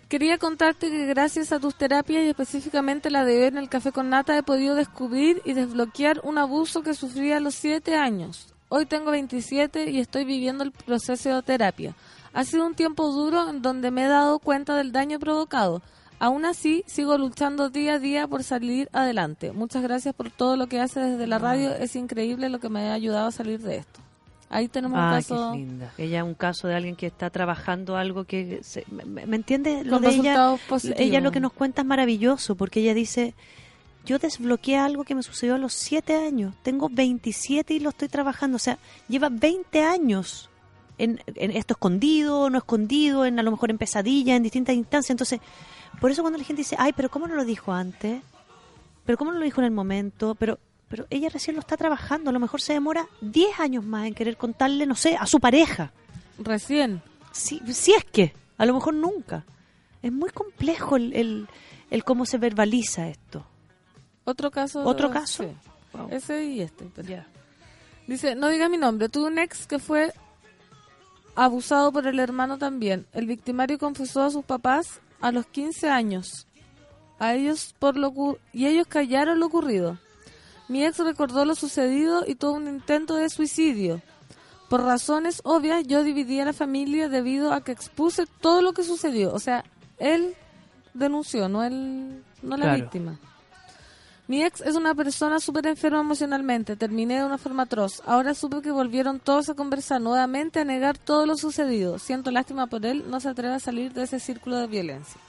Quería contarte que gracias a tus terapias y específicamente la de ver en el café con nata he podido descubrir y desbloquear un abuso que sufrí a los 7 años. Hoy tengo 27 y estoy viviendo el proceso de terapia. Ha sido un tiempo duro en donde me he dado cuenta del daño provocado. Aún así, sigo luchando día a día por salir adelante. Muchas gracias por todo lo que hace desde la radio. Es increíble lo que me ha ayudado a salir de esto. Ahí tenemos un caso. Qué linda. Ella un caso de alguien que está trabajando algo que. ¿me, entiende? Lo de ella, ella lo que nos cuenta es maravilloso porque ella dice: Yo desbloqueé algo que me sucedió a los 7 años. Tengo 27 y lo estoy trabajando. O sea, lleva 20 años en, en esto escondido, no escondido, en a lo mejor en pesadilla, en distintas instancias. Entonces, por eso cuando la gente dice: Ay, pero ¿cómo no lo dijo antes? ¿Pero cómo no lo dijo en el momento? Pero pero ella recién lo está trabajando. A lo mejor se demora 10 años más en querer contarle, no sé, a su pareja. Recién. Si, si es que, a lo mejor nunca. Es muy complejo el, el, cómo se verbaliza esto. Otro caso. Otro caso. Ese y este. Dice, no diga mi nombre. Tuve un ex que fue abusado por el hermano también. El victimario confesó a sus papás a los 15 años. A ellos por lo y ellos callaron lo ocurrido. Mi ex recordó lo sucedido y tuvo un intento de suicidio. Por razones obvias, yo dividí a la familia debido a que expuse todo lo que sucedió. O sea, él denunció, no, él, no la víctima. Mi ex es una persona súper enferma emocionalmente. Terminé de una forma atroz. Ahora supe que volvieron todos a conversar nuevamente, a negar todo lo sucedido. Siento lástima por él. No se atreve a salir de ese círculo de violencia.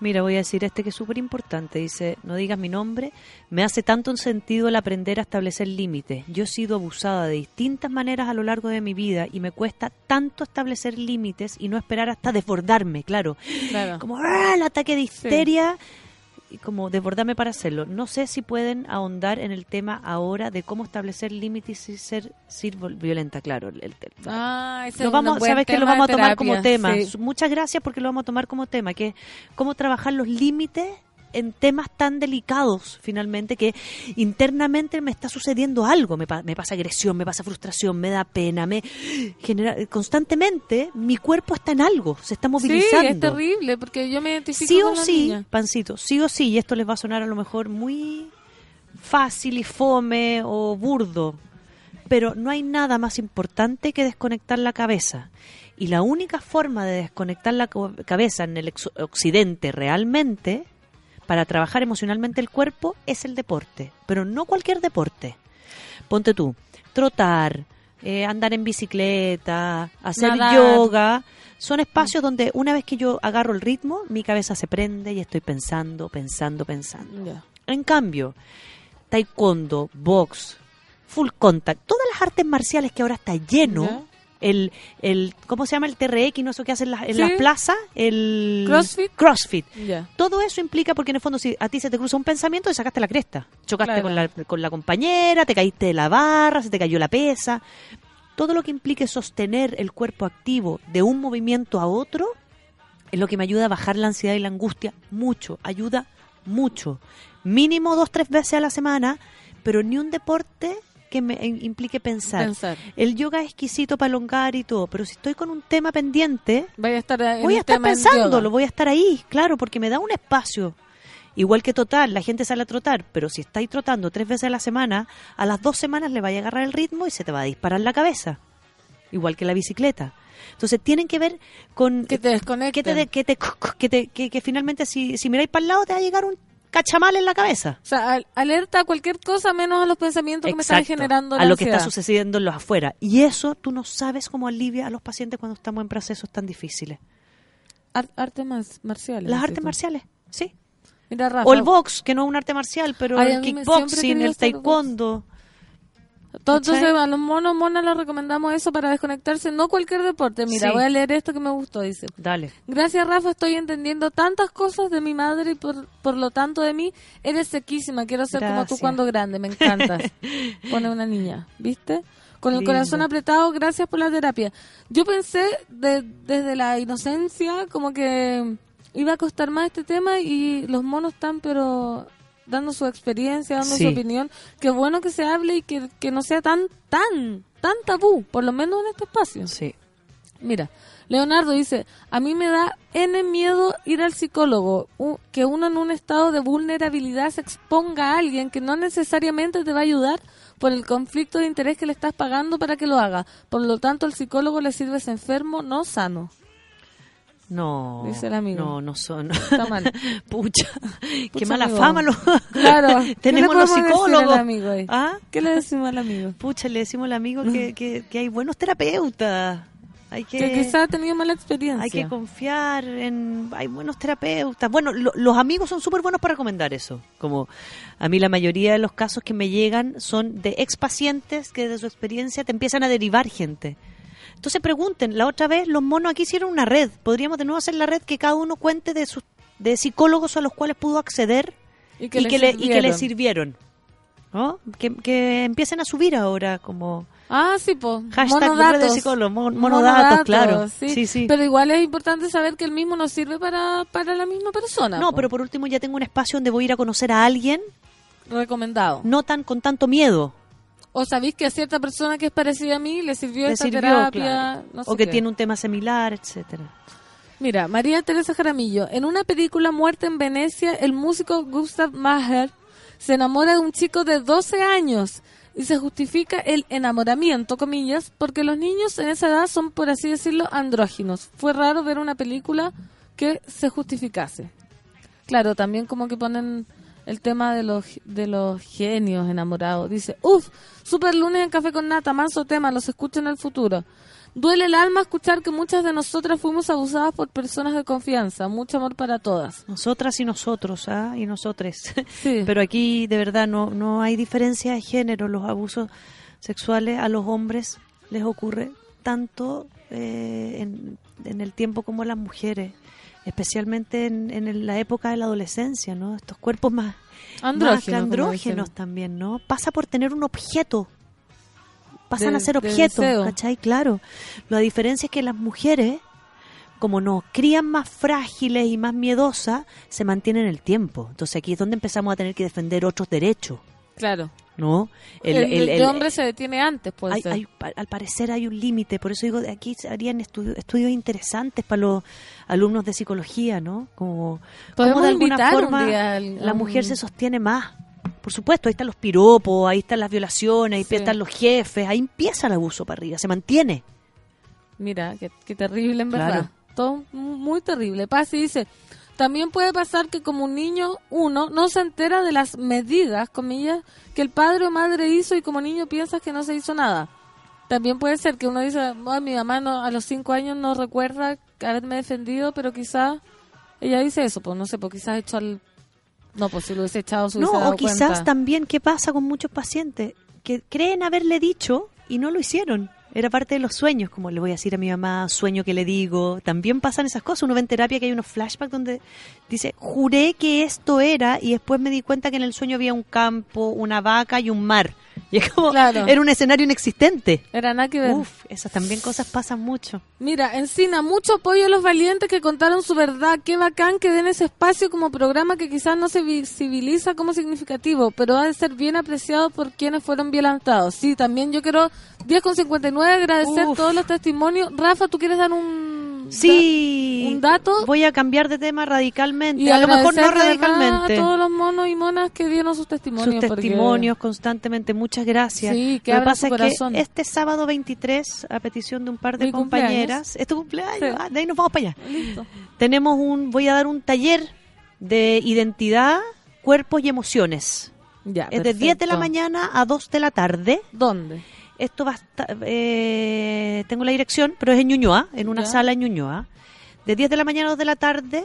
Mira, voy a decir este que es súper importante. Dice, no digas mi nombre. Me hace tanto sentido el aprender a establecer límites. Yo he sido abusada de distintas maneras a lo largo de mi vida y me cuesta tanto establecer límites y no esperar hasta desbordarme, claro. Como ¡ah! el ataque de histeria como desbordarme para hacerlo. No sé si pueden ahondar en el tema ahora de cómo establecer límites y ser, ser violenta, claro. El, ah, lo vamos, sabes que lo vamos a tomar como tema. Muchas gracias porque lo vamos a tomar como tema, que es cómo trabajar los límites en temas tan delicados, finalmente, que internamente me está sucediendo algo. Me, me, pasa agresión, me pasa frustración, me da pena, me genera constantemente mi cuerpo está en algo, se está movilizando. Sí, es terrible, porque yo me identifico sí o sí, pancito, sí o sí, y esto les va a sonar a lo mejor muy fácil y fome o burdo, pero no hay nada más importante que desconectar la cabeza. Y la única forma de desconectar la cabeza en el occidente realmente para trabajar emocionalmente el cuerpo es el deporte, pero no cualquier deporte. Ponte tú, trotar, eh, andar en bicicleta, hacer yoga, son espacios donde una vez que yo agarro el ritmo, mi cabeza se prende y estoy pensando, pensando, pensando. En cambio, taekwondo, box, full contact, todas las artes marciales que ahora está lleno, el, el ¿cómo se llama? El TRX, no sé qué hacen en, las plazas, el CrossFit. CrossFit. Todo eso implica porque en el fondo si a ti se te cruza un pensamiento, te sacaste la cresta. Chocaste con, la, con la compañera, te caíste de la barra, se te cayó la pesa. Todo lo que implique sostener el cuerpo activo de un movimiento a otro es lo que me ayuda a bajar la ansiedad y la angustia mucho, ayuda mucho. Mínimo dos, tres veces a la semana, pero ni un deporte que me implique pensar. El yoga es exquisito para elongar y todo, pero si estoy con un tema pendiente, voy a estar, voy a estar pensándolo, voy a estar ahí, claro, porque me da un espacio. Igual que total, la gente sale a trotar, pero si estáis trotando tres veces a la semana, a las dos semanas le vaya a agarrar el ritmo y se te va a disparar la cabeza. Igual que la bicicleta. Entonces tienen que ver con que te desconecten. Que, te, que, que, que, finalmente si, si miráis para el lado te va a llegar un cachamal en la cabeza. O sea, alerta a cualquier cosa menos a los pensamientos que me están generando a lo que está sucediendo en los afuera. Y eso tú no sabes cómo alivia a los pacientes cuando estamos en procesos tan difíciles. artes marciales. Las artes marciales, sí. o el box, que no es un arte marcial, pero el kickboxing, el taekwondo. Entonces a los monos, monas les recomendamos eso para desconectarse, no cualquier deporte. Mira, voy a leer esto que me gustó, dice. Dale. Gracias, Rafa, estoy entendiendo tantas cosas de mi madre y por, por lo tanto de mí. Eres sequísima, quiero ser como tú cuando grande, me encantas. [laughs] Pone una niña, ¿viste? Con el corazón apretado, gracias por la terapia. Yo pensé desde la inocencia como que iba a costar más este tema y los monos están pero dando su experiencia, dando su opinión. Qué bueno que se hable y que, que no sea tan, tan, tan tabú, por lo menos en este espacio. Sí. Mira, Leonardo dice, a mí me da N miedo ir al psicólogo, que uno en un estado de vulnerabilidad se exponga a alguien que no necesariamente te va a ayudar por el conflicto de interés que le estás pagando para que lo haga. Por lo tanto, el psicólogo le sirve ese enfermo, no sano. No. Dice el amigo. No, no son. Está mal. [laughs] Pucha. Qué mala fama. Lo... Claro. [laughs] Tenemos los psicólogos. Amigo ¿Ah? ¿Qué le decimos al amigo? Pucha, le decimos al amigo que, que, que hay buenos terapeutas. Hay que, que quizá ha tenido mala experiencia. Hay que confiar en... Hay buenos terapeutas. Bueno, los amigos son súper buenos para recomendar eso. Como a mí la mayoría de los casos que me llegan son de ex pacientes que de su experiencia te empiezan a derivar gente. Entonces pregunten, la otra vez los monos aquí hicieron una red. Podríamos de nuevo hacer la red que cada uno cuente de sus de psicólogos a los cuales pudo acceder y que, le, y que le sirvieron. ¿no? Que, que empiecen a subir ahora como Ah, sí, pues. Hashtag monodatos. de monodatos, claro. Sí. sí. Pero igual es importante saber que el mismo no sirve para, para la misma persona. No, pero por último ya tengo un espacio donde voy a ir a conocer a alguien. Recomendado. No tan con tanto miedo. O sabéis que a cierta persona que es parecida a mí le sirvió esta terapia. o que tiene un tema similar, etcétera. Mira, María Teresa Jaramillo. En una película Muerte en Venecia, el músico Gustav Mahler se enamora de un chico de 12 años y se justifica el enamoramiento, comillas, porque los niños en esa edad son, por así decirlo, andróginos. Fue raro ver una película que se justificase. Claro, también como que ponen el tema de los, de los genios enamorados. Dice, uff, super lunes en Café con Nata, manso tema, los escucho en el futuro. Duele el alma escuchar que muchas de nosotras fuimos abusadas por personas de confianza. Mucho amor para todas. Nosotras y nosotros, ¿ah? Y nosotres. [laughs] Sí. Pero aquí de verdad no, no hay diferencia de género. Los abusos sexuales a los hombres les ocurre tanto eh, en, el tiempo como a las mujeres. Especialmente en, la época de la adolescencia, ¿no? Estos cuerpos más andrógenos, andrógenos también, ¿no? Pasa por tener un objeto pasan a ser objetos, ¿cachai? Claro. La diferencia es que las mujeres, como nos crían más frágiles y más miedosas, se mantienen el tiempo. Entonces aquí es donde empezamos a tener que defender otros derechos. Claro. ¿No? El, hombre se detiene antes, puede al parecer hay un límite, por eso digo, aquí harían estudios interesantes para los alumnos de psicología, ¿no? Como, como de alguna forma la mujer se sostiene más por supuesto, ahí están los piropos, ahí están las violaciones, ahí están los jefes, ahí empieza el abuso para arriba, se mantiene. Mira, qué, terrible en verdad. Todo muy terrible. Pasa y dice, también puede pasar que como un niño, uno, no se entera de las medidas, comillas, que el padre o madre hizo y como niño piensas que no se hizo nada. También puede ser que uno dice, mi mamá no, a los cinco años no recuerda haberme defendido, pero quizás ella dice eso, pues no sé, pues quizás hecho al no, pues si lo hubiese echado, No, o quizás también, ¿qué pasa con muchos pacientes? Que creen haberle dicho y no lo hicieron. Era parte de los sueños, como le voy a decir a mi mamá, sueño que le digo. También pasan esas cosas. Uno ve en terapia que hay unos flashbacks donde dice, juré que esto era y después me di cuenta que en el sueño había un campo, una vaca y un mar. [laughs] Y es como, era un escenario inexistente. Era nada que ver. Uf, esas también cosas pasan mucho. Mira, Encina, mucho apoyo a los valientes que contaron su verdad. Qué bacán que den ese espacio como programa que quizás no se visibiliza como significativo, pero ha de ser bien apreciado por quienes fueron violentados. Sí, también yo quiero 10 con 59 agradecer todos los testimonios. Rafa, ¿tú quieres dar un sí, un dato. Voy a cambiar de tema radicalmente. Y a lo mejor no radicalmente. A todos los monos y monas que dieron sus testimonios. Sus testimonios constantemente. Muchas gracias. Sí, que Lo que pasa es que este sábado 23, a petición de un par de compañeras, es tu cumpleaños, ah, de ahí nos vamos para allá. Tenemos un, voy a dar un taller de identidad, cuerpos y emociones. Ya, es de 10 de la mañana a 2 de la tarde. ¿Dónde? Esto va a estar, eh, tengo la dirección, pero es en Ñuñoa, en una sala en Ñuñoa, de 10 de la mañana a 2 de la tarde.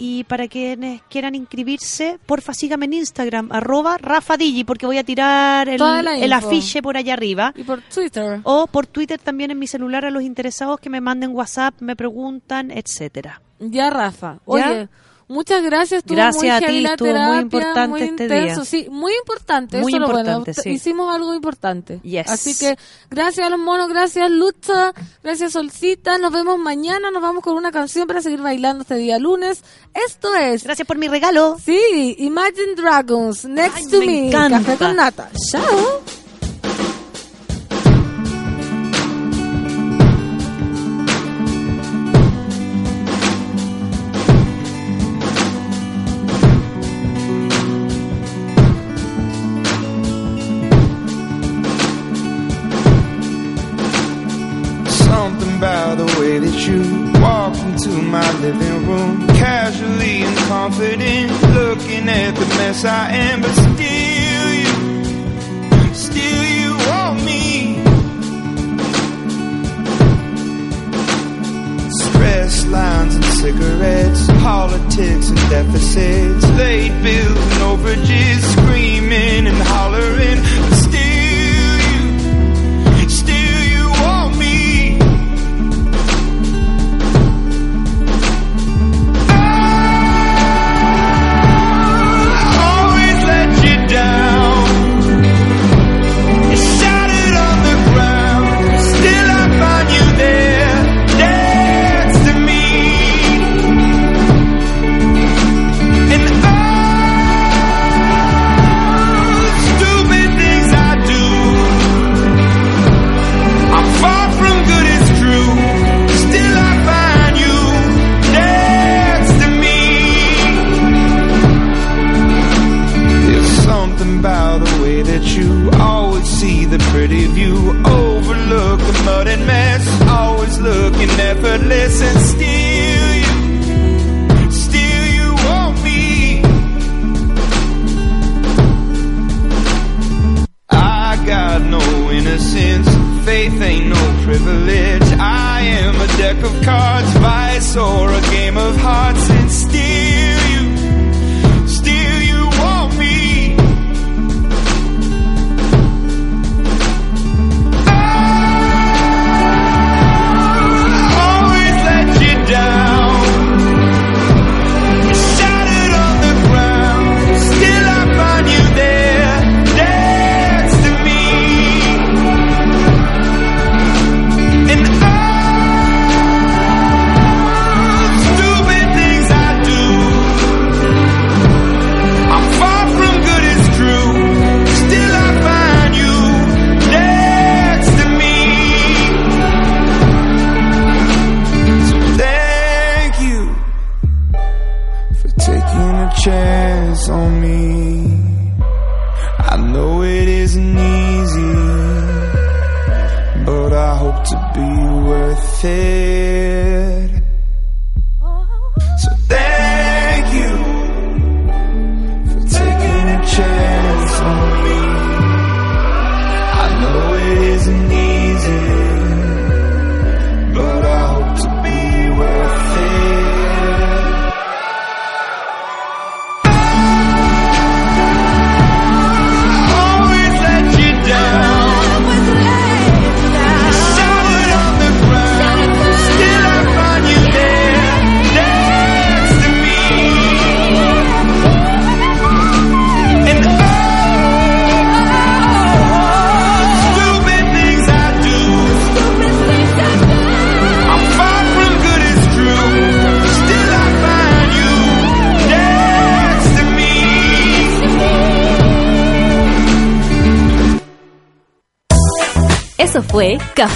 Y para quienes quieran inscribirse, porfa síganme en Instagram, arroba Rafa Digi, porque voy a tirar el, el, afiche por allá arriba. Y por Twitter. O por Twitter también en mi celular a los interesados que me manden WhatsApp, me preguntan, etcétera. Ya, Rafa. Oye, Muchas gracias, estuvo gracias muy a ti, estuvo terapia, muy importante muy este intenso, día. sí, muy importante, Muy eso es lo importante, bueno. sí. Hicimos algo importante. Yes. Así que gracias a los monos, gracias Lucha, gracias Solcita, nos vemos mañana, nos vamos con una canción para seguir bailando este día lunes. Esto es Gracias por mi regalo. Sí, Imagine Dragons, Next Ay, to me Me. Café con Nata. Chao. You walk into my living room, casually and confident, looking at the mess I am, but still